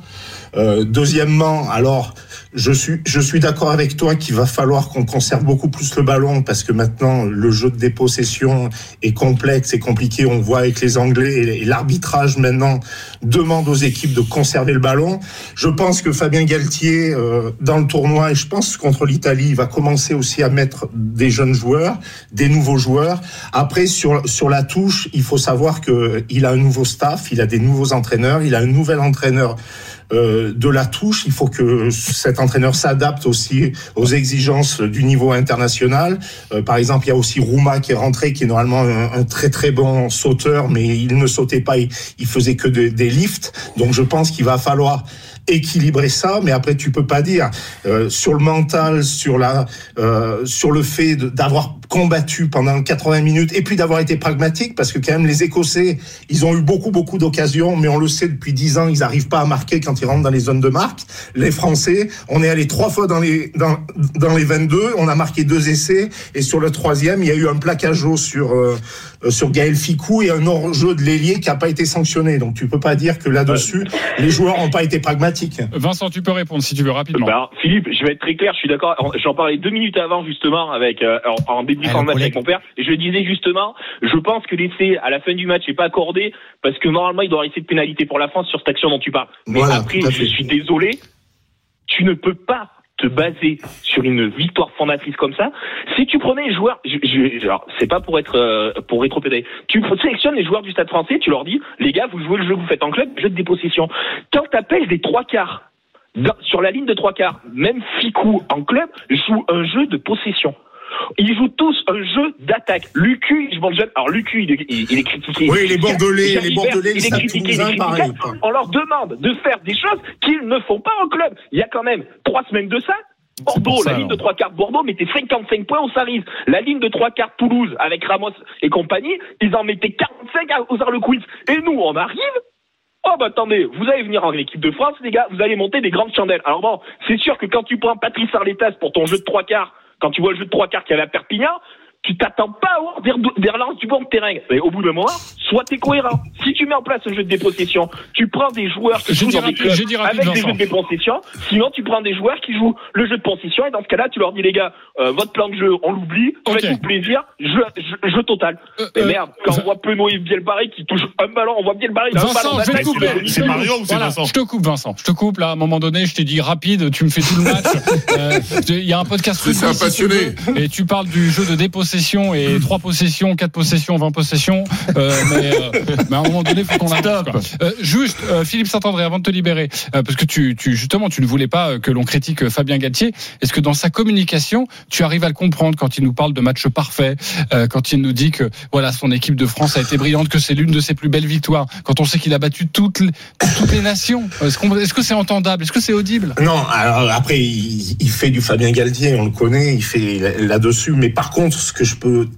Euh, deuxièmement, alors, je suis, je suis d'accord avec toi qu'il va falloir qu'on conserve beaucoup plus le ballon parce que maintenant, le jeu de dépossession est complexe et compliqué. On voit avec les Anglais et l'arbitrage maintenant demande aux équipes de conserver le ballon. Je pense que Fabien Galtier, euh, dans le tournoi, et je pense contre l'Italie, il va commencer aussi à mettre des jeunes joueurs, des nouveaux joueurs. Après, sur, sur la touche, il faut savoir que il a un nouveau staff, il a des nouveaux entraîneurs, il a un nouvel entraîneur euh, de la touche. Il faut que cet entraîneur s'adapte aussi aux exigences du niveau international. Euh, par exemple, il y a aussi Rouma qui est rentré, qui est normalement un, très très bon sauteur, mais il ne sautait pas, il, faisait que de- des lifts. Donc je pense qu'il va falloir équilibrer ça, mais après tu peux pas dire euh, sur le mental, sur la, euh, sur le fait d'avoir combattu pendant 80 minutes et puis d'avoir été pragmatique parce que quand même les Écossais, ils ont eu beaucoup beaucoup d'occasions, mais on le sait depuis 10 ans, ils n'arrivent pas à marquer quand ils rentrent dans les zones de marque. Les Français, on est allé trois fois dans les dans, dans les 22, on a marqué deux essais et sur le troisième, il y a eu un plaquage sur euh, sur Gaël Ficou et un hors-jeu de l'ailier qui a pas été sanctionné. Donc tu peux pas dire que là-dessus, les joueurs ont pas été pragmatiques. Vincent, tu peux répondre si tu veux rapidement. Bah, alors, Philippe, je vais être très clair, je suis d'accord. J'en parlais deux minutes avant justement avec euh, en, débriefant le match avec mon père. Et je disais justement, je pense que l'essai à la fin du match n'est pas accordé parce que normalement il doit rester de pénalité pour la France sur cette action dont tu parles. Mais Voilà, après, je suis désolé, tu ne peux pas te baser sur une victoire fondatrice comme ça. Si tu prenais les joueurs, je, je, c'est pas pour être euh, pour rétropéder. Tu sélectionnes les joueurs du Stade Français, tu leur dis, les gars, vous jouez le jeu que vous faites en club, jeu de dépossession. Quand t'appelles des trois quarts sur la ligne de trois quarts, même Ficou en club joue un jeu de possession. Ils jouent tous un jeu d'attaque. Lucu, je m'en jeune. Alors Lucu, il, est- il, il est critiqué. Oui, les Bordelais, les Bordelais, il est critiqué, il est critiqué. pareil. On leur demande de faire des choses qu'ils ne font pas en club. Il y a quand même trois semaines de ça. Bordeaux, ça, la ligne de trois quarts Bordeaux mettait 55 points au Saris. La ligne de trois quarts Toulouse avec Ramos et compagnie, ils en mettaient 45 à- aux Harlequins. Et nous, on arrive. Oh bah attendez, vous allez venir en équipe de France, les gars, vous allez monter des grandes chandelles. Alors bon, c'est sûr que quand tu prends Patrice Arletas pour ton jeu de trois quarts, quand tu vois le jeu de trois quarts qu'il y avait à Perpignan, tu t'attends pas à avoir des, des relances du bon terrain. Mais au bout d'un moment, sois t'es cohérent. Si tu mets en place un jeu de dépossession, tu prends des joueurs qui J'ai jouent dans des clubs avec des Vincent. jeux de dépossession. Sinon, tu prends des joueurs qui jouent le jeu de possession et dans ce cas-là, tu leur dis les gars, euh, votre plan de jeu, on l'oublie, faites-vous plaisir, jeu, jeu, jeu total. Mais merde, quand on voit Penaud et Bielbarré qui touchent un ballon, on voit Bielbarré, il a un ballon Vincent, je te couper. il le donne. Voilà, Je te coupe, Vincent. Je te coupe là. À un moment donné, je t'ai dit rapide. Tu me fais tout le match. <laughs> Euh, Il y a un podcast. C'est un passionné. et tu parles du jeu de dépossession et <clears throat> 3 possessions, 4 possessions, 20 possessions. Euh, mais, euh, <laughs> mais à un moment donné, il faut qu'on arrête. Euh, juste, euh, Philippe Saint-André, avant de te libérer, euh, parce que tu, tu justement, tu ne voulais pas que l'on critique Fabien Galtier. Est-ce que dans sa communication, tu arrives à le comprendre quand il nous parle de match parfait, euh, quand il nous dit que voilà, son équipe de France a été brillante, que c'est l'une de ses plus belles victoires, quand on sait qu'il a battu toutes les, toutes les nations? Est-ce que c'est entendable? Est-ce que c'est audible? Non, alors après, il, il fait du Fabien Galtier, on le connaît, il fait là- là-dessus. Mais par contre, ce que je peux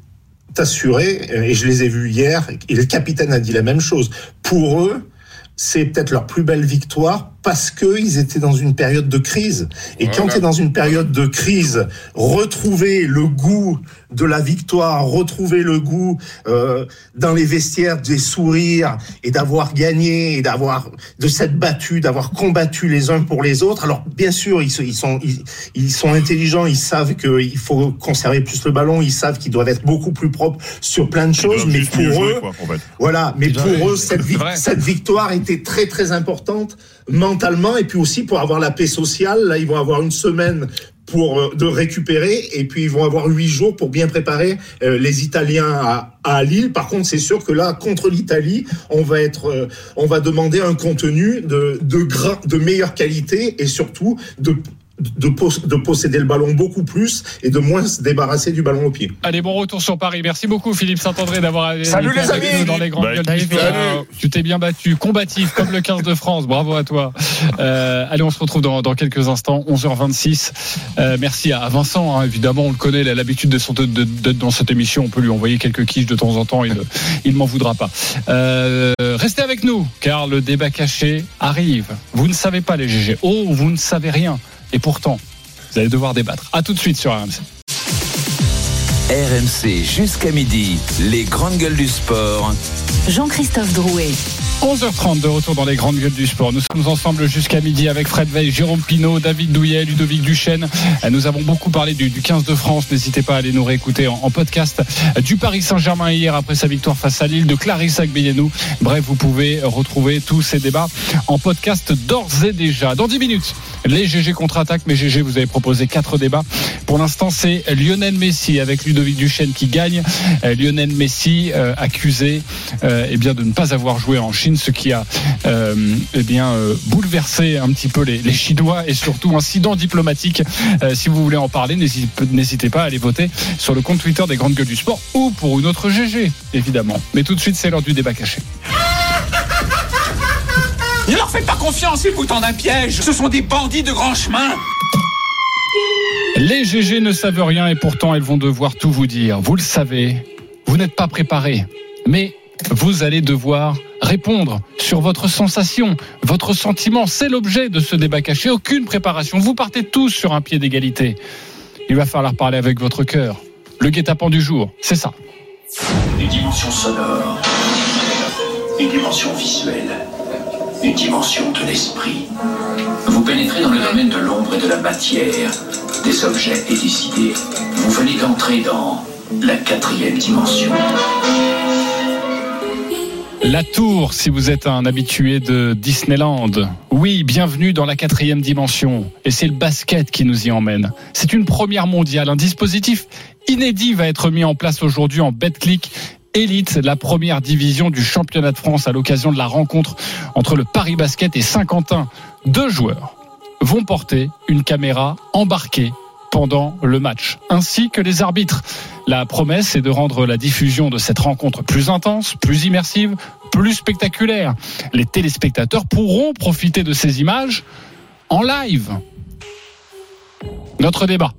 t'assurer, et je les ai vus hier, et le capitaine a dit la même chose, pour eux, c'est peut-être leur plus belle victoire parce qu'ils étaient dans une période de crise. Et quand tu es dans une période de crise, retrouver le goût de la victoire, retrouver le goût euh, dans les vestiaires des sourires et d'avoir gagné et d'avoir de s'être battu, d'avoir combattu les uns pour les autres. Alors bien sûr, ils, ils sont ils, ils sont intelligents, ils savent qu'il faut conserver plus le ballon, ils savent qu'ils doivent être beaucoup plus propres sur plein de choses, mais pour jouer, eux, quoi, en fait. voilà, mais pour eux, cette victoire était très très importante mentalement et puis aussi pour avoir la paix sociale. Là, ils vont avoir une semaine pour euh, de récupérer et puis ils vont avoir huit jours pour bien préparer euh, les Italiens à, à Lille. Par contre, c'est sûr que là, contre l'Italie, on va être, euh, on va demander un contenu de de, de meilleure qualité et surtout de de, pos- de posséder le ballon beaucoup plus et de moins se débarrasser du ballon au pied. Allez, bon retour sur Paris. Merci beaucoup, Philippe Saint-André, d'avoir Salut, été les avec amis. nous dans les grandes Bah, gueules salut. du. Tu t'es bien battu, combatif, comme le 15 de France. Bravo à toi. Euh, allez, on se retrouve dans, dans quelques instants, 11h26. Euh, merci à Vincent, hein. évidemment, on le connaît, il a l'habitude de son- de- de- d'être dans cette émission. On peut lui envoyer quelques quiches de temps en temps, il il m'en voudra pas. Euh, restez avec nous, car le débat caché arrive. Vous ne savez pas les GG. Oh, vous ne savez rien. Et pourtant, vous allez devoir débattre. À tout de suite sur RMC. RMC jusqu'à midi, les grandes gueules du sport. Jean-Christophe Drouet. 11h30 de retour dans les grandes gueules du sport. Nous sommes ensemble jusqu'à midi avec Fred Veil, Jérôme Pinault, David Douillet, Ludovic Duchesne. Nous avons beaucoup parlé du, du 15 de France. N'hésitez pas à aller nous réécouter en, podcast. Du Paris Saint-Germain hier après sa victoire face à Lille, de Clarisse Agbeyenou. Bref, vous pouvez retrouver tous ces débats en podcast d'ores et déjà. Dans 10 minutes, les GG contre-attaque. Mais GG, vous avez proposé quatre débats. Pour l'instant, c'est Lionel Messi avec Ludovic Duchesne qui gagne. Euh, Lionel Messi euh, accusé euh, eh bien de ne pas avoir joué en Chine, ce qui a euh, eh bien euh, bouleversé un petit peu les, les Chinois et surtout incident diplomatique. Euh, si vous voulez en parler, n'hésitez n'hésitez pas à aller voter sur le compte Twitter des grandes gueules du sport ou pour une autre GG évidemment. Mais tout de suite, c'est l'heure du débat caché. Ne leur faites pas confiance, ils vous tendent un piège. Ce sont des bandits de grand chemin. Les GG ne savent rien et pourtant elles vont devoir tout vous dire. Vous le savez, vous n'êtes pas préparés. Mais vous allez devoir répondre sur votre sensation, votre sentiment. C'est l'objet de ce débat caché. Aucune préparation. Vous partez tous sur un pied d'égalité. Il va falloir parler avec votre cœur. Le guet-apens du jour, c'est ça. Une dimension sonore, une dimension visuelle, une dimension de l'esprit. Vous pénétrez dans le domaine de l'ombre et de la matière, des objets et des idées. Vous venez d'entrer dans la quatrième dimension. La tour, si vous êtes un habitué de Disneyland. Oui, bienvenue dans la quatrième dimension. Et c'est le basket qui nous y emmène. C'est une première mondiale. Un dispositif inédit va être mis en place aujourd'hui en BetClick Elite, la première division du championnat de France à l'occasion de la rencontre entre le Paris Basket et Saint-Quentin. Deux joueurs vont porter une caméra embarquée pendant le match, ainsi que les arbitres. La promesse est de rendre la diffusion de cette rencontre plus intense, plus immersive, plus spectaculaire. Les téléspectateurs pourront profiter de ces images en live. Notre débat.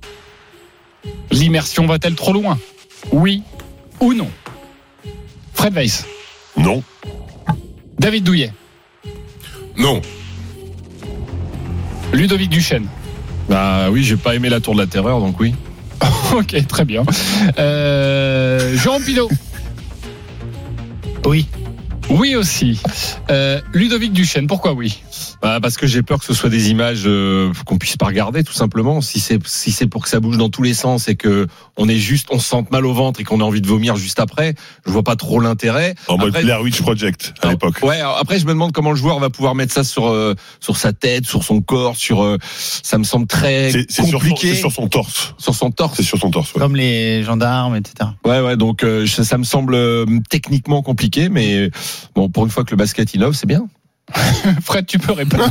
L'immersion va-t-elle trop loin? Oui ou non? Fred Weiss Non. David Douillet Non. Ludovic Duchesne Bah oui, j'ai pas aimé la tour de la terreur, donc oui. <laughs> ok, très bien. Euh, Jean Pinault Oui. Oui aussi. Euh, Ludovic Duchesne, pourquoi oui? Bah parce que j'ai peur que ce soit des images euh, qu'on puisse pas regarder tout simplement. Si c'est si c'est pour que ça bouge dans tous les sens et que on est juste on se sente mal au ventre et qu'on a envie de vomir juste après, je vois pas trop l'intérêt. En mode Blair Witch Project à l'époque. Ouais, après je me demande comment le joueur va pouvoir mettre ça sur euh, sur sa tête, sur son corps, sur euh, ça me semble très C'est c'est sur, son- compliqué c'est sur son torse. sur son torse. C'est sur son torse. ouais. Comme les gendarmes, etc. Ouais, ouais, donc euh, ça, ça me semble euh, techniquement compliqué, mais bon, pour une fois que le basket innove, c'est bien. <laughs> Fred, tu peux répondre.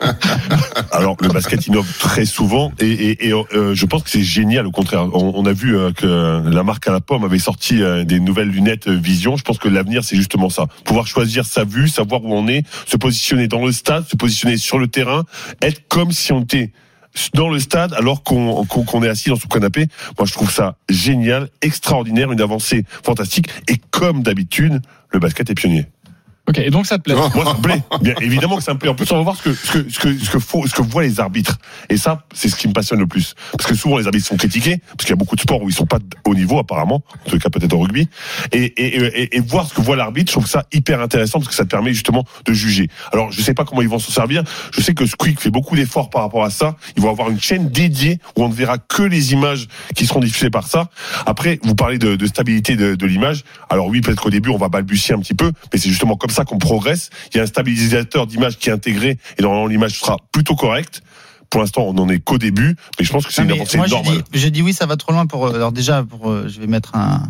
<laughs> Alors le basket innove très souvent et, euh, je pense que c'est génial au contraire. On, a vu euh, que la marque à la pomme avait sorti euh, des nouvelles lunettes vision. Je pense que l'avenir c'est justement ça. Pouvoir choisir sa vue, savoir où on est, se positionner dans le stade, se positionner sur le terrain, être comme si on était dans le stade alors qu'on qu'on est assis dans son canapé. Moi je trouve ça génial, extraordinaire, une avancée fantastique et comme d'habitude le basket est pionnier. Ok, et donc ça te plaît <laughs> Moi, ça me plaît. Bien évidemment que ça me plaît. En plus, on va voir ce que, ce que, ce que, ce que, faut, ce que voient les arbitres. Et ça, c'est ce qui me passionne le plus. Parce que souvent, les arbitres sont critiqués, parce qu'il y a beaucoup de sports où ils sont pas au niveau, apparemment. En tout cas, peut-être au rugby. Et, et, et, et voir ce que voit l'arbitre, je trouve ça hyper intéressant, parce que ça te permet justement de juger. Alors, je sais pas comment ils vont s'en servir. Je sais que Squeak fait beaucoup d'efforts par rapport à ça. Ils vont avoir une chaîne dédiée où on ne verra que les images qui seront diffusées par ça. Après, vous parlez de, de stabilité de, de l'image. Alors oui, peut-être qu'au début, on va balbutier un petit peu, mais c'est justement comme ça qu'on progresse. Il y a un stabilisateur d'image qui est intégré et normalement l'image sera plutôt correcte. Pour l'instant, on n'en est qu'au début, mais je pense que c'est une avancée normale. dit, j'ai dit oui, ça va trop loin pour. Alors déjà, pour, euh, je vais mettre un,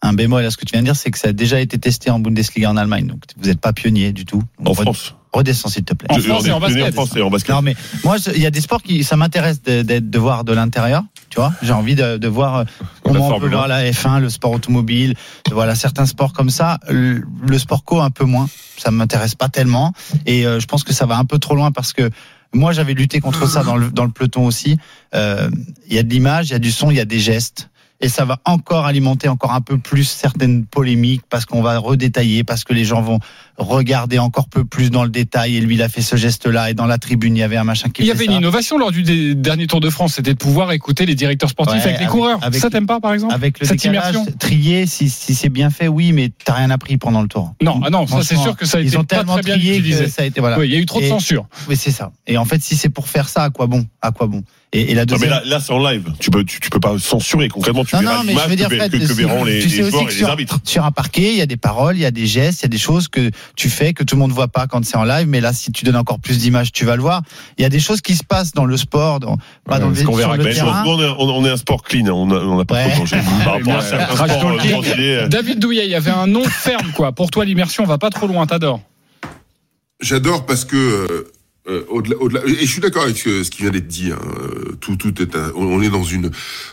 un bémol à ce que tu viens de dire, c'est que ça a déjà été testé en Bundesliga en Allemagne, donc vous n'êtes pas pionnier du tout. En Red- France. Redescends s'il te plaît. En Je- France on et en basket. en France et en basket. Non mais moi, il y a des sports qui ça m'intéresse de, d'être- de voir de l'intérieur. Tu vois, j'ai envie de, de voir euh, comment on peut voir la F1, le sport automobile, voilà certains sports comme ça. Le, le sport co un peu moins, ça m'intéresse pas tellement. Et euh, je pense que ça va un peu trop loin parce que moi j'avais lutté contre ça dans le, dans le peloton aussi. Euh, Il y a de l'image, il y a du son, il y a des gestes. Et ça va encore alimenter encore un peu plus certaines polémiques parce qu'on va redétailler, parce que les gens vont regarder encore peu plus dans le détail. Et lui, il a fait ce geste-là. Et dans la tribune, il y avait un machin qui Il y avait ça. une innovation lors du dernier Tour de France, c'était de pouvoir écouter les directeurs sportifs Ouais, avec les coureurs. avec- ça t'aime pas par exemple Avec le Cette décalage immersion trié, si, si c'est bien fait, oui, mais t'as rien appris pendant le tour. Non, ah non, ça c'est sûr que ça a ils été ont pas tellement très bien trié utilisé. que ça a été voilà. Oui, il y a eu trop de censure. Oui, c'est ça. Et en fait, si c'est pour faire ça, à quoi bon? À quoi bon? Et, et la Non, mais là, là c'est en live. Tu peux, tu, tu peux pas censurer concrètement. Tu Non, verras non, mais je veux dire, que, Fred, que- que si- verront les, tu sais les joueurs et les sur- arbitres. Sur un parquet, il y a des paroles, il y a des gestes, il y a des choses que tu fais que tout le monde voit pas quand c'est en live. Mais là, si tu donnes encore plus d'images, tu vas le voir. Il y a des choses qui se passent dans le sport, dans, pas dans le, ce qu'on sur verra le terrain. nous, on est, on est un sport clean. hein. On n'a on a pas trop de danger. <laughs> Par rapport à certains Crash sports, talking. euh, euh, David Douillet, il y avait un nom ferme quoi. Pour toi, l'immersion va pas trop loin, t'adores. J'adore parce que euh, au-delà, au-delà, et je suis d'accord avec ce, ce qui vient d'être dit. Hein. Euh, tout, tout est. Un, on est dans une,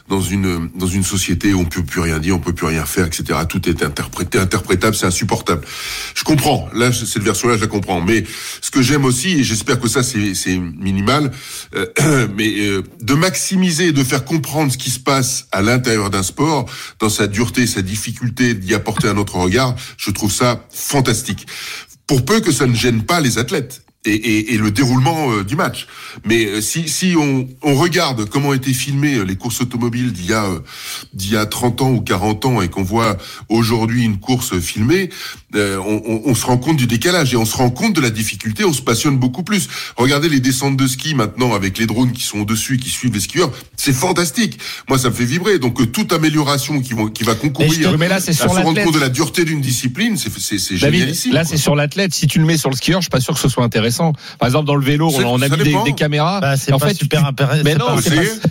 dans une, dans une société où on peut plus rien dire, on peut plus rien faire, etc. Tout est interprété, interprétable, c'est insupportable. Je comprends. Là, cette version-là, je la comprends. Mais ce que j'aime aussi, et j'espère que ça, c'est, c'est minimal, euh, <clears throat> mais euh, de maximiser, de faire comprendre ce qui se passe à l'intérieur d'un sport, dans sa dureté, sa difficulté d'y apporter un autre regard. Je trouve ça fantastique pour peu que ça ne gêne pas les athlètes et, et, et, le déroulement euh, du match. Mais euh, si, si on, on, regarde comment étaient filmées euh, les courses automobiles d'il y, a, d'il y a 30 ans ou 40 ans et qu'on voit aujourd'hui une course filmée, on, on, on, se rend compte du décalage et on se rend compte de la difficulté, on se passionne beaucoup plus. Regardez les descentes de ski maintenant avec les drones qui sont au-dessus, qui suivent les skieurs, c'est fantastique. Moi, ça me fait vibrer. Donc, toute amélioration qui, vont, qui va concourir mais, là, c'est sur à se rendre compte de la dureté d'une discipline, c'est, c'est, c'est Là, c'est sur l'athlète. Si tu le mets sur le skieur, je suis pas sûr que ce soit intéressant. Par exemple, dans le vélo, on a mis des, caméras. Bah, c'est en fait, super intéressant. Mais non,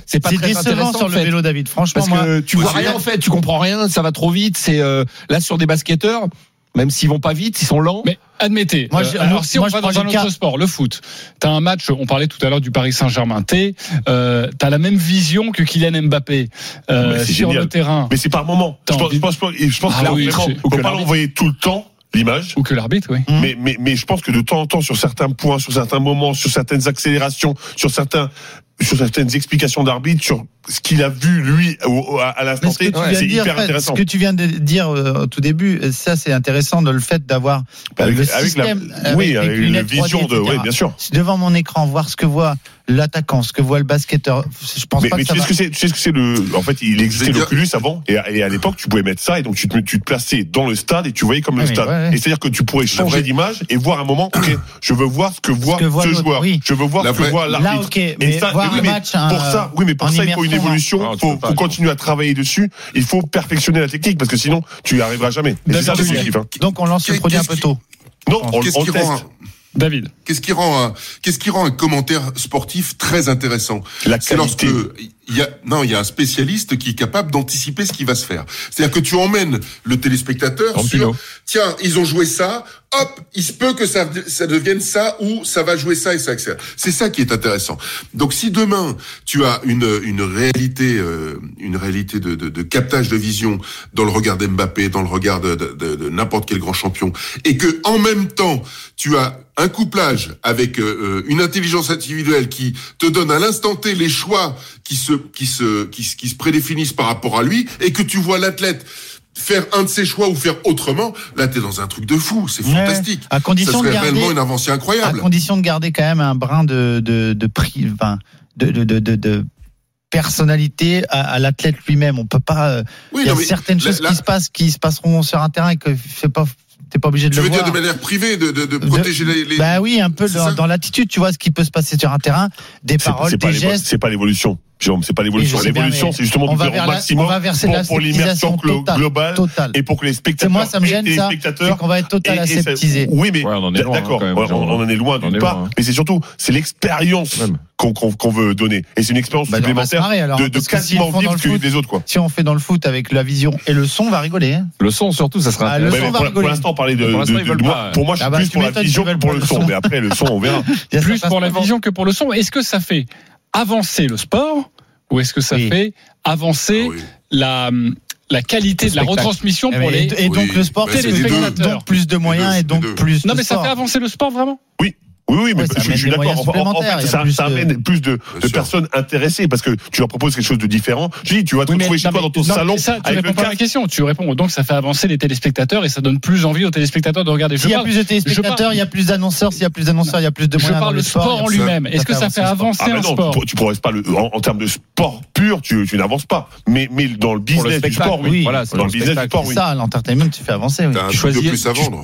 c'est pas, très intéressant sur le vélo, David. Franchement, parce que tu vois rien en fait, tu comprends rien, ça va trop vite. C'est euh, là sur des basketteurs même s'ils vont pas vite, ils sont lents. Mais admettez, moi, euh, alors si on va dans un autre sport, le foot, t'as un match, on parlait tout à l'heure du Paris Saint-Germain, t'es, euh, t'as la même vision que Kylian Mbappé euh, sur génial. le terrain. Mais c'est par moment. Je pense, je pense, je pense, que ah oui, pas l'envoyer tout le temps l'image. Ou que l'arbitre, oui. Mais, mais, mais je pense que de temps en temps, sur certains points, sur certains moments, sur certaines accélérations, sur certains sur certaines explications d'arbitre, sur ce qu'il a vu lui à, l'instant T, c'est hyper intéressant. Ce que tu viens de dire euh, au tout début, ça c'est intéressant de le fait d'avoir bah, euh, le système, la, oui, avec vision de, oui, bien sûr. Devant mon écran, voir ce que voit l'attaquant, ce que voit le basketteur, je pense mais, pas mais tu, sais ce que c'est, tu sais ce que c'est le, en fait, il existait l'Oculus avant, et, à l'époque, tu pouvais mettre ça, et donc tu te, tu te plaçais dans le stade, et tu voyais comme le stade. Et c'est-à-dire que tu pourrais changer d'image et voir un moment, ok, je veux voir ce que voit ce, joueur. Je veux voir ce que voit l'arbitre oui. Pour ça, oui, mais pour ça, il faut une évolution. Il faut, continuer à travailler dessus. Il faut perfectionner la technique parce que sinon, tu n'y arriveras jamais. Hein. Donc, on lance le produit un peu tôt. Non, on, on teste. David. Qu'est-ce qui rend qu'est-ce qui rend un commentaire sportif très intéressant? La qualité il y a, non, il y a un spécialiste qui est capable d'anticiper ce qui va se faire. C'est-à-dire que tu emmènes le téléspectateur Rampino. sur, tiens, ils ont joué ça, hop, il se peut que ça, devienne ça ou ça va jouer ça et ça accélère. C'est ça qui est intéressant. Donc si demain tu as une, une réalité, euh, une réalité de, de, de, captage de vision dans le regard d'Mbappé, dans le regard de, de n'importe quel grand champion, et que en même temps tu as un couplage avec euh, euh, une intelligence individuelle qui te donne à l'instant T les choix qui se, qui se, qui, se prédéfinissent par rapport à lui et que tu vois l'athlète faire un de ses choix ou faire autrement, là t'es dans un truc de fou, c'est fantastique. À condition Ça serait réellement une avancée incroyable. À condition de garder quand même un brin de de de prix, de, de, de, personnalité à, l'athlète lui-même. On peut pas. Euh, il y a certaines choses qui se passent, qui se passeront sur un terrain et que c'est pas t'es pas obligé de le voir. Tu veux dire de manière privée, de, protéger les, Bah oui, un peu dans, l'attitude, tu vois, ce qui peut se passer sur un terrain, des paroles, des gestes. C'est pas l'évolution. C'est pas l'évolution. L'évolution, c'est justement de faire au maximum pour, l'immersion globale et pour que les spectateurs. Moi, ça me gêne, ça. C'est qu'on va être total aseptisé. Oui, mais ouais, hein, d'accord, on, en est loin d'une part. Loin. Hein. Mais c'est surtout, c'est l'expérience qu'on veut donner. Et c'est une expérience bah, supplémentaire marrer, alors, de, de quasiment si vivre que foot, les autres. Quoi. Si on fait dans le foot avec la vision et le son, on va rigoler. Hein. Le son, surtout, ça sera. Bah, le son va pour l'instant, parler de. Pour moi, je suis ah, bah, plus pour la vision que pour le son. Mais après, le son, on verra. <laughs> Plus pour la vision que pour le son. Est-ce que ça fait avancer le sport ou est-ce que ça fait avancer la la qualité de la retransmission eh pour ben, les et donc le sport et les spectateurs donc plus de moyens et donc plus non mais ça fait avancer le sport vraiment? Oui. Oui, oui, mais ouais, je, je suis d'accord. En, en, fait, ça, ça amène de... plus de, de personnes intéressées parce que tu leur proposes quelque chose de différent. Je dis, tu vas te oui, retrouver chez toi dans ton non, salon. Ça, tu réponds pas à la question. Tu réponds. Donc, ça fait avancer les téléspectateurs et ça donne plus envie aux téléspectateurs de regarder. S'il y a plus de téléspectateurs, il y a plus d'annonceurs. S'il y a plus d'annonceurs, il y a plus de moyens. Je parle de sport en lui-même. Est-ce que ça fait avancer ah, un sport Tu progresses pas en termes de sport pur. Tu n'avances pas. Mais dans le business du sport, oui. Dans le business du sport, oui. Ça, l'entertainment, tu fais avancer.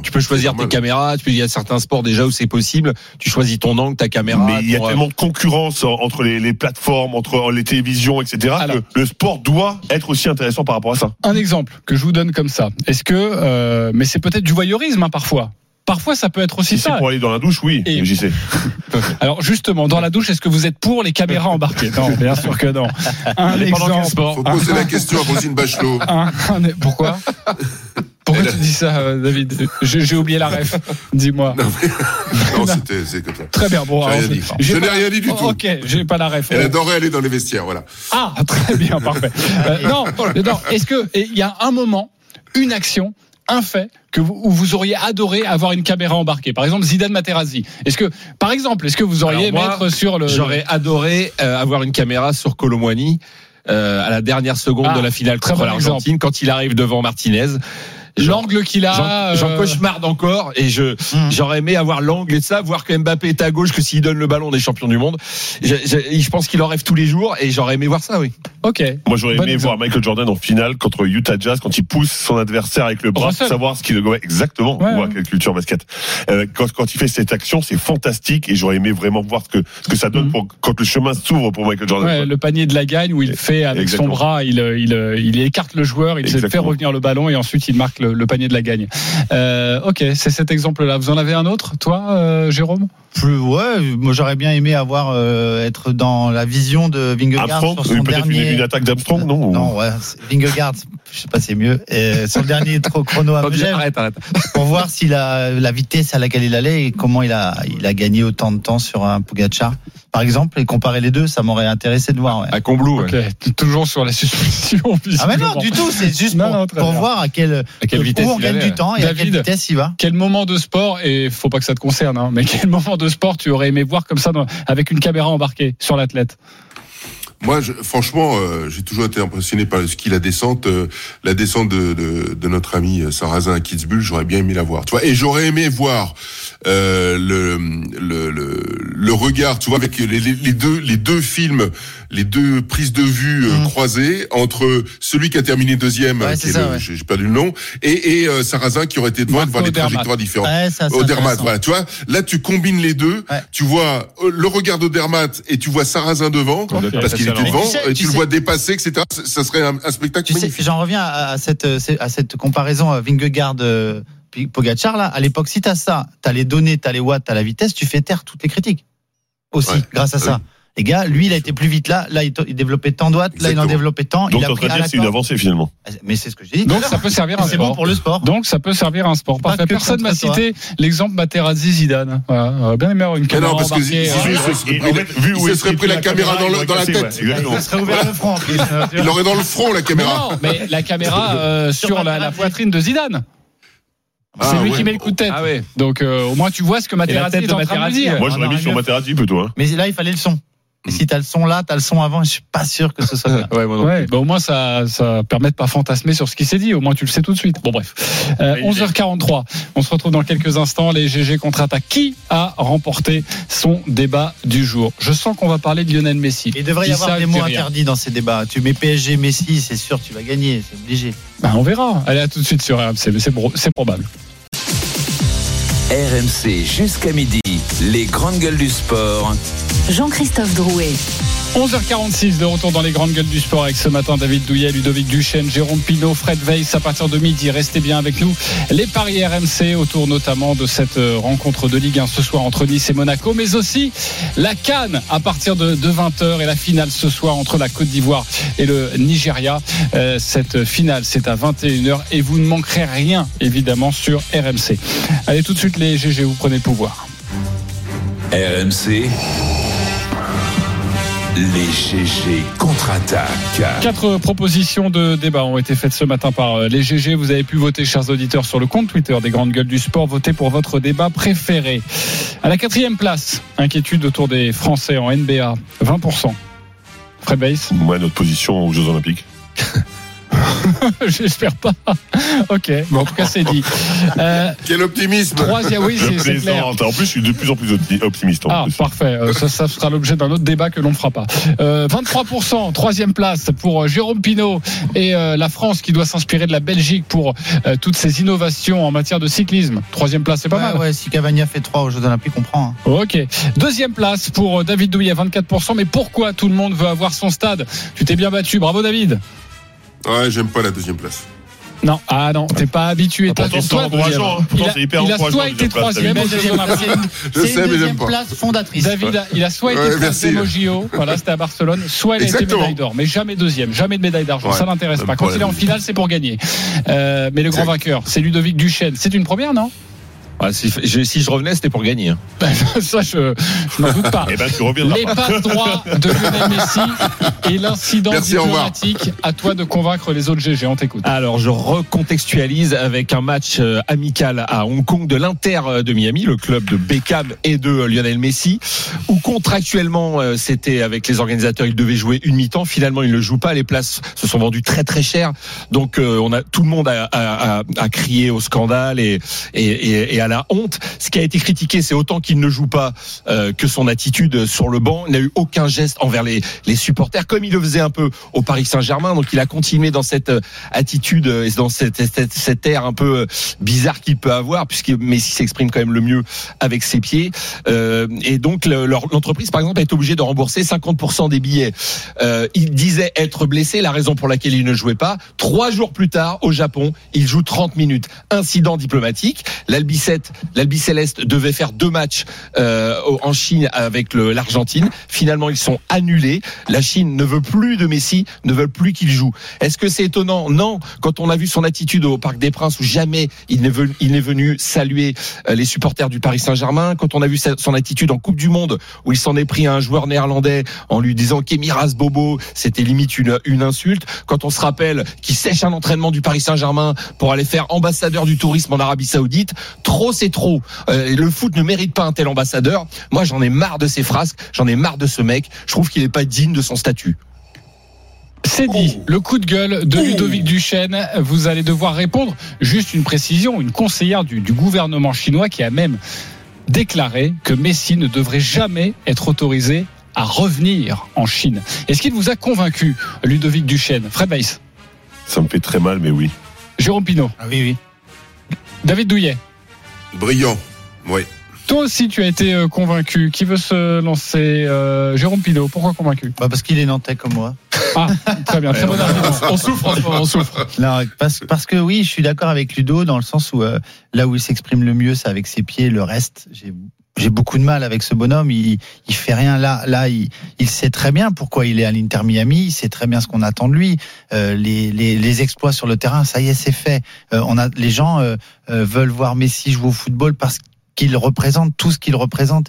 Tu peux choisir tes caméras. Il y a certains sports déjà où c'est possible tu choisis ton angle, ta caméra. Mais il y a euh, tellement de concurrence entre les, plateformes, entre euh, les télévisions, etc. Que le sport doit être aussi intéressant par rapport à ça. Un exemple que je vous donne comme ça. Est-ce que, euh, mais c'est peut-être du voyeurisme hein, parfois parfois ça peut être aussi si ça. pour aller dans la douche, oui. Et... J'y sais. <laughs> Alors justement, dans la douche, est-ce que vous êtes pour les caméras embarquées? Non, bien sûr que non. Un exemple. Faut poser la question à Rosine Bachelot. Pourquoi? <laughs> Pourquoi tu dis ça, David J'ai oublié la ref. Dis-moi. Non, <laughs> c'était comme ça. Très bien. Bon, alors, dit. Je n'ai pas- rien dit du tout. Ok, j'ai pas la ref. Elle adorait aller dans les vestiaires, voilà. Ah, <laughs> très bien, parfait. Euh, non, non. Est-ce que il y a un moment, une action, un fait que vous, où vous auriez adoré avoir une caméra embarquée? Par exemple, Zidane Materazzi. Est-ce que, par exemple, est-ce que vous auriez Alors moi, mettre sur le J'aurais adoré euh, avoir une caméra sur Colomwani euh, à la dernière seconde Ah, de la finale très contre bon l'Argentine quand il arrive devant Martinez. L'angle qu'il a J'en euh, cauchemarde encore et je j'aurais aimé avoir l'angle et ça, voir que Mbappé est à gauche, que s'il donne le ballon, on est champion du monde. Je, je- je pense qu'il en rêve tous les jours et j'aurais aimé voir ça, oui. Ok. Moi, j'aurais aimé exemple. voir Michael Jordan en finale contre Utah Jazz quand il pousse son adversaire avec le bras Russell. pour savoir ce qu'il ouais, exactement. Ouais, ouais. quelle culture basket. Euh, quand, quand il fait cette action, c'est fantastique et j'aurais aimé vraiment voir ce que ce que ça donne pour quand le chemin s'ouvre pour Michael Jordan. Ouais, le panier de la gagne où il fait avec Exactement. son bras, il, euh, il, il écarte le joueur, il se fait Exactement. revenir le ballon et ensuite il marque le, le panier de la gagne. Euh, ok, c'est cet exemple-là. Vous en avez un autre, toi, euh, Jérôme? Plus, ouais, moi j'aurais bien aimé avoir euh, être dans la vision de Vingegaard Armstrong, sur son peut-être une, dernier. une attaque d'Armstrong, non Non, ouais, Vingegaard, je sais pas, c'est mieux. Et sur le dernier tro- chrono à Megève, Arrête, arrête. <laughs> pour voir si la, la vitesse à laquelle il allait et comment il a, il a gagné autant de temps sur un Pogacar, par exemple, et comparer les deux, ça m'aurait intéressé de voir. Ouais. À Combloux. Ok, t- toujours sur la suspension. Ah mais non, du tout, c'est juste Non, pour, non, voir à quelle, À quelle vitesse où on il gagne allait, du temps et à quelle David. vitesse il va. Quel moment de sport, et faut pas que ça te concerne, hein, mais <laughs> quel moment de sport tu aurais aimé voir comme ça dans- avec une caméra embarquée sur l'athlète? Moi, je, franchement, euh, j'ai toujours été impressionné par le ski, la descente, euh, la descente de, de, de notre ami euh, Sarrazin à Kitzbühel. J'aurais bien aimé la voir, tu vois. Et j'aurais aimé voir euh, le, le, le le regard, tu vois, avec les, les, les deux les deux films, les deux prises de vue euh, croisées entre celui qui a terminé deuxième, Mm. Ouais, c'est qui est ça, le- ouais. j'ai perdu le nom, et, et euh, Sarrazin qui aurait été devant, de voir les Odermatt. trajectoires différentes. Ouais, ça, Odermatt, voilà, tu vois. Là, tu combines les deux. Ouais. Tu vois euh, le regard d'Odermatt et tu vois Sarrazin devant, parce qu'il était tu devant, sais- et tu tu, le vois dépasser, etc. Ça- Ça serait un, un spectacle Tu magnifique. j'en reviens à, à cette à cette comparaison Vingegaard euh, Pogacar là. À l'époque, si t'as ça, t'as les données, t'as les watts, t'as la vitesse, tu fais taire toutes les critiques. Aussi, Ouais. grâce à Ah ça. oui. Les gars, lui, il a été plus vite là. Là, il, développait tant de watts. Là, il en développait tant. Donc, il a en pris dire c'est une avancée finalement. Mais c'est ce que j'ai dit. Donc ça peut servir à un C'est sport. bon pour le sport. Donc ça peut servir à un sport. Parfait. Personne m'a cité l'exemple Materazzi Zidane. Voilà. J'aurais bien aimé avoir une caméra non, parce que. Zizou, euh, il se serait pris- la caméra dans, le- dans la tête. Ça serait ouvert le front. en plus. Il aurait dans le front la caméra. Non, mais la caméra <laughs> euh, Sur la, poitrine de Zidane. Ah, c'est lui ouais. qui met le coup de tête. Ah ouais. Donc euh, au moins tu vois ce que Materazzi est en train de dire. ouais. Moi, j'aurais mis sur Materazzi plutôt. Hein. Mais là, il fallait le son. Et si t'as le son là, t'as le son avant, je suis pas sûr que ce soit bien. <laughs> Ouais, Ouais, bah au moins ça, ça permet de pas fantasmer sur ce qui s'est dit. Au moins tu le sais tout de suite. Bon bref. Euh, 11h43. On se retrouve dans quelques instants. Les GG contre-attaque. Qui a remporté son débat du jour? Je sens qu'on va parler de Lionel Messi. Il devrait y avoir des mots interdits dans ces débats. Tu mets PSG, Messi, c'est sûr, tu vas gagner, c'est obligé. Bah, on verra. Allez à tout de suite sur RMC. c'est probable. RMC jusqu'à midi. Les grandes gueules du sport. Jean-Christophe Drouet. 11h46 de retour dans les grandes gueules du sport avec ce matin David Douillet, Ludovic Duchesne, Jérôme Pinault, Fred Weiss à partir de midi. Restez bien avec nous. Les paris RMC autour notamment de cette euh, rencontre de Ligue 1 ce soir entre Nice et Monaco, mais aussi la Cannes à partir de, 20h et la finale ce soir entre la Côte d'Ivoire et le Nigeria. Euh, cette finale c'est à 21h et vous ne manquerez rien évidemment sur RMC. Allez tout de suite les GG, vous prenez le pouvoir. RMC. Les GG contre-attaque. Quatre propositions de débat ont été faites ce matin par euh, les GG. Vous avez pu voter, chers auditeurs, sur le compte Twitter des grandes gueules du sport. Votez pour votre débat préféré. À la quatrième place, inquiétude autour des Français en NBA. 20%. Fred Bass Moi, notre position aux Jeux Olympiques. <laughs> <laughs> J'espère pas. Ok, bon, en tout cas, c'est dit. Euh, Quel optimisme troisième, oui, c'est clair. En plus, je suis de plus en plus opti- optimiste. en Ah, plus. parfait. Euh, Ça, ça sera l'objet d'un autre débat que l'on ne fera pas. Euh, 23%, troisième place pour euh, Jérôme Pinault et euh, la France qui doit s'inspirer de la Belgique pour euh, toutes ces innovations en matière de cyclisme. Troisième place, c'est pas ouais, mal. ouais, si Cavani a fait 3 aux Jeux Olympiques, on prend. hein. Ok. Deuxième place pour euh, David Douillet, 24%. Mais pourquoi tout le monde veut avoir son stade? Tu t'es bien battu. Bravo David. Ouais, j'aime pas la deuxième place. Non, ah non, t'es pas habitué. Pourtant, T'as- c'est soit- encourageant, hein. Pourtant, il a- c'est hyper Il a encourageant, soit la été <laughs> deuxième place, troisième Jeux Olympiques. C'est sais, une mais j'aime deuxième pas. place fondatrice. David, a- il a soit été Ouais, troisième au. JO, voilà, c'était à Barcelone, soit il a été médaille d'or, mais jamais deuxième, jamais de médaille d'argent. Ouais, ça l'intéresse pas. Quand il est en finale, c'est pour gagner. Euh, mais le grand vainqueur, c'est Ludovic Duchesne. C'est une première, non? Ah, si, je, si je revenais, c'était pour gagner. hein. <laughs> Ça, je, je n'en doute pas. Eh ben, tu reviendras Les pas. passes droits de Lionel Messi et l'incident diplomatique. À toi de convaincre les autres GG. On t'écoute. Alors, je recontextualise avec un match euh, amical à Hong Kong de l'Inter euh, de Miami, le club de Beckham et de euh, Lionel Messi, où contractuellement, euh, c'était avec les organisateurs, ils devaient jouer une mi-temps. Finalement, ils ne le jouent pas. Les places se sont vendues très très cher. Donc, euh, on a tout le monde a, a- a- a crié au scandale et, et, et- et à la honte. Ce qui a été critiqué, c'est autant qu'il ne joue pas euh, que son attitude sur le banc. Il n'a eu aucun geste envers les, les supporters, comme il le faisait un peu au Paris Saint-Germain. Donc, il a continué dans cette euh, attitude euh, et dans cette, cette, cet air un peu euh, bizarre qu'il peut avoir, puisque Messi s'exprime quand même le mieux avec ses pieds. Euh, et donc, le- l'entreprise, par exemple, est obligée de rembourser 50% des billets. Euh, il disait être blessé, la raison pour laquelle il ne jouait pas. Trois jours plus tard, au Japon, il joue 30 minutes. Incident diplomatique. L'Albicette, l'Albicéleste devait faire deux matchs euh, en Chine avec l'Argentine. Finalement, ils sont annulés. La Chine ne veut plus de Messi, ne veut plus qu'il joue. Est-ce que c'est étonnant? Non. Quand on a vu son attitude au Parc des Princes, où jamais il n'est venu, saluer euh, les supporters du Paris Saint-Germain, quand on a vu son attitude en Coupe du Monde, où il s'en est pris à un joueur néerlandais en lui disant qu'Emiras Bobo, c'était limite une, insulte. Quand on se rappelle qu'il sèche un entraînement du Paris Saint-Germain pour aller faire ambassadeur du tourisme en Arabie Saoudite, c'est trop. Euh, le foot ne mérite pas un tel ambassadeur. Moi, j'en ai marre de ces phrases, j'en ai marre de ce mec. Je trouve qu'il n'est pas digne de son statut. C'est dit. Le coup de gueule de Ludovic Duchesne. Vous allez devoir répondre. Juste une précision. Une conseillère du, du gouvernement chinois qui a même déclaré que Messi ne devrait jamais être autorisé à revenir en Chine. Est-ce qu'il vous a convaincu, Ludovic Duchesne? Fred Weiss Ça me fait très mal, mais oui. Jérôme Pinault Ah oui, oui. David Douillet Brillant. Oui. Toi aussi, tu as été euh, convaincu. Qui veut se lancer Euh, Jérôme Pinault, pourquoi convaincu? Bah parce qu'il est nantais comme moi. Ah, très bien, très bon argument. On souffre en ce moment, on souffre. Non, parce, parce que oui, je suis d'accord avec Ludo dans le sens où euh, là où il s'exprime le mieux, c'est avec ses pieds. Le reste, j'ai j'ai beaucoup de mal avec ce bonhomme. Il, il fait rien là. Là, il, il sait très bien pourquoi il est à l'Inter Miami. Il sait très bien ce qu'on attend de lui. Euh, les, les, les exploits sur le terrain, ça y est, c'est fait. Euh, on a les gens euh, euh, veulent voir Messi jouer au football parce qu'il représente tout ce qu'il représente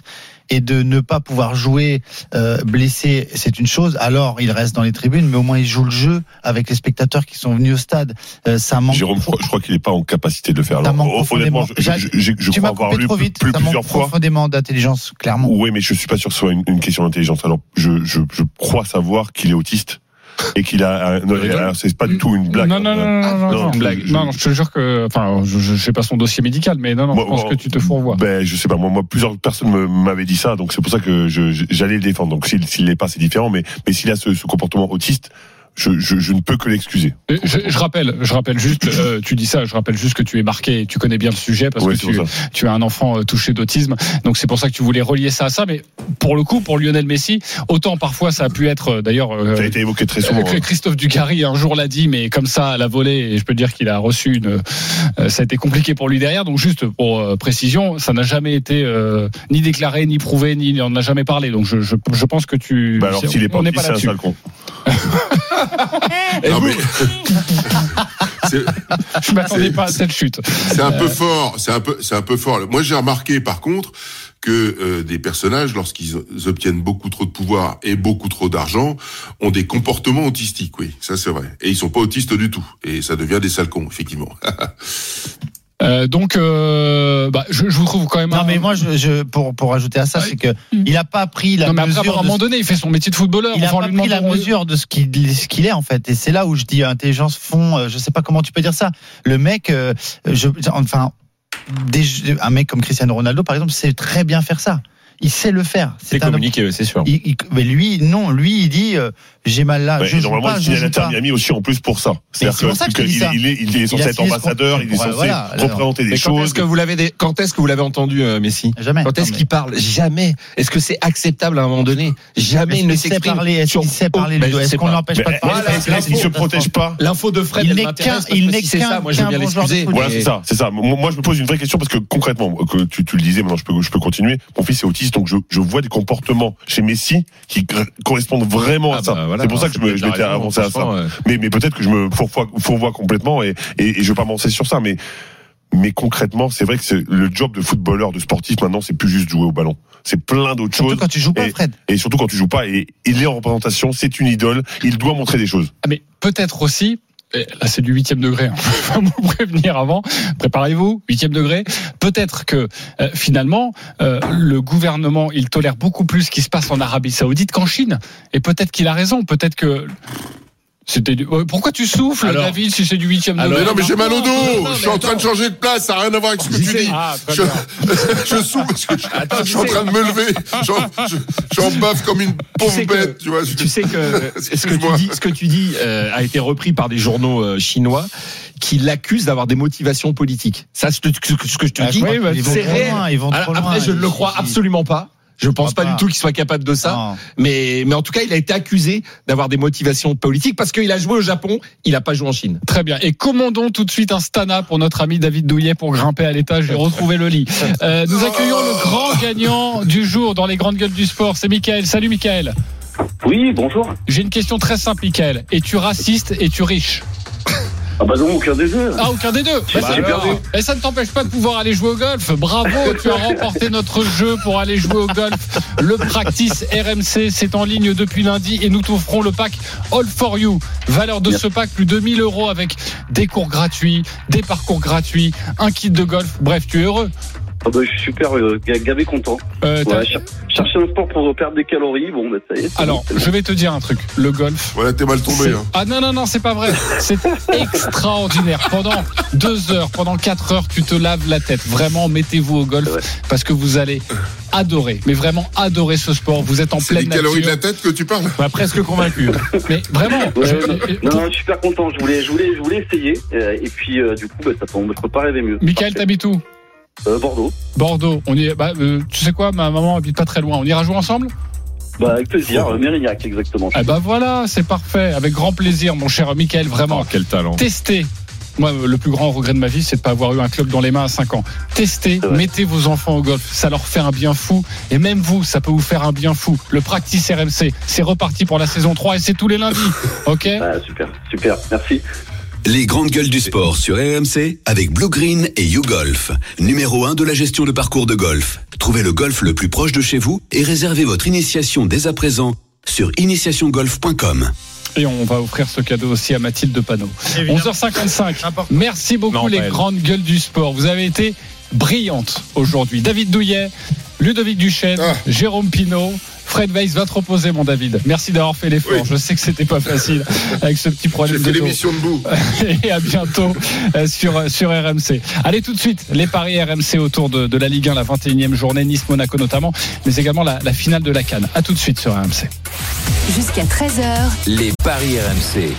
et de ne pas pouvoir jouer euh, blessé, c'est une chose. Alors, il reste dans les tribunes, mais au moins il joue le jeu avec les spectateurs qui sont venus au stade. Euh, ça manque. Jérôme, je crois, je crois qu'il n'est pas en capacité de le faire. Alors, profondément. je, je, je- crois avoir lu plus- ça plusieurs fois. profondément d'intelligence, clairement. Oui, mais je suis pas sûr que ce soit une, une question d'intelligence. Alors, je, je, je crois savoir qu'il est autiste et qu'il a. alors, c'est pas du tout une blague. Non, non, non, non, non, non, non, une blague. Je- non, non, je te jure que, enfin, je, je sais pas son dossier médical, mais non, non, Moi, je pense moi, que tu te fourvoies. Ben, je sais pas. Moi, moi plusieurs personnes m'avaient dit ça, donc c'est pour ça que j'allais le défendre. Donc, s'il s'il l'est pas, c'est différent. Mais, mais s'il a ce, ce comportement autiste, je, je, je ne peux que l'excuser. Euh, Je, je rappelle, je rappelle juste, euh, <laughs> tu dis ça, je rappelle juste que tu es marqué, et tu connais bien le sujet parce que tu, tu as un enfant euh, touché d'autisme, donc c'est pour ça que tu voulais relier ça à ça. Mais pour le coup, pour Lionel Messi, autant parfois ça a pu être, euh, d'ailleurs, euh, Ça a été évoqué très souvent. euh, hein. Christophe Dugarry un jour l'a dit, mais comme ça à la volée, et je peux dire qu'il a reçu une, ça a été compliqué pour lui derrière. Donc juste pour précision, ça n'a jamais été euh, ni déclaré, ni prouvé, ni on n'a jamais parlé. Donc je, je, je pense que tu, Bah alors, s'il est pas autiste, c'est un là-dessus. <laughs> <laughs> Non, mais- <laughs> Je m'attendais pas à cette chute. C'est un peu Euh, fort, c'est un peu, c'est un peu fort. Moi, j'ai remarqué, par contre, que euh, des personnages, lorsqu'ils obtiennent beaucoup trop de pouvoir et beaucoup trop d'argent, ont des comportements autistiques. Oui, ça c'est vrai. Et ils sont pas autistes du tout. Et ça devient des sales cons, effectivement. <laughs> Euh, donc, euh, bah, je, je vous trouve quand même. Non, un- mais moi, je, je, pour, pour ajouter à ça, c'est que il a pas pris la non, mais après, mesure. à un moment donné, il fait son métier de footballeur. Il a pas pris la mesure de ce qu'il ce qu'il est en fait, et c'est là où je dis intelligence fond. euh, Je sais pas comment tu peux dire ça. Le mec, euh, je, enfin, des- un mec comme Cristiano Ronaldo par exemple, sait très bien faire ça. Il sait le faire. C'est un- communiqué, c'est sûr. il- il- mais lui, non, lui, il dit euh, j'ai mal là, Ouais, je et joue normalement, pas, il je joue pas. Miami aussi en plus pour ça. c'est pour ça que ça. il est, il est censé être ambassadeur, il est censé Voilà, alors. représenter des Mais quand choses. est-ce que vous l'avez quand est-ce que vous l'avez entendu euh, Messi? Jamais. Quand est-ce qu'il parle? Jamais. Est-ce que c'est acceptable à un moment donné? Jamais il ne sait s'exprime. parler Est-ce sur- qu'il sait parler, Est-ce qu'on l'empêche pas de parler Est-ce qu'il se protège pas L'info de Fred, Il n'est qu'un- il que n'est qu'un- ça, moi je veux bien l'excuser. Voilà, c'est ça, c'est ça. Moi, je me pose une vraie question parce que concrètement, que tu, tu le disais, maintenant je peux, je peux continuer. Mon fils est autiste, donc je, je vois des comportements chez Messi qui correspondent vraiment à Ah ça. bah voilà, c'est pour ça que je, me, je m'étais avancé à ça. Mais, mais peut-être que je me fourvoie, fourvoie complètement et, et, et je veux pas m'avancer sur ça. Mais, mais concrètement, c'est vrai que c'est le job de footballeur, de sportif maintenant, c'est plus juste jouer au ballon. C'est plein d'autres Surtout choses. quand tu joues pas, et, Fred. et surtout quand tu joues pas. Et il est en représentation, c'est une idole. Il doit montrer des choses. Ah, Mais peut-être aussi. Et Là, c'est du huitième degré. hein. <laughs> Va vous prévenir avant. Préparez-vous, huitième degré. Peut-être que euh, finalement, euh, le gouvernement, il tolère beaucoup plus ce qui se passe en Arabie Saoudite qu'en Chine. Et peut-être qu'il a raison. Peut-être que c'était. du- Pourquoi tu souffles, Alors- David, si c'est du huitième Mais non, mais j'ai mal au dos. non, Je suis en train de changer de place. Ça n'a rien à voir avec ce que tu dis. Ah, Je, <laughs> je souffle parce que je, je suis en tu train de me lever. Je, je, baffe comme une pauvre sais que- bête. Tu vois. Tu sais que <laughs> ce que tu Excuse-moi. dis, ce que tu dis euh, a été repris par des journaux euh, chinois qui l'accusent d'avoir des motivations politiques. Ça, ce que, ce je te Ah, dis, c'est réel. loin, ils vont Alors, trop après, je ne le crois absolument pas. Je pense crois pas, pas. du tout qu'il soit capable de ça. Non. Mais, mais en tout cas, il a été accusé d'avoir des motivations politiques parce qu'il a joué au Japon, il n'a pas joué en Chine. Très bien. Et commandons tout de suite un Stana pour notre ami David Douillet pour grimper à l'étage et retrouver le lit. Euh, nous accueillons le grand gagnant du jour dans les grandes gueules du sport. C'est Michael. Salut Michael. Oui, bonjour. J'ai une question très simple, Michael. Es-tu raciste? Es-tu riche? Ah bah non, aucun des deux. Ah, aucun des deux. Bah, alors. Et ça ne t'empêche pas de pouvoir aller jouer au golf. Bravo, tu as <laughs> remporté notre jeu pour aller jouer au golf. Le practice RMC, c'est en ligne depuis lundi et nous t'offrons le pack All for You. Valeur de ce pack, plus de 2000 euros avec des cours gratuits, des parcours gratuits, un kit de golf. Bref, tu es heureux. Ah bah, je suis super euh, ga- gavé content. Euh, t'as- Ouais, cher- chercher un sport pour perdre des calories, bon bah ça y est. c'est Alors, bon, c'est bon. je vais te dire un truc. Le golf. Voilà, t'es mal c'est- tombé. Hein. Ah non, non, non, c'est pas vrai. C'est <laughs> extraordinaire. Pendant deux heures, pendant quatre heures, tu te laves la tête. Vraiment, mettez-vous au golf parce que vous allez adorer, mais vraiment adorer ce sport. Vous êtes en C'est des pleine calories de nature. la tête que tu parles? Bah, presque convaincu. Mais vraiment, Ouais, je- non, non, non, je suis super content. Je voulais, je voulais, je voulais essayer. euh, et puis, euh, du coup, bah, ça tombe. Je peux pas rêver mieux. Michael, t'habites où? Euh, Bordeaux. Bordeaux. On y, bah, euh, tu sais quoi, ma maman habite pas très loin. On ira jouer ensemble? Bah, avec plaisir. Euh, Mérignac, exactement. Eh bah voilà, c'est parfait. Avec grand plaisir, mon cher Michael. Vraiment. Oh, quel talent. Testez. Moi, le plus grand regret de ma vie, c'est de pas avoir eu un club dans les mains à 5 ans. Testez, mettez vos enfants au golf. Ça leur fait un bien fou. Et même vous, ça peut vous faire un bien fou. Le practice RMC, c'est reparti pour la saison 3 et c'est tous les lundis. OK? Ah, super, super. Merci. Les grandes gueules du sport sur RMC avec Blue Green et YouGolf. Numéro 1 de la gestion de parcours de golf. Trouvez le golf le plus proche de chez vous et réservez votre initiation dès à présent sur initiationgolf.com. Et on va offrir ce cadeau aussi à Mathilde Panot. Évidemment. 11h55. Merci beaucoup Non, les elle. grandes gueules du sport. Vous avez été brillantes aujourd'hui. David Douillet, Ludovic Duchesne, Ah. Jérôme Pinault. Fred Weiss va te reposer, mon David. Merci d'avoir fait l'effort. Oui. Je sais que c'était pas facile avec ce petit problème de l'émission debout. <laughs> Et à bientôt euh, sur, sur RMC. Allez tout de suite, les paris RMC autour de, de la Ligue 1, la 21e journée, Nice-Monaco notamment, mais également la, la finale de la Cannes. À tout de suite sur RMC. Jusqu'à 13h, Les paris RMC.